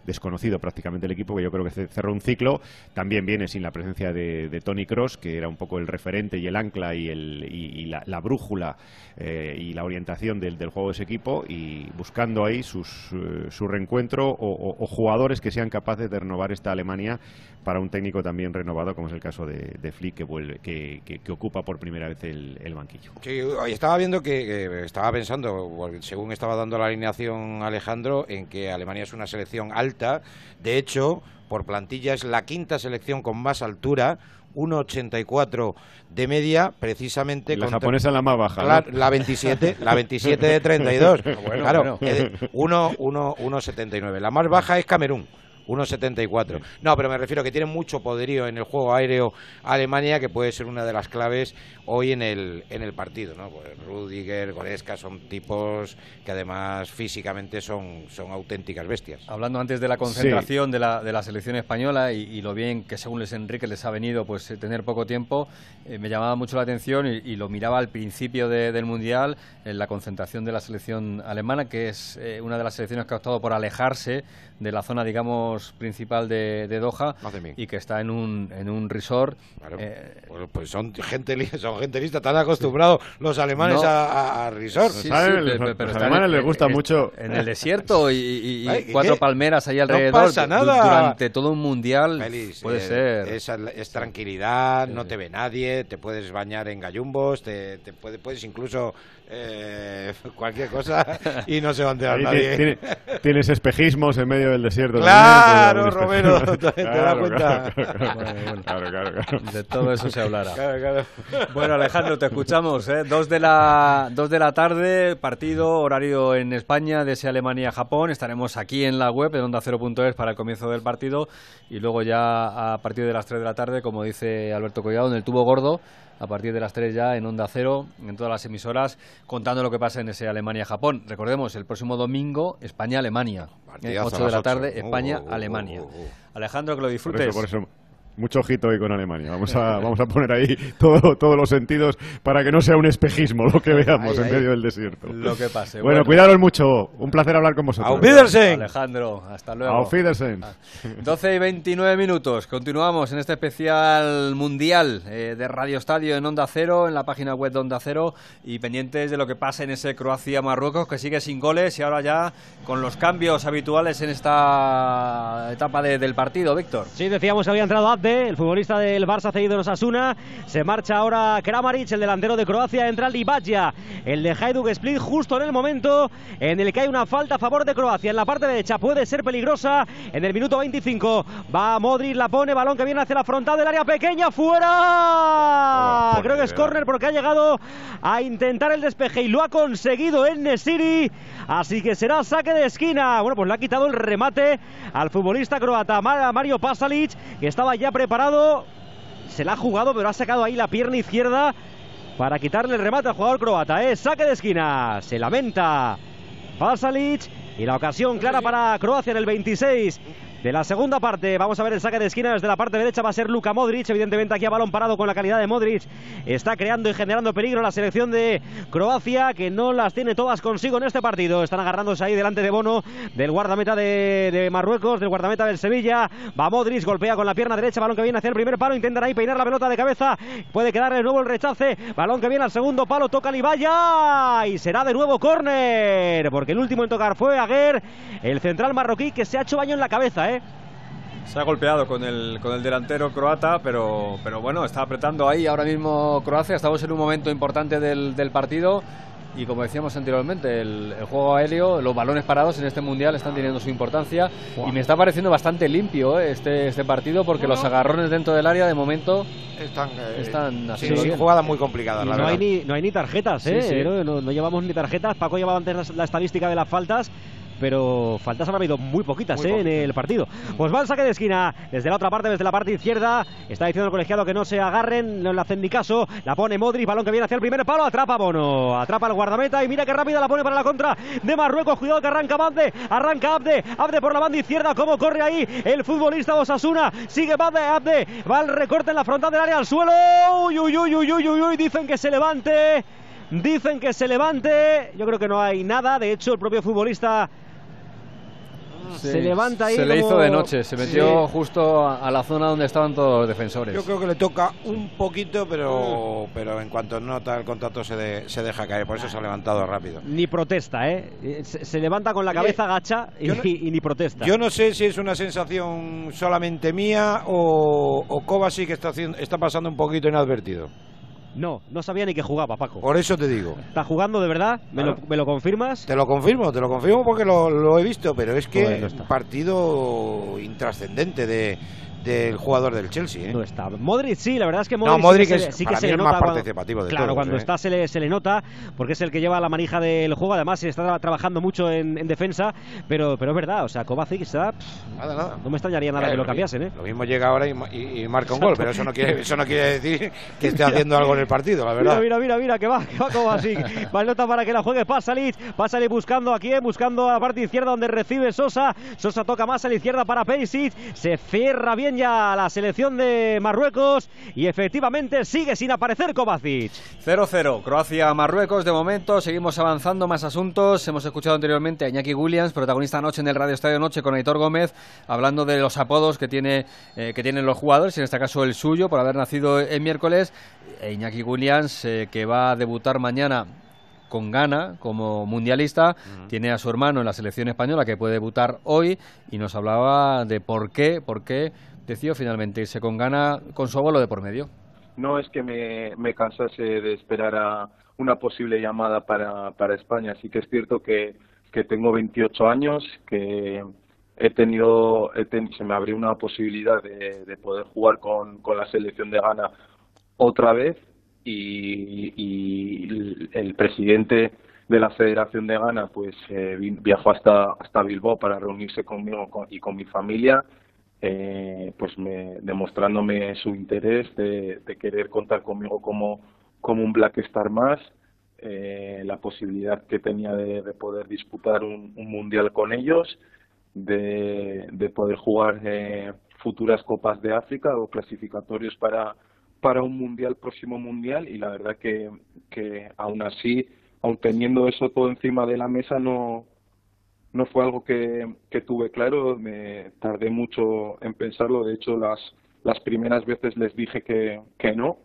[SPEAKER 27] desconocido prácticamente el equipo, que yo creo que ce- cerró un ciclo. También viene sin la presencia de, de Tony Cross, que era un poco el referente y el ancla y, el, y, la, la brújula eh, y la orientación del, del juego de ese equipo, y buscando ahí sus, eh, su reencuentro o jugadores que sean capaces de renovar esta Alemania para un técnico también renovado, como es el caso de, de Flick, que, vuelve, que, que- que ocupa por primera vez el, el banquillo.
[SPEAKER 4] Sí, estaba viendo que, estaba pensando, según estaba dando la alineación Alejandro, en que Alemania es una selección alta. De hecho, por plantilla es la quinta selección con más altura. 1,84 de media, precisamente.
[SPEAKER 27] La japonesa la más baja.
[SPEAKER 4] La, la 27, la 27 de 32. claro, 1,79. La más baja es Camerún. 1,74. No, pero me refiero a que tiene mucho poderío en el juego aéreo Alemania, que puede ser una de las claves hoy en el, en el partido. ¿no? Pues Rudiger, Goretzka son tipos que además físicamente son, son auténticas bestias.
[SPEAKER 3] Hablando antes de la concentración de, la, de la selección española y, lo bien que según Les Enrique les ha venido pues eh, tener poco tiempo, eh, me llamaba mucho la atención y, lo miraba al principio del Mundial en la concentración de la selección alemana, que es eh, una de las selecciones que ha optado por alejarse de la zona, digamos, principal de, de Doha y que está en un, en un resort.
[SPEAKER 4] Eh, pues, pues, son gente son gente lista, están acostumbrados los alemanes a, a, resort.
[SPEAKER 27] Sí, los alemanes les gusta mucho.
[SPEAKER 3] En el desierto y, cuatro palmeras ahí alrededor. No
[SPEAKER 4] pasa nada.
[SPEAKER 3] Durante todo un mundial puede
[SPEAKER 4] eh, ser. Es, tranquilidad, no te ve nadie, te puedes bañar en gallumbos, te, te puedes incluso eh, cualquier cosa y no se va a enterar nadie.
[SPEAKER 27] tienes espejismos en medio del desierto.
[SPEAKER 4] Claro, Romero, te, das cuenta.
[SPEAKER 3] Claro, claro, De todo eso se hablará. Bueno, Alejandro, te escuchamos. ¿eh? Dos, de la, dos de la tarde, partido, horario en España, de ese Alemania-Japón. Estaremos aquí en la web de onda es para el comienzo del partido y luego ya a partir de las 3 de la tarde, como dice Alberto Collado, en el tubo gordo a partir de las 3 ya en Onda Cero, en todas las emisoras, contando lo que pasa en ese Alemania-Japón. Recordemos, el próximo domingo, España-Alemania. 8 eh, de la tarde, España-Alemania. Alejandro, que lo disfrutes
[SPEAKER 27] mucho ojito ahí con Alemania. Vamos a, vamos a poner ahí todo, todos los sentidos para que no sea un espejismo lo que veamos en medio del desierto.
[SPEAKER 3] Lo que pase.
[SPEAKER 27] Bueno, cuidaros mucho. Un placer hablar con vosotros.
[SPEAKER 4] Auf Wiedersehen.
[SPEAKER 3] Alejandro, hasta luego.
[SPEAKER 27] Auf Wiedersehen.
[SPEAKER 3] 12 y 29 minutos. Continuamos en este especial mundial eh, de Radio Estadio en Onda Cero, en la página web de Onda Cero y pendientes de lo que pasa en ese Croacia-Marruecos que sigue sin goles y ahora ya con los cambios habituales en esta etapa del partido, Víctor.
[SPEAKER 6] Sí, decíamos que había entrado Abde el futbolista del Barça cedido en Osasuna. Se marcha ahora Kramaric, el delantero de Croacia. Entra Libadia, el de Hajduk Split, justo en el momento en el que hay una falta a favor de Croacia. En la parte derecha puede ser peligrosa. En el minuto 25 va Modric, la pone, balón que viene hacia la frontal del área pequeña, fuera. Creo que es córner porque ha llegado a intentar el despeje y lo ha conseguido en Nesiri. Así que será saque de esquina. Bueno, pues le ha quitado el remate al futbolista croata Mario Pasalic, que estaba ya preparado. Se la ha jugado, pero ha sacado ahí la pierna izquierda para quitarle el remate al jugador croata. ¿eh? Saque de esquina. Se lamenta Pasalic. Y la ocasión clara para Croacia en el 26 de la segunda parte. Vamos a ver el saque de esquina desde la parte derecha. Va a ser Luka Modric. Evidentemente aquí a balón parado con la calidad de Modric. Está creando y generando peligro la selección de Croacia que no las tiene todas consigo en este partido. Están agarrándose ahí delante de Bono del guardameta de, Marruecos, del guardameta del Sevilla. Va Modric, golpea con la pierna derecha. Balón que viene hacia el primer palo. Intentan ahí peinar la pelota de cabeza. Puede quedar de nuevo el rechace. Balón que viene al segundo palo. Toca Libaya. Y será de nuevo córner. Porque el último en tocar fue Aguer, el central marroquí que se ha hecho baño en la cabeza. ¿eh?
[SPEAKER 3] Se ha golpeado con el, con el delantero croata, pero, pero bueno, está apretando ahí ahora mismo Croacia. Estamos en un momento importante del, del partido y como decíamos anteriormente, el, juego aéreo, los balones parados en este mundial están teniendo su importancia y me está pareciendo bastante limpio eh, este, este partido porque los agarrones dentro del área de momento
[SPEAKER 4] están, eh,
[SPEAKER 3] están
[SPEAKER 4] sí, jugadas muy complicadas.
[SPEAKER 6] no, hay ni, no hay ni tarjetas, ¿eh? No, no, llevamos ni tarjetas. Paco llevaba antes la estadística de las faltas pero faltas han habido muy poquitas ¿eh? en el partido. Pues va el saque de esquina desde la otra parte, desde la parte izquierda. Está diciendo el colegiado que no se agarren, no le hacen ni caso. La pone Modric, balón que viene hacia el primer palo, atrapa Bono, atrapa el guardameta y mira qué rápida la pone para la contra de Marruecos. Cuidado que arranca Abde, arranca Abde, Abde por la banda izquierda, cómo corre ahí el futbolista Osasuna. Sigue Abde, Abde, va el recorte en la frontal del área al suelo. Uy, uy, uy, uy, uy, uy, dicen que se levante. Dicen que se levante. Yo creo que no hay nada. De hecho, el propio futbolista se levanta ahí.
[SPEAKER 3] Se le hizo de noche, se metió justo a, la zona donde estaban todos los defensores.
[SPEAKER 4] Yo creo que le toca un poquito, pero, mm. pero en cuanto nota el contacto se, se deja caer, por eso se ha levantado rápido.
[SPEAKER 6] Ni protesta, ¿eh? Se, levanta con la cabeza gacha y, ni protesta.
[SPEAKER 4] Yo no sé si es una sensación solamente mía o, o Kovacic está, está pasando un poquito inadvertido.
[SPEAKER 6] No, no sabía ni que jugaba, Paco.
[SPEAKER 4] Por eso te digo.
[SPEAKER 6] ¿Está jugando de verdad? ¿Me, lo, ¿me lo confirmas?
[SPEAKER 4] Te lo confirmo, te lo confirmo porque lo, lo he visto, pero es que
[SPEAKER 6] no
[SPEAKER 4] partido intrascendente de del jugador del Chelsea. ¿eh?
[SPEAKER 6] No está. Modric sí, la verdad es que
[SPEAKER 4] No,
[SPEAKER 6] Modric,
[SPEAKER 4] Modric
[SPEAKER 6] sí que
[SPEAKER 4] es-
[SPEAKER 6] se, sí que
[SPEAKER 4] para
[SPEAKER 6] se
[SPEAKER 4] mí
[SPEAKER 6] le
[SPEAKER 4] el
[SPEAKER 6] nota
[SPEAKER 4] más
[SPEAKER 6] cuando-
[SPEAKER 4] participativo de
[SPEAKER 6] Claro,
[SPEAKER 4] todos,
[SPEAKER 6] cuando
[SPEAKER 4] ¿eh?
[SPEAKER 6] está se le, se le nota porque es el que lleva la manija del juego, además está tra- trabajando mucho en, en defensa, pero pero es verdad, o sea, Kovacic está pff,
[SPEAKER 4] Nada, nada.
[SPEAKER 6] no me extrañaría nada
[SPEAKER 4] Eh,
[SPEAKER 6] que lo
[SPEAKER 4] mi-
[SPEAKER 6] cambiasen, ¿eh?
[SPEAKER 4] Lo mismo llega ahora y, y- y marca un gol, pero eso no quiere eso no quiere decir que esté haciendo algo en el partido, la verdad.
[SPEAKER 6] Mira, mira, mira, que va, que va Kovacic. Balota para que la juegue Pasalic. Pasalic buscando a quién, buscando a la parte izquierda donde recibe Sosa. Sosa toca más a la izquierda para Perisic. Se cierra bien ya la selección de Marruecos y efectivamente sigue sin aparecer Kovacic.
[SPEAKER 3] 0-0, Croacia-Marruecos. De momento seguimos avanzando, más asuntos. Hemos escuchado anteriormente a Iñaki Williams, protagonista anoche en el Radio Estadio Noche con Aitor Gómez, hablando de los apodos que, tiene, eh, que tienen los jugadores, en este caso el suyo, por haber nacido el miércoles. E Iñaki Williams, eh, que va a debutar mañana con Ghana como mundialista, tiene a su hermano en la selección española que puede debutar hoy y nos hablaba de por qué, por qué decidió finalmente irse con Ghana con su abuelo de por medio.
[SPEAKER 28] no es que me, cansase de esperar a una posible llamada para, para España. Sí que es cierto que, que tengo 28 años, que he tenido, he ten- se me abrió una posibilidad de, de poder jugar con, con la selección de Ghana otra vez y, el- presidente de la Federación de Ghana pues eh, vi- viajó hasta, hasta Bilbao para reunirse conmigo con- y con mi familia eh, pues me, demostrándome su interés de, querer contar conmigo como, como un Black Star más, eh, la posibilidad que tenía de, de poder disputar un, un mundial con ellos, de, de poder jugar eh, futuras copas de África o clasificatorios para, para un mundial, próximo mundial, y la verdad que, que aún así, aun teniendo eso todo encima de la mesa, no, no fue algo que, que tuve claro, me tardé mucho en pensarlo, de hecho las, las primeras veces les dije que, que no,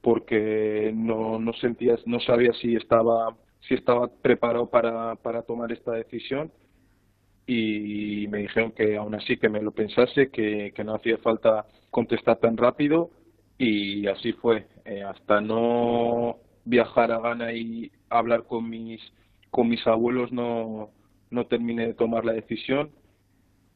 [SPEAKER 28] porque no, no sentía, no sabía si estaba, si estaba preparado para, para tomar esta decisión y me dijeron que aún así que me lo pensase, que, que no hacía falta contestar tan rápido y así fue. Eh, hasta no viajar a Ghana y hablar con mis, con mis abuelos no, no terminé de tomar la decisión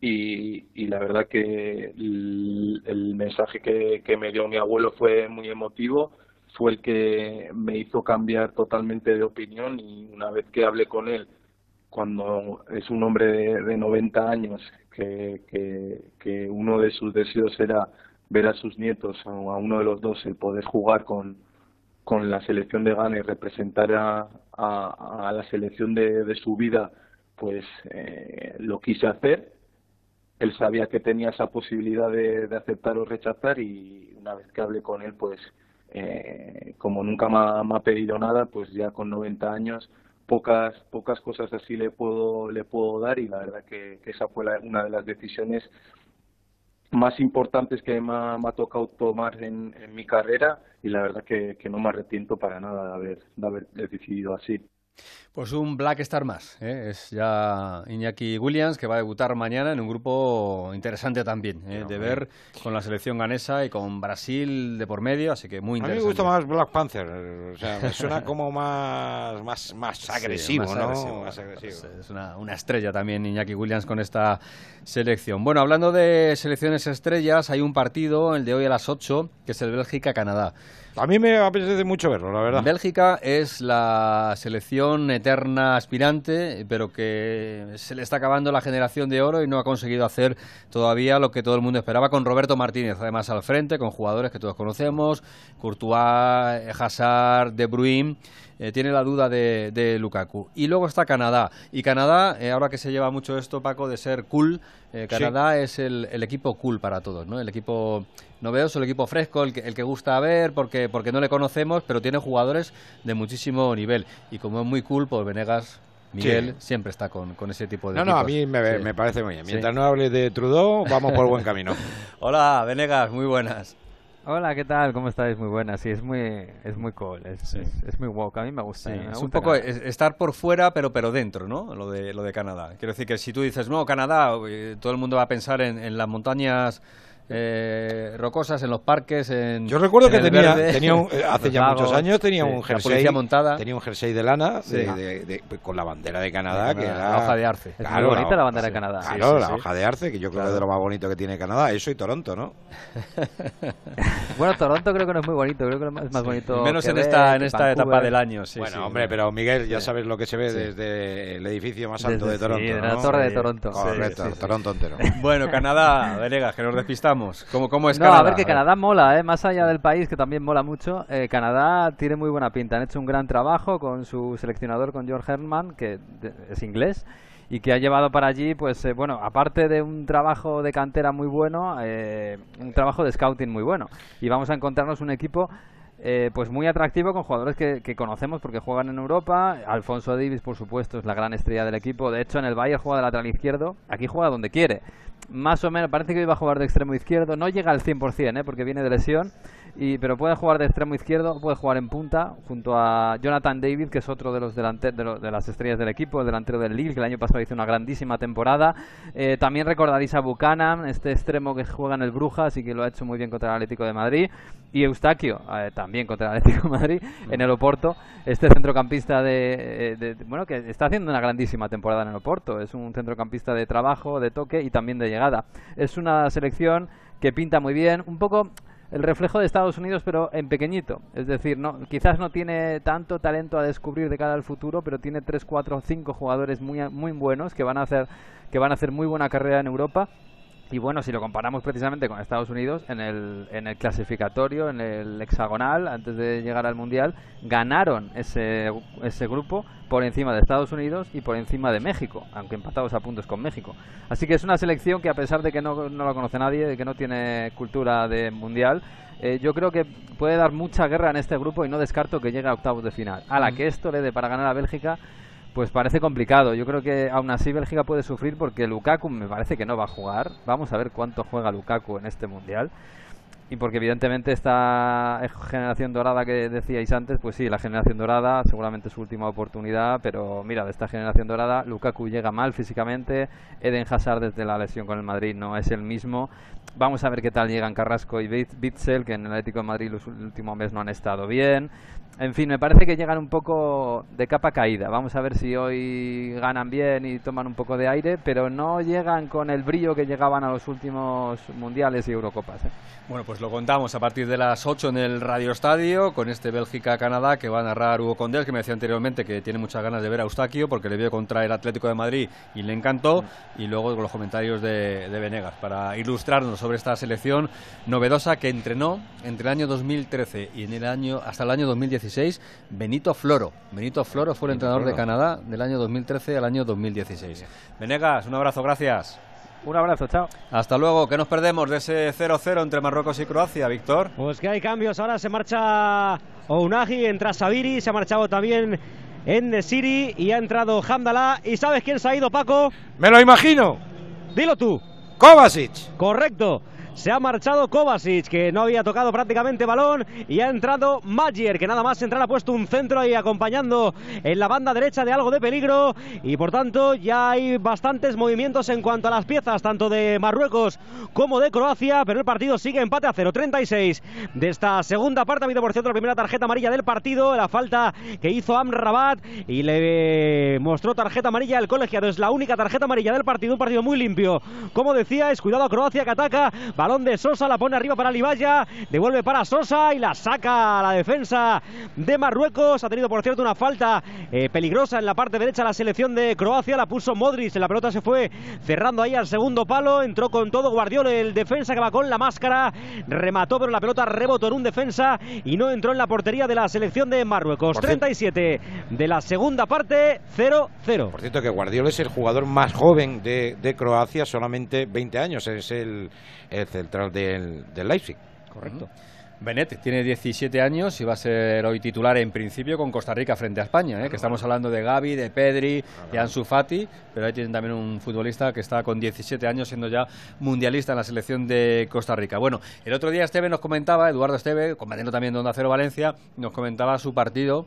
[SPEAKER 28] y, la verdad que el, mensaje que, me dio mi abuelo fue muy emotivo, fue el que me hizo cambiar totalmente de opinión y una vez que hablé con él, cuando es un hombre de, de 90 años, que, que, que uno de sus deseos era ver a sus nietos o a uno de los dos el poder jugar con, con la selección de Ghana y representar a, a, a la selección de, de su vida, pues eh, lo quise hacer. Él sabía que tenía esa posibilidad de, de aceptar o rechazar y una vez que hablé con él, pues eh, como nunca me ha, pedido nada, pues ya con 90 años pocas pocas cosas así le puedo le puedo dar y la verdad que, esa fue la- una de las decisiones más importantes que me ha, tocado tomar en, en mi carrera y la verdad que, que no me arrepiento para nada de haber, de haber decidido así.
[SPEAKER 3] Pues un Black Star más, ¿eh? es ya Iñaki Williams que va a debutar mañana en un grupo interesante también, ¿eh? de ver con la selección ganesa y con Brasil de por medio, así que muy
[SPEAKER 4] A mí me
[SPEAKER 3] interesante.
[SPEAKER 4] gusta más Black Panther, o sea, me suena como más, más, más
[SPEAKER 3] Sí,
[SPEAKER 4] agresivo,
[SPEAKER 3] más
[SPEAKER 4] ¿no?
[SPEAKER 3] agresivo,
[SPEAKER 4] Más
[SPEAKER 3] bueno,
[SPEAKER 4] agresivo.
[SPEAKER 3] pues es una, una estrella también Iñaki Williams con esta selección. Bueno, hablando de selecciones estrellas, hay un partido, el de hoy a las 8, que es el Bélgica-Canadá.
[SPEAKER 4] A mí me apetece mucho verlo, la verdad.
[SPEAKER 3] Bélgica es la selección eterna aspirante, pero que se le está acabando la generación de oro y no ha conseguido hacer todavía lo que todo el mundo esperaba con Roberto Martínez, además al frente, con jugadores que todos conocemos, Courtois, Hazard, De Bruyne. Eh, tiene la duda de, de Lukaku. Y luego está Canadá. Y Canadá, eh, ahora que se lleva mucho esto, Paco, de ser cool, eh, Canadá es el, el equipo cool para todos, ¿no? El equipo novedoso, el equipo fresco, el que, el que gusta ver porque, porque no le conocemos, pero tiene jugadores de muchísimo nivel. Y como es muy cool, pues Venegas, Miguel, siempre está con, con ese tipo de
[SPEAKER 4] No, no, a mí me,
[SPEAKER 3] Sí.
[SPEAKER 4] me parece muy bien.
[SPEAKER 3] Sí.
[SPEAKER 4] Mientras no hable de Trudeau, vamos por buen camino.
[SPEAKER 3] Hola, Venegas, muy buenas.
[SPEAKER 29] Hola, ¿qué tal? ¿Cómo estáis? Muy buenas. Sí, es muy, es muy cool, es, es, es muy woke. A mí me gusta.
[SPEAKER 3] Sí,
[SPEAKER 29] me
[SPEAKER 3] es
[SPEAKER 29] gusta
[SPEAKER 3] un poco
[SPEAKER 29] Canadá.
[SPEAKER 3] estar por fuera, pero pero dentro, ¿no? Lo de lo de Canadá. Quiero decir que si tú dices no Canadá, todo el mundo va a pensar en, en las montañas eh, rocosas, en los parques, en
[SPEAKER 4] Yo recuerdo
[SPEAKER 3] en
[SPEAKER 4] que tenía, tenía un-
[SPEAKER 3] los
[SPEAKER 4] hace ya
[SPEAKER 3] lagos,
[SPEAKER 4] muchos años tenía
[SPEAKER 3] sí,
[SPEAKER 4] un
[SPEAKER 3] la
[SPEAKER 4] jersey
[SPEAKER 3] montada.
[SPEAKER 4] tenía un jersey de lana
[SPEAKER 3] Sí.
[SPEAKER 4] de- de- de- con la bandera de Canadá,
[SPEAKER 3] De
[SPEAKER 4] que era
[SPEAKER 3] la hoja de arce. Es muy
[SPEAKER 4] Claro,
[SPEAKER 29] bonita la bandera de
[SPEAKER 4] sí.
[SPEAKER 29] Canadá.
[SPEAKER 4] Claro,
[SPEAKER 29] Sí, sí,
[SPEAKER 4] la
[SPEAKER 29] sí.
[SPEAKER 4] hoja de arce, que yo creo que es de lo más bonito que tiene Canadá, eso y Toronto, ¿no?
[SPEAKER 29] Bueno, Toronto creo que no es muy bonito, creo que es más bonito.
[SPEAKER 3] Menos en esta, en esta
[SPEAKER 29] Vancouver.
[SPEAKER 3] etapa del año, sí.
[SPEAKER 4] bueno,
[SPEAKER 3] sí.
[SPEAKER 4] hombre, pero Miguel, ya sabes lo que se ve desde el edificio más alto de Toronto,
[SPEAKER 29] de la torre de Toronto.
[SPEAKER 4] Correcto. Toronto entero.
[SPEAKER 3] Bueno, Canadá, Venegas, que nos despistamos. ¿Cómo, cómo es
[SPEAKER 29] no,
[SPEAKER 3] Canadá?
[SPEAKER 29] a ver que Canadá mola, ¿eh? más allá del país, que también mola mucho. eh, Canadá tiene muy buena pinta. Han hecho un gran trabajo con su seleccionador, con George Herman, que es inglés, y que ha llevado para allí, pues eh, bueno, aparte de un trabajo de cantera muy bueno, eh, un trabajo de scouting muy bueno. Y vamos a encontrarnos un equipo eh, pues muy atractivo con jugadores que, conocemos porque juegan en Europa. Alfonso Davis, por supuesto, es la gran estrella del equipo. De hecho, en el Bayern juega de lateral izquierdo. Aquí juega donde quiere. Más o menos, parece que iba a jugar de extremo izquierdo. No llega al 100%, ¿eh? porque viene de lesión. Y, pero puede jugar de extremo izquierdo, puede jugar en punta, junto a Jonathan David, que es otro de los delante de, lo- de las estrellas del equipo, el delantero del Lille, que el año pasado hizo una grandísima temporada. Eh, también recordaréis a Buchanan, este extremo que juega en el Brujas y que lo ha hecho muy bien contra el Atlético de Madrid. Y Eustaquio, eh, también contra el Atlético de Madrid, en el Oporto. Este centrocampista de, eh, de- de- bueno que está haciendo una grandísima temporada en el Oporto. Es un centrocampista de trabajo, de toque y también de llegada. Es una selección que pinta muy bien, un poco el reflejo de Estados Unidos, pero en pequeñito. Es decir, no, quizás no tiene tanto talento a descubrir de cara al futuro, pero tiene 3, 4, 5 jugadores muy, muy buenos que van a hacer que van a hacer muy buena carrera en Europa. Y bueno, si lo comparamos precisamente con Estados Unidos, en el, en el clasificatorio, en el hexagonal, antes de llegar al Mundial, ganaron ese, ese grupo por encima de Estados Unidos y por encima de México, aunque empatados a puntos con México. Así que es una selección que a pesar de que no, no la conoce nadie, de que no tiene cultura de Mundial, eh, yo creo que puede dar mucha guerra en este grupo y no descarto que llegue a octavos de final. A la que esto le dé para ganar a Bélgica, pues parece complicado. Yo creo que aún así Bélgica puede sufrir porque Lukaku me parece que no va a jugar. Vamos a ver cuánto juega Lukaku en este mundial. Y porque evidentemente esta generación dorada que decíais antes, pues sí, la generación dorada, seguramente su última oportunidad, pero mira, de esta generación dorada, Lukaku llega mal físicamente, Eden Hazard desde la lesión con el Madrid no es el mismo. Vamos a ver qué tal llegan Carrasco y Bit- Bitzel, que en el Atlético de Madrid los últimos meses no han estado bien. En fin, me parece que llegan un poco de capa caída. Vamos a ver si hoy ganan bien y toman un poco de aire, pero no llegan con el brillo que llegaban a los últimos mundiales y Eurocopas. ¿eh?
[SPEAKER 3] Bueno, pues lo contamos a partir de las 8 en el Radio Estadio con este Bélgica-Canadá que va a narrar Hugo Condel, que me decía anteriormente que tiene muchas ganas de ver a Eustaquio porque le vio contra el Atlético de Madrid y le encantó. Y luego con los comentarios de, de Venegas para ilustrarnos sobre esta selección novedosa que entrenó entre el año 2013 y en el año hasta el año 2016 Benito Floro. Benito Floro fue el entrenador de. Canadá del año 2013 al año 2016. Venegas, un abrazo, gracias.
[SPEAKER 29] Un abrazo, chao.
[SPEAKER 3] Hasta luego, que nos perdemos de ese 0-0 entre Marruecos y Croacia, Víctor.
[SPEAKER 6] Pues que hay cambios. Ahora se marcha Ounagi, entra Sabiri, se ha marchado también en Siri y ha entrado Hamdallah. ¿Y sabes quién se ha ido, Paco?
[SPEAKER 4] ¡Me lo imagino!
[SPEAKER 6] Dilo tú.
[SPEAKER 4] ¡Kovacic!
[SPEAKER 6] Correcto. Se ha marchado Kovacic, que no había tocado prácticamente balón, y ha entrado Magier, que nada más entrar ha puesto un centro ahí acompañando en la banda derecha de algo de peligro, y por tanto ya hay bastantes movimientos en cuanto a las piezas, tanto de Marruecos como de Croacia, pero el partido sigue empate a 0, 36 de esta segunda parte. Ha habido, por cierto, la primera tarjeta amarilla del partido, la falta que hizo Amrabat, y le mostró tarjeta amarilla al colegiado. Es la única tarjeta amarilla del partido, un partido muy limpio. Como decía, es cuidado a Croacia que ataca, balón de Sosa, la pone arriba para Libaya, devuelve para Sosa y la saca a la defensa de Marruecos. Ha tenido, por cierto, una falta eh, peligrosa en la parte derecha la selección de Croacia, la puso Modric, la pelota se fue cerrando ahí al segundo palo, entró con todo Guardiola, el defensa que va con la máscara, remató, pero la pelota rebotó en un defensa y no entró en la portería de la selección de Marruecos.
[SPEAKER 4] Por cierto-
[SPEAKER 6] 37 de la segunda parte, 0-0.
[SPEAKER 4] Por cierto, que Guardiola es el jugador más joven de, de Croacia, solamente 20 años. Es el, el central del, del Leipzig.
[SPEAKER 3] Correcto. Benet tiene 17 años y va a ser hoy titular en principio con Costa Rica frente a España, ¿eh? que estamos hablando de Gaby, de Pedri, de Ansu Fati, pero ahí tienen también un futbolista que está con 17 años siendo ya mundialista en la selección de Costa Rica. Bueno, el otro día Esteve nos comentaba, Eduardo Esteve, compañero también de Onda Cero Valencia, nos comentaba su partido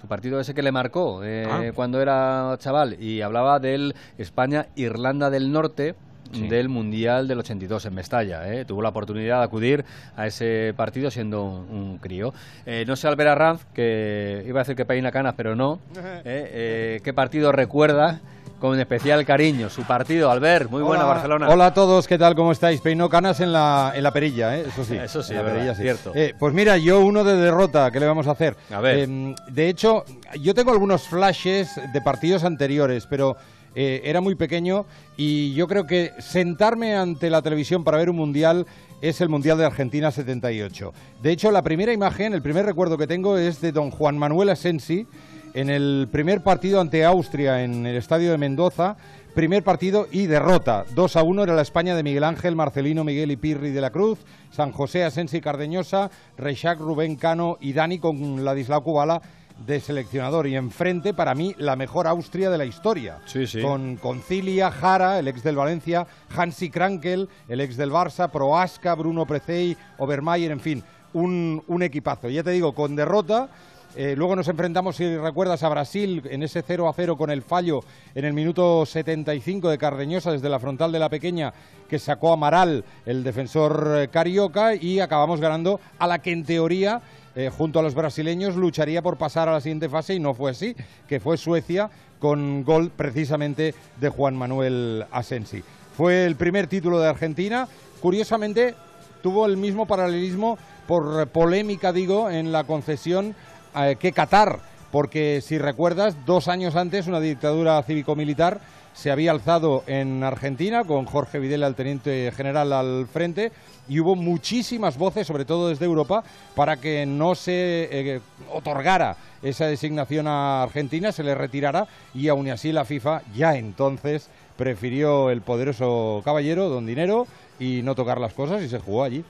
[SPEAKER 3] su partido ese que le marcó eh,
[SPEAKER 4] Ah.
[SPEAKER 3] cuando era chaval y hablaba del España-Irlanda del Norte del Mundial del 82 en Mestalla. ¿eh? Tuvo la oportunidad de acudir a ese partido siendo un, crío. Eh, no sé, Albert Arranz, que iba a decir que peina canas, pero no. ¿eh? ¿Qué partido recuerda? con especial cariño. Su partido, Albert, muy buena Barcelona.
[SPEAKER 30] Hola a todos, ¿qué tal? ¿Cómo estáis? Peinó canas en la, en la perilla, ¿eh? eso sí.
[SPEAKER 3] Eso sí,
[SPEAKER 30] la
[SPEAKER 3] perilla, sí. cierto.
[SPEAKER 30] Eh, pues mira, yo uno de derrota, ¿qué le vamos a hacer?
[SPEAKER 3] A ver.
[SPEAKER 30] Em, de hecho, yo tengo algunos flashes de partidos anteriores, pero eh, era muy pequeño y yo creo que sentarme ante la televisión para ver un mundial es el Mundial de Argentina 78. De hecho, la primera imagen, el primer recuerdo que tengo es de don Juan Manuel Asensi, en el primer partido ante Austria en el estadio de Mendoza. Primer partido y derrota. 2 a 1 era la España de Miguel Ángel, Marcelino, Miguel y Pirri de la Cruz, San José, Asensi Cardeñosa, Reixac, Rubén Cano y Dani con Ladislao Kubala de seleccionador. Y enfrente, para mí, la mejor Austria de la historia. Con Concilia, Jara, el ex del Valencia, Hansi Krankel, el ex del Barça, Proasca, Bruno Precey, Obermayer, en fin, un, un equipazo. Ya te digo, con derrota eh, luego nos enfrentamos, si recuerdas, a Brasil en ese 0 a 0 con el fallo en el minuto 75 de Cardeñosa desde la frontal de la pequeña que sacó a Amaral, el defensor eh, carioca, y acabamos ganando a la que en teoría, eh, junto a los brasileños, lucharía por pasar a la siguiente fase y no fue así, que fue Suecia con gol precisamente de Juan Manuel Asensi. Fue el primer título de Argentina. Curiosamente, tuvo el mismo paralelismo por polémica, digo, en la concesión eh, que Qatar, porque si recuerdas, dos años antes una dictadura cívico-militar se había alzado en Argentina con Jorge Videla, el teniente general, al frente y hubo muchísimas voces, sobre todo desde Europa, para que no se eh, otorgara esa designación a Argentina, se le retirara y aún así la FIFA ya entonces prefirió el poderoso caballero, don Dinero, y no tocar las cosas y se jugó allí.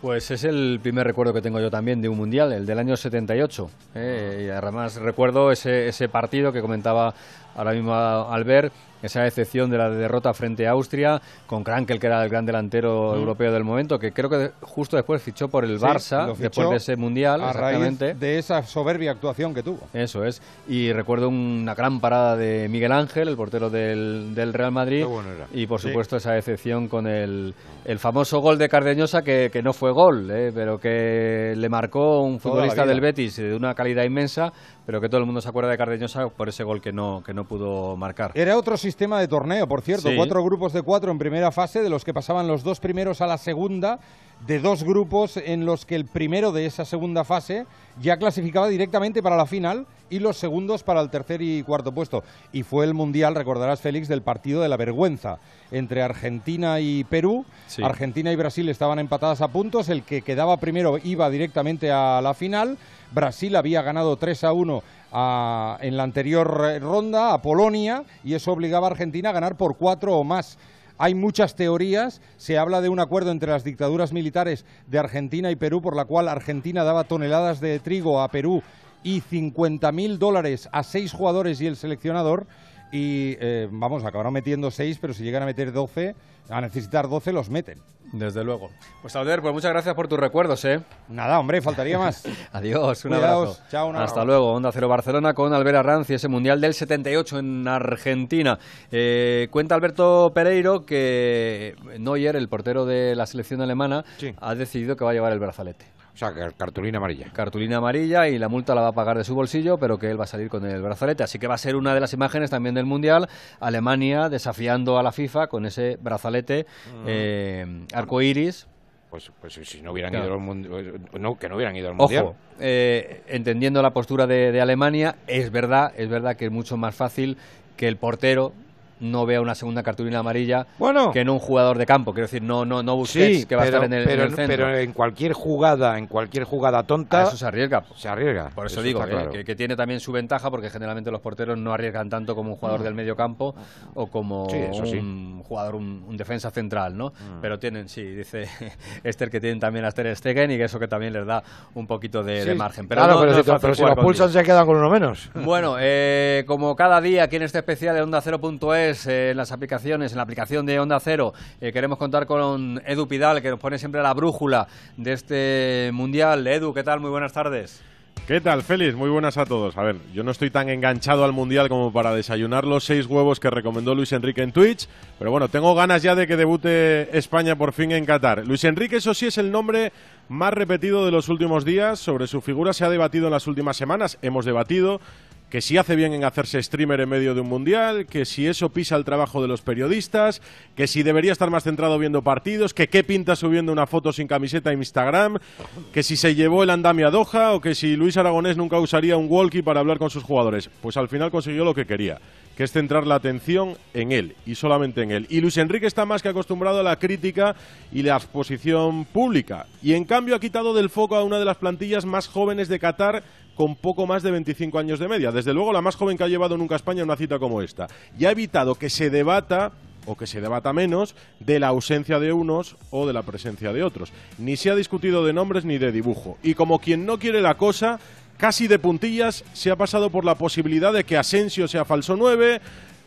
[SPEAKER 3] Pues es el primer recuerdo que tengo yo también de un mundial, el del año 78. Eh, y además recuerdo ese, ese partido que comentaba ahora mismo Albert, esa excepción de la derrota frente a Austria, con Krankel, que era el gran delantero europeo del momento, que creo que justo después fichó por el Barça, después de ese Mundial, exactamente.
[SPEAKER 30] de esa soberbia actuación que tuvo.
[SPEAKER 3] Eso es. Y recuerdo una gran parada de Miguel Ángel, el portero del, del Real Madrid, y por supuesto esa excepción con el, el famoso gol de Cardeñosa, que, que no fue gol, eh, pero que le marcó un futbolista del Betis de una calidad inmensa, pero que todo el mundo se acuerda de Cardeñosa por ese gol que no, que no pudo marcar.
[SPEAKER 30] Era otro sistema de torneo, por cierto, cuatro grupos de cuatro en primera fase, de los que pasaban los dos primeros a la segunda, de dos grupos en los que el primero de esa segunda fase ya clasificaba directamente para la final y los segundos para el tercer y cuarto puesto. Y fue el Mundial, recordarás Félix, del partido de la vergüenza entre Argentina y Perú. Argentina y Brasil estaban empatadas a puntos, el que quedaba primero iba directamente a la final. Brasil había ganado 3 a 1 en la anterior ronda a Polonia y eso obligaba a Argentina a ganar por cuatro o más. Hay muchas teorías, se habla de un acuerdo entre las dictaduras militares de Argentina y Perú por la cual Argentina daba toneladas de trigo a Perú y 50.000 dólares a seis jugadores y el seleccionador y eh, vamos, acabaron metiendo seis, pero si llegan a meter 12, a necesitar 12 los meten.
[SPEAKER 3] Desde luego. Pues Albert, pues muchas gracias por tus recuerdos, ¿eh?
[SPEAKER 30] Nada, hombre, faltaría más.
[SPEAKER 3] Adiós, un abrazo.
[SPEAKER 30] Chao,
[SPEAKER 3] Hasta luego, Onda Cero Barcelona con Albert Arranz y ese Mundial del 78 en Argentina. Eh, cuenta Alberto Pereiro que Neuer, el portero de la selección alemana, ha decidido que va a llevar el brazalete.
[SPEAKER 4] O sea, cartulina amarilla.
[SPEAKER 3] Cartulina amarilla y la multa la va a pagar de su bolsillo, pero que él va a salir con el brazalete. Así que va a ser una de las imágenes también del Mundial. Alemania desafiando a la FIFA con ese brazalete mm. eh, arcoiris.
[SPEAKER 4] Pues, pues si no hubieran ido al mundial, no, que no hubieran ido al mundial.
[SPEAKER 3] Ojo, eh, entendiendo la postura de, de Alemania, es verdad, es verdad que es mucho más fácil que el portero no vea una segunda cartulina amarilla que en un jugador de campo. Quiero decir, no, no, no busques que va a estar en el,
[SPEAKER 4] pero,
[SPEAKER 3] centro.
[SPEAKER 4] Pero en cualquier jugada, en cualquier jugada tonta.
[SPEAKER 3] eso se arriesga.
[SPEAKER 4] Se arriesga.
[SPEAKER 3] Por eso, digo que, tiene también su ventaja, porque generalmente los porteros no arriesgan tanto como un jugador del medio campo o como un jugador, un, defensa central, ¿no? Mm. Pero tienen, sí, dice Esther que tienen también a Esther Stegen y que eso que también les da un poquito de, margen.
[SPEAKER 4] Pero, claro, pero, si, los pulsan se quedan con uno menos.
[SPEAKER 3] Bueno, eh, como cada día aquí en este especial de Onda 0.es eh, en las aplicaciones, en la aplicación de Onda Cero. Eh, queremos contar con Edu Pidal, que nos pone siempre la brújula de este mundial. Edu, ¿qué tal? Muy buenas tardes.
[SPEAKER 31] ¿Qué tal, Félix? Muy buenas a todos. A ver, yo no estoy tan enganchado al Mundial como para desayunar los seis huevos que recomendó Luis Enrique en Twitch, pero bueno, tengo ganas ya de que debute España por fin en Qatar. Luis Enrique, eso sí, es el nombre más repetido de los últimos días. Sobre su figura se ha debatido en las últimas semanas. Hemos debatido que si hace bien en hacerse streamer en medio de un mundial, que si eso pisa el trabajo de los periodistas, que si debería estar más centrado viendo partidos, que qué pinta subiendo una foto sin camiseta en Instagram, que si se llevó el andamio a Doha o que si Luis Aragonés nunca usaría un walkie para hablar con sus jugadores. Pues al final consiguió lo que quería, que es centrar la atención en él y solamente en él. Y Luis Enrique está más que acostumbrado a la crítica y la exposición pública. Y en cambio ha quitado del foco a una de las plantillas más jóvenes de Qatar con poco más de 25 años de media. Desde luego la más joven que ha llevado nunca a España una cita como esta. Y ha evitado que se debata o que se debata menos de la ausencia de unos o de la presencia de otros. Ni se ha discutido de nombres ni de dibujo. Y como quien no quiere la cosa, casi de puntillas se ha pasado por la posibilidad de que Asensio sea falso 9,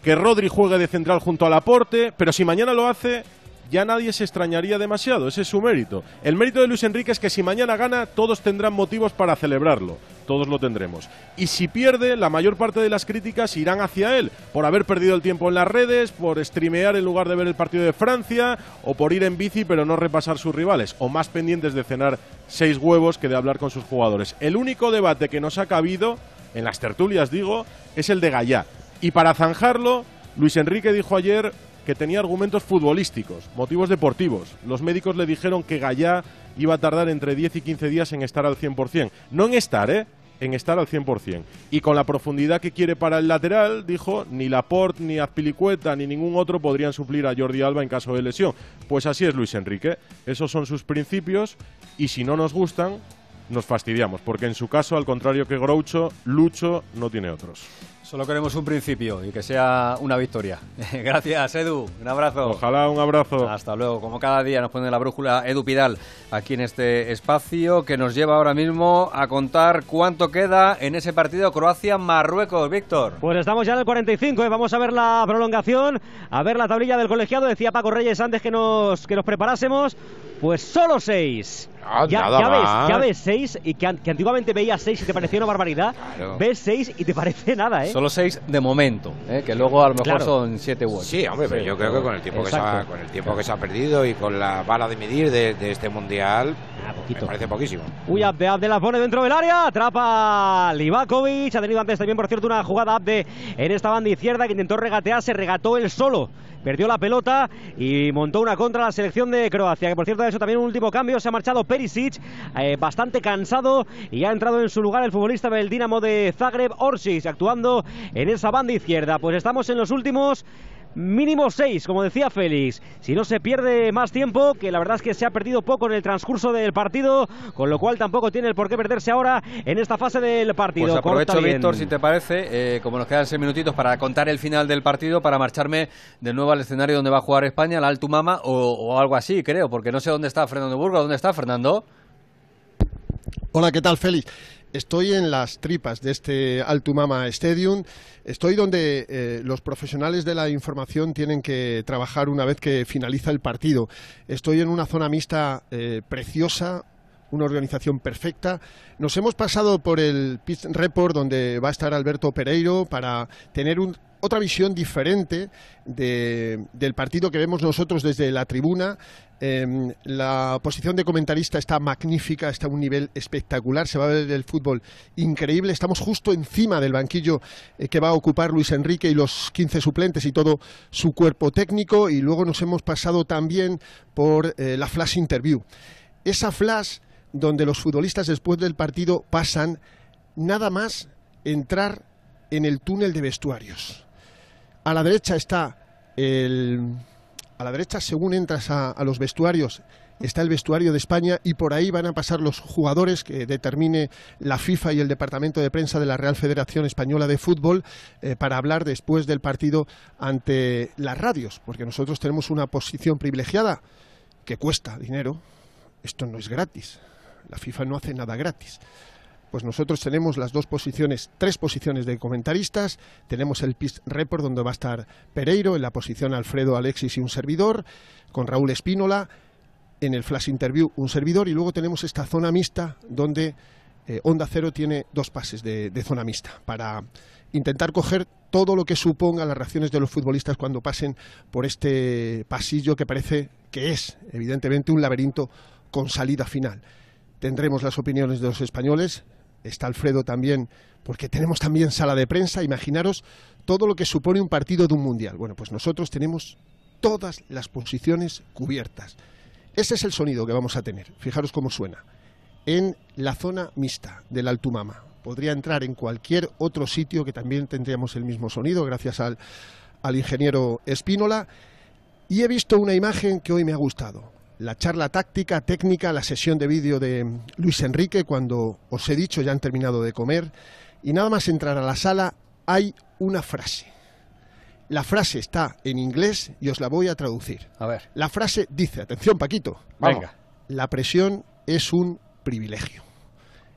[SPEAKER 31] que Rodri juegue de central junto al aporte, pero si mañana lo hace, ya nadie se extrañaría demasiado, ese es su mérito. El mérito de Luis Enrique es que si mañana gana, todos tendrán motivos para celebrarlo, todos lo tendremos. Y si pierde, la mayor parte de las críticas irán hacia él, por haber perdido el tiempo en las redes, por streamear en lugar de ver el partido de Francia, o por ir en bici pero no repasar sus rivales, o más pendientes de cenar seis huevos que de hablar con sus jugadores. El único debate que nos ha cabido, en las tertulias digo, es el de Gallá. Y para zanjarlo, Luis Enrique dijo ayer que tenía argumentos futbolísticos, motivos deportivos. Los médicos le dijeron que Gallá iba a tardar entre 10 y 15 días en estar al 100%. No en estar, ¿eh? En estar al 100%. Y con la profundidad que quiere para el lateral, dijo, ni Laporte, ni Azpilicueta, ni ningún otro podrían suplir a Jordi Alba en caso de lesión. Pues así es Luis Enrique. Esos son sus principios y si no nos gustan, nos fastidiamos. Porque en su caso, al contrario que Groucho, Lucho no tiene otros.
[SPEAKER 3] Solo queremos un principio y que sea una victoria. Gracias, Edu. Un abrazo.
[SPEAKER 31] Ojalá, un abrazo.
[SPEAKER 3] Hasta luego. Como cada día nos pone la brújula Edu Pidal aquí en este espacio que nos lleva ahora mismo a contar cuánto queda en ese partido Croacia-Marruecos. Víctor.
[SPEAKER 6] Pues estamos ya en el 45. ¿eh? Vamos a ver la prolongación, a ver la tablilla del colegiado. Decía Paco Reyes antes que nos, que nos preparásemos. Pues solo seis.
[SPEAKER 4] Ah,
[SPEAKER 6] ya,
[SPEAKER 4] nada
[SPEAKER 6] ya ves, ya ves seis y que, que antiguamente veías seis y te parecía una barbaridad.
[SPEAKER 3] Claro.
[SPEAKER 6] Ves seis y te parece nada, ¿eh?
[SPEAKER 3] Solo seis de momento, ¿eh? que luego a lo mejor
[SPEAKER 6] Claro.
[SPEAKER 3] son siete u ocho.
[SPEAKER 4] Sí, hombre, pero yo creo que con el tiempo que se ha, con el tiempo que se ha perdido y con la bala de medir de, de este mundial, me parece poquísimo.
[SPEAKER 6] Uy, Abde, Abde la pone dentro del área, atrapa Livakovic, ha tenido antes también, por cierto, una jugada Abde en esta banda izquierda que intentó regatear, se regató él solo, perdió la pelota y montó una contra la selección de Croacia, que por cierto, eso también un último cambio, se ha marchado Perisic, eh, bastante cansado y ha entrado en su lugar el futbolista del Dinamo de Zagreb, Orsic, actuando en esa banda izquierda. Pues estamos en los últimos Mínimo seis, como decía Félix. Si no se pierde más tiempo, que la verdad es que se ha perdido poco en el transcurso del partido, con lo cual tampoco tiene el por qué perderse ahora en esta fase del partido.
[SPEAKER 3] Pues aprovecho,
[SPEAKER 6] Corta bien.
[SPEAKER 3] Víctor, si te parece, eh, como nos quedan seis minutitos para contar el final del partido, para marcharme de nuevo al escenario donde va a jugar España, la Altumama o, o algo así, creo, porque no sé dónde está Fernando Burgos. ¿Dónde está Fernando?
[SPEAKER 7] Hola, ¿qué tal, Félix? Estoy en las tripas de este Altumama Stadium. Estoy donde eh, los profesionales de la información tienen que trabajar una vez que finaliza el partido. Estoy en una zona mixta eh, preciosa, una organización perfecta. Nos hemos pasado por el Pitch Report donde va a estar Alberto Pereiro para tener un- otra visión diferente de- del partido que vemos nosotros desde la tribuna. Em, la posición de comentarista está magnífica, está a un nivel espectacular, se va a ver el fútbol increíble. Estamos justo encima del banquillo eh, que va a ocupar Luis Enrique y los 15 suplentes y todo su cuerpo técnico. Y luego nos hemos pasado también por eh, la flash interview. Esa flash donde los futbolistas después del partido pasan nada más entrar en el túnel de vestuarios. A la derecha está el... A la derecha, según entras a, los vestuarios, está el vestuario de España y por ahí van a pasar los jugadores que determine la FIFA y el Departamento de Prensa de la Real Federación Española de Fútbol eh, para hablar después del partido ante las radios, porque nosotros tenemos una posición privilegiada que cuesta dinero. Esto no es gratis. La FIFA no hace nada gratis. Pues nosotros tenemos las dos posiciones, tres posiciones de comentaristas. Tenemos el PIS Report, donde va a estar Pereiro, en la posición Alfredo Alexis y un servidor, con Raúl Espínola. En el Flash Interview, un servidor. Y luego tenemos esta zona mixta, donde eh, Onda Cero tiene dos pases de, de zona mixta para intentar coger todo lo que suponga las reacciones de los futbolistas cuando pasen por este pasillo que parece que es, evidentemente, un laberinto con salida final. Tendremos las opiniones de los españoles, está Alfredo también, porque tenemos también sala de prensa, imaginaros todo lo que supone un partido de un mundial. Bueno, pues nosotros tenemos todas las posiciones cubiertas. Ese es el sonido que vamos a tener, fijaros cómo suena, en la zona mixta del Altumama. Podría entrar en cualquier otro sitio que también tendríamos el mismo sonido, gracias al, al ingeniero Espínola. Y he visto una imagen que hoy me ha gustado la charla táctica, técnica, la sesión de vídeo de Luis Enrique cuando os he dicho ya han terminado de comer y nada más entrar a la sala hay una frase. La frase está en inglés y os la voy a traducir.
[SPEAKER 3] A ver.
[SPEAKER 7] La frase dice, atención Paquito,
[SPEAKER 3] Venga.
[SPEAKER 7] la presión es un privilegio.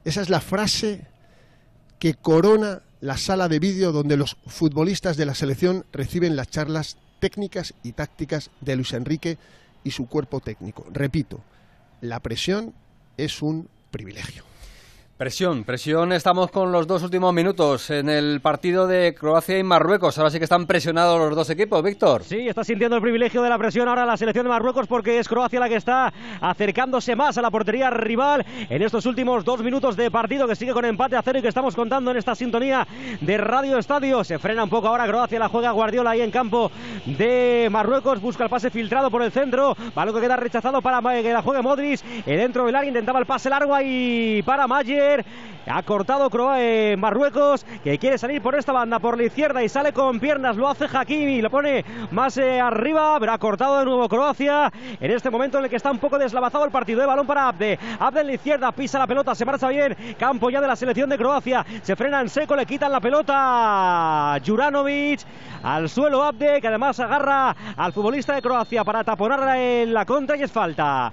[SPEAKER 7] Esa es la frase que corona la sala de vídeo donde los futbolistas de la selección reciben las charlas técnicas y tácticas de Luis Enrique y su cuerpo técnico. Repito, la presión es un privilegio.
[SPEAKER 3] Presión, presión. Estamos con los dos últimos minutos en el partido de Croacia y Marruecos. Ahora sí que están presionados los dos equipos, Víctor.
[SPEAKER 6] Sí, está sintiendo el privilegio de la presión ahora la selección de Marruecos porque es Croacia la que está acercándose más a la portería rival en estos últimos dos minutos de partido que sigue con empate a cero y que estamos contando en esta sintonía de Radio Estadio. Se frena un poco ahora Croacia, la juega Guardiola ahí en campo de Marruecos. Busca el pase filtrado por el centro. Balón que queda rechazado para que la juegue Modric. El dentro del área intentaba el pase largo ahí para Mayer. Ha cortado Marruecos, que quiere salir por esta banda, por la izquierda y sale con piernas. Lo hace Hakimi, lo pone más eh, arriba, pero ha cortado de nuevo Croacia. En este momento en el que está un poco deslavazado el partido. De balón para Abde. Abde en la izquierda, pisa la pelota, se marcha bien. Campo ya de la selección de Croacia. Se frena en seco, le quitan la pelota. Juranovic al suelo Abde, que además agarra al futbolista de Croacia para taponar en la contra y es falta.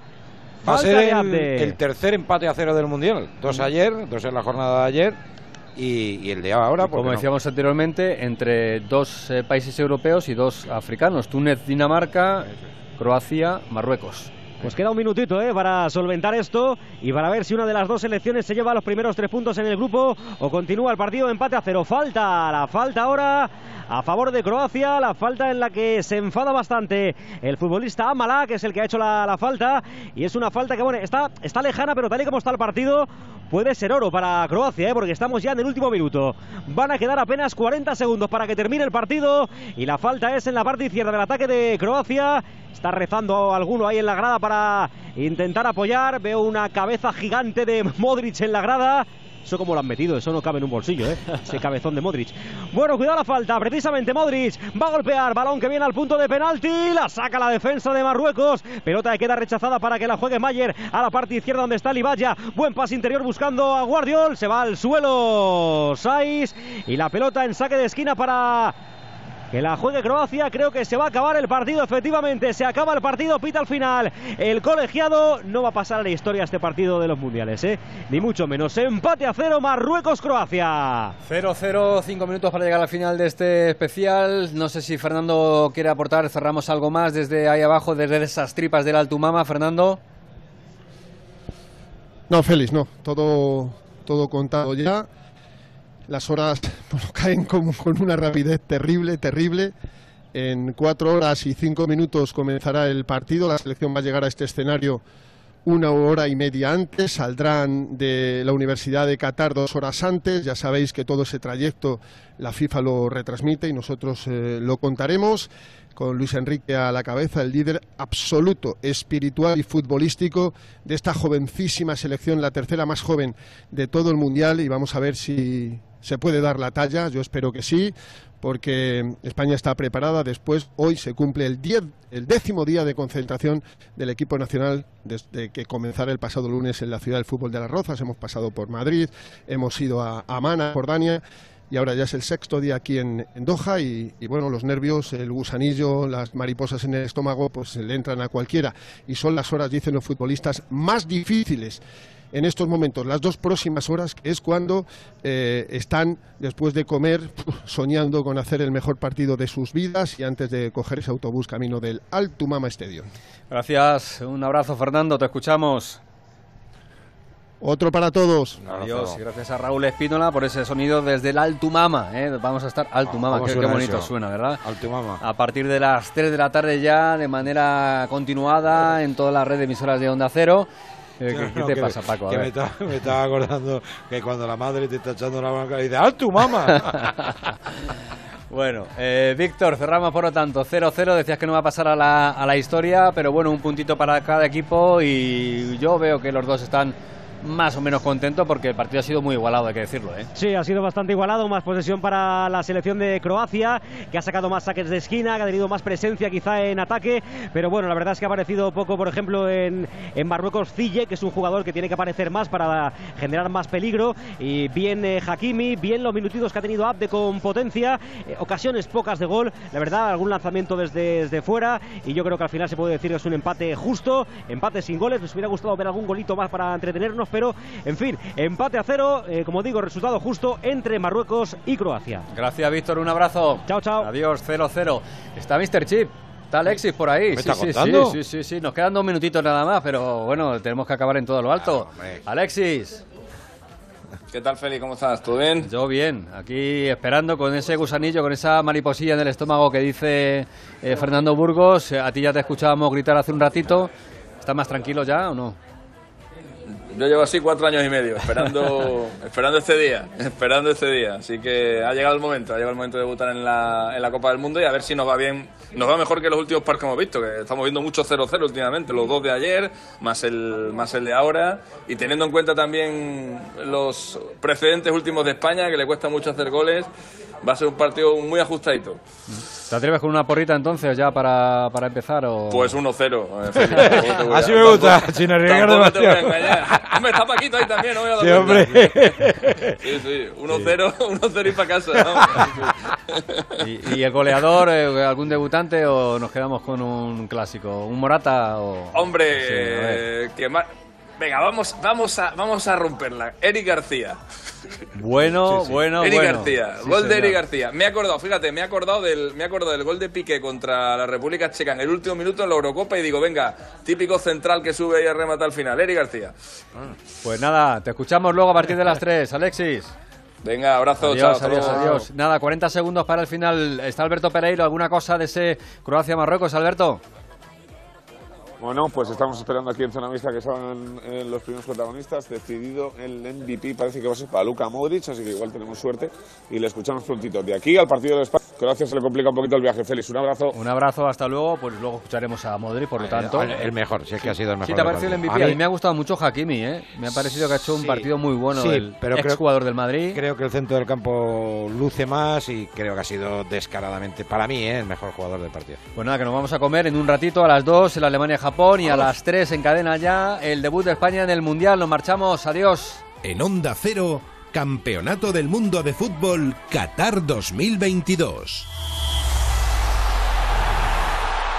[SPEAKER 4] Va a ser el, el tercer empate a cero del Mundial. Dos ayer, dos en la jornada de ayer y, y el de ahora.
[SPEAKER 3] Como
[SPEAKER 4] no.
[SPEAKER 3] decíamos anteriormente, entre dos eh, países europeos y dos africanos. Túnez, Dinamarca, Croacia, Marruecos.
[SPEAKER 6] Pues queda un minutito ¿eh? para solventar esto y para ver si una de las dos selecciones se lleva los primeros tres puntos en el grupo o continúa el partido de empate a cero. Falta, la falta ahora a favor de Croacia, la falta en la que se enfada bastante el futbolista Amala, que es el que ha hecho la, falta, y es una falta que bueno, está, está lejana, pero tal y como está el partido, puede ser oro para Croacia, ¿eh? porque estamos ya en el último minuto. Van a quedar apenas 40 segundos para que termine el partido y la falta es en la parte izquierda del ataque de Croacia. Está rezando alguno ahí en la grada para intentar apoyar. Veo una cabeza gigante de Modric en la grada. Eso como lo han metido, eso no cabe en un bolsillo, ¿eh? Ese cabezón de Modric. Bueno, cuidado la falta, precisamente Modric va a golpear, balón que viene al punto de penalti, la saca la defensa de Marruecos, pelota que queda rechazada para que la juegue Mayer a la parte izquierda donde está Libaya, buen pase interior buscando a Guardiol, se va al suelo Saiz y la pelota en saque de esquina para que la juegue Croacia. Creo que se va a acabar el partido, efectivamente. Se acaba el partido, pita al final. El colegiado no va a pasar a la historia este partido de los mundiales, ¿eh? Ni mucho menos. Empate a cero, Marruecos-Croacia.
[SPEAKER 3] 0-0, 5 minutos para llegar al final de este especial. No sé si Fernando quiere aportar, cerramos algo más desde ahí abajo, desde esas tripas del Altumama, Fernando.
[SPEAKER 7] No, Félix, no. Todo, todo contado ya. Las horas caen como con una rapidez terrible, terrible. En cuatro horas y cinco minutos comenzará el partido. La selección va a llegar a este escenario una hora y media antes. Saldrán de la Universidad de Qatar dos horas antes. Ya sabéis que todo ese trayecto la FIFA lo retransmite y nosotros eh, lo contaremos. Con Luis Enrique a la cabeza, el líder absoluto, espiritual y futbolístico de esta jovencísima selección, la tercera más joven de todo el Mundial. Y vamos a ver si se puede dar la talla. Yo espero que sí, porque España está preparada. Después, hoy se cumple el, diez, el décimo día de concentración del equipo nacional desde que comenzara el pasado lunes en la ciudad del fútbol de las Rozas. Hemos pasado por Madrid, hemos ido a Amana, Jordania. Y ahora ya es el sexto día aquí en, Doha y, bueno, los nervios, el gusanillo, las mariposas en el estómago, pues le entran a cualquiera. Y son las horas, dicen los futbolistas, más difíciles en estos momentos, las dos próximas horas, es cuando eh, están, después de comer, soñando con hacer el mejor partido de sus vidas y antes de coger ese autobús camino del Altumama Stadium.
[SPEAKER 3] Gracias, un abrazo Fernando, te escuchamos.
[SPEAKER 32] Otro para todos.
[SPEAKER 3] Adiós, y gracias a Raúl Espínola por ese sonido desde el Altumama. ¿eh? Vamos a estar Altumama,
[SPEAKER 4] ¿Cómo
[SPEAKER 3] qué, bonito
[SPEAKER 4] eso?
[SPEAKER 3] suena, ¿verdad?
[SPEAKER 4] Altumama.
[SPEAKER 3] A partir de las 3 de la tarde ya, de manera continuada, en toda la red de emisoras de Onda Cero. Eh, ¿Qué, qué
[SPEAKER 4] No,
[SPEAKER 3] te
[SPEAKER 4] que-
[SPEAKER 3] pasa, Paco? A
[SPEAKER 4] que me, estaba, me estaba acordando que cuando la madre te está echando la bronca, dice, ¡Al tu mamá!
[SPEAKER 3] Bueno, eh, Víctor, cerramos por lo tanto 0-0, decías que no va a pasar a la, a la historia, pero bueno, un puntito para cada equipo y yo veo que los dos están más o menos contentos porque el partido ha sido muy igualado, hay que decirlo. ¿eh?
[SPEAKER 6] Sí, ha sido bastante igualado, más posesión para la selección de Croacia, que ha sacado más saques de esquina, que ha tenido más presencia quizá en ataque, pero bueno, la verdad es que ha aparecido poco, por ejemplo, en, en Marruecos Zille, que es un jugador que tiene que aparecer más para generar más peligro, y bien eh, Hakimi, bien los minutitos que ha tenido Abde con potencia, eh, ocasiones pocas de gol, la verdad, algún lanzamiento desde, desde fuera, y yo creo que al final se puede decir que es un empate justo, empate sin goles, nos hubiera gustado ver algún golito más para entretenernos, pero en fin, empate a cero, eh, como digo, resultado justo entre Marruecos y Croacia.
[SPEAKER 3] Gracias, Víctor, un abrazo.
[SPEAKER 6] Chao, chao.
[SPEAKER 3] Adiós, 0-0. Está Mr. Chip. Está Alexis por ahí.
[SPEAKER 4] ¿Me
[SPEAKER 3] Sí,
[SPEAKER 4] está
[SPEAKER 3] sí,
[SPEAKER 4] contando?
[SPEAKER 3] sí, sí, sí, sí. Nos quedan dos minutitos nada más, pero bueno, tenemos que acabar en todo lo alto. Alexis.
[SPEAKER 33] ¿Qué tal, Feli? ¿Cómo estás? ¿Todo bien?
[SPEAKER 3] Yo bien, aquí esperando con ese gusanillo, con esa mariposilla en el estómago que dice eh, Fernando Burgos. A ti ya te escuchábamos gritar hace un ratito. ¿Estás más tranquilo ya o no?
[SPEAKER 33] Yo llevo así cuatro años y medio, esperando, esperando este día, esperando este día. Así que ha llegado el momento, ha llegado el momento de debutar en la, en la Copa del Mundo y a ver si nos va bien, nos va mejor que los últimos partidos que hemos visto, que estamos viendo mucho 0-0 últimamente, los dos de ayer, más el, más el de ahora, y teniendo en cuenta también los precedentes últimos de España, que le cuesta mucho hacer goles, va a ser un partido muy ajustadito.
[SPEAKER 3] ¿Te atreves con una porrita entonces ya para, para empezar? O...
[SPEAKER 33] Pues 1-0. eh,
[SPEAKER 4] Así me gusta, sin arriesgar demasiado.
[SPEAKER 33] Hombre, está Paquito ahí también, no me voy a
[SPEAKER 4] Sí,
[SPEAKER 33] dar
[SPEAKER 4] hombre.
[SPEAKER 33] Sí, sí, 1-0, 1-0 y para casa. ¿no?
[SPEAKER 3] ¿Y, el goleador, eh, algún debutante o nos quedamos con un clásico? ¿Un Morata o...?
[SPEAKER 33] Hombre, eh, que ma- Venga, vamos, vamos, a, vamos a romperla. Eric García.
[SPEAKER 3] Bueno,
[SPEAKER 33] Sí, sí.
[SPEAKER 3] bueno,
[SPEAKER 33] Eric
[SPEAKER 3] bueno.
[SPEAKER 33] García,
[SPEAKER 3] Sí,
[SPEAKER 33] gol de. Eric García. Me he acordado, fíjate, me he acordado del, me he acordado del gol de Piqué contra la República Checa en el último minuto en la Eurocopa y digo, venga, típico central que sube y remata al final, Eric García.
[SPEAKER 3] Pues nada, te escuchamos luego a partir de las 3, Alexis.
[SPEAKER 33] Venga, abrazo,
[SPEAKER 3] adiós,
[SPEAKER 33] chao,
[SPEAKER 3] adiós, adiós. Nada, 40 segundos para el final. ¿Está Alberto Pereiro? ¿Alguna cosa de ese Croacia-Marruecos, Alberto?
[SPEAKER 34] Bueno, pues estamos esperando aquí en zona mixta que salgan eh, los primeros protagonistas. Decidido el MVP, parece que va a ser para Luka Modric, así que igual tenemos suerte y le escuchamos prontito. De aquí al partido de España, Croacia se le complica un poquito el viaje. Félix, un abrazo.
[SPEAKER 3] Un abrazo, hasta luego. Pues luego escucharemos a Modri, por lo tanto.
[SPEAKER 4] el- el mejor, si es que ha sido el mejor
[SPEAKER 3] Sí, te ha parecido el. MVP.
[SPEAKER 4] A
[SPEAKER 3] A mí- me ha gustado mucho Hakimi, ¿eh? Me ha parecido que ha hecho un
[SPEAKER 4] Sí,
[SPEAKER 3] partido muy bueno.
[SPEAKER 4] sí,
[SPEAKER 3] el
[SPEAKER 4] pero creo-
[SPEAKER 3] exjugador del Madrid.
[SPEAKER 4] Creo que el centro del campo luce más y creo que ha sido descaradamente, para mí, ¿eh? el mejor jugador del partido.
[SPEAKER 3] Pues nada, que nos vamos a comer en un ratito a las 2 en Alemania-Japón y a las 3 en cadena ya el debut de España en el Mundial. Nos marchamos, adiós.
[SPEAKER 1] En Onda Cero, Campeonato del Mundo de Fútbol Qatar 2022.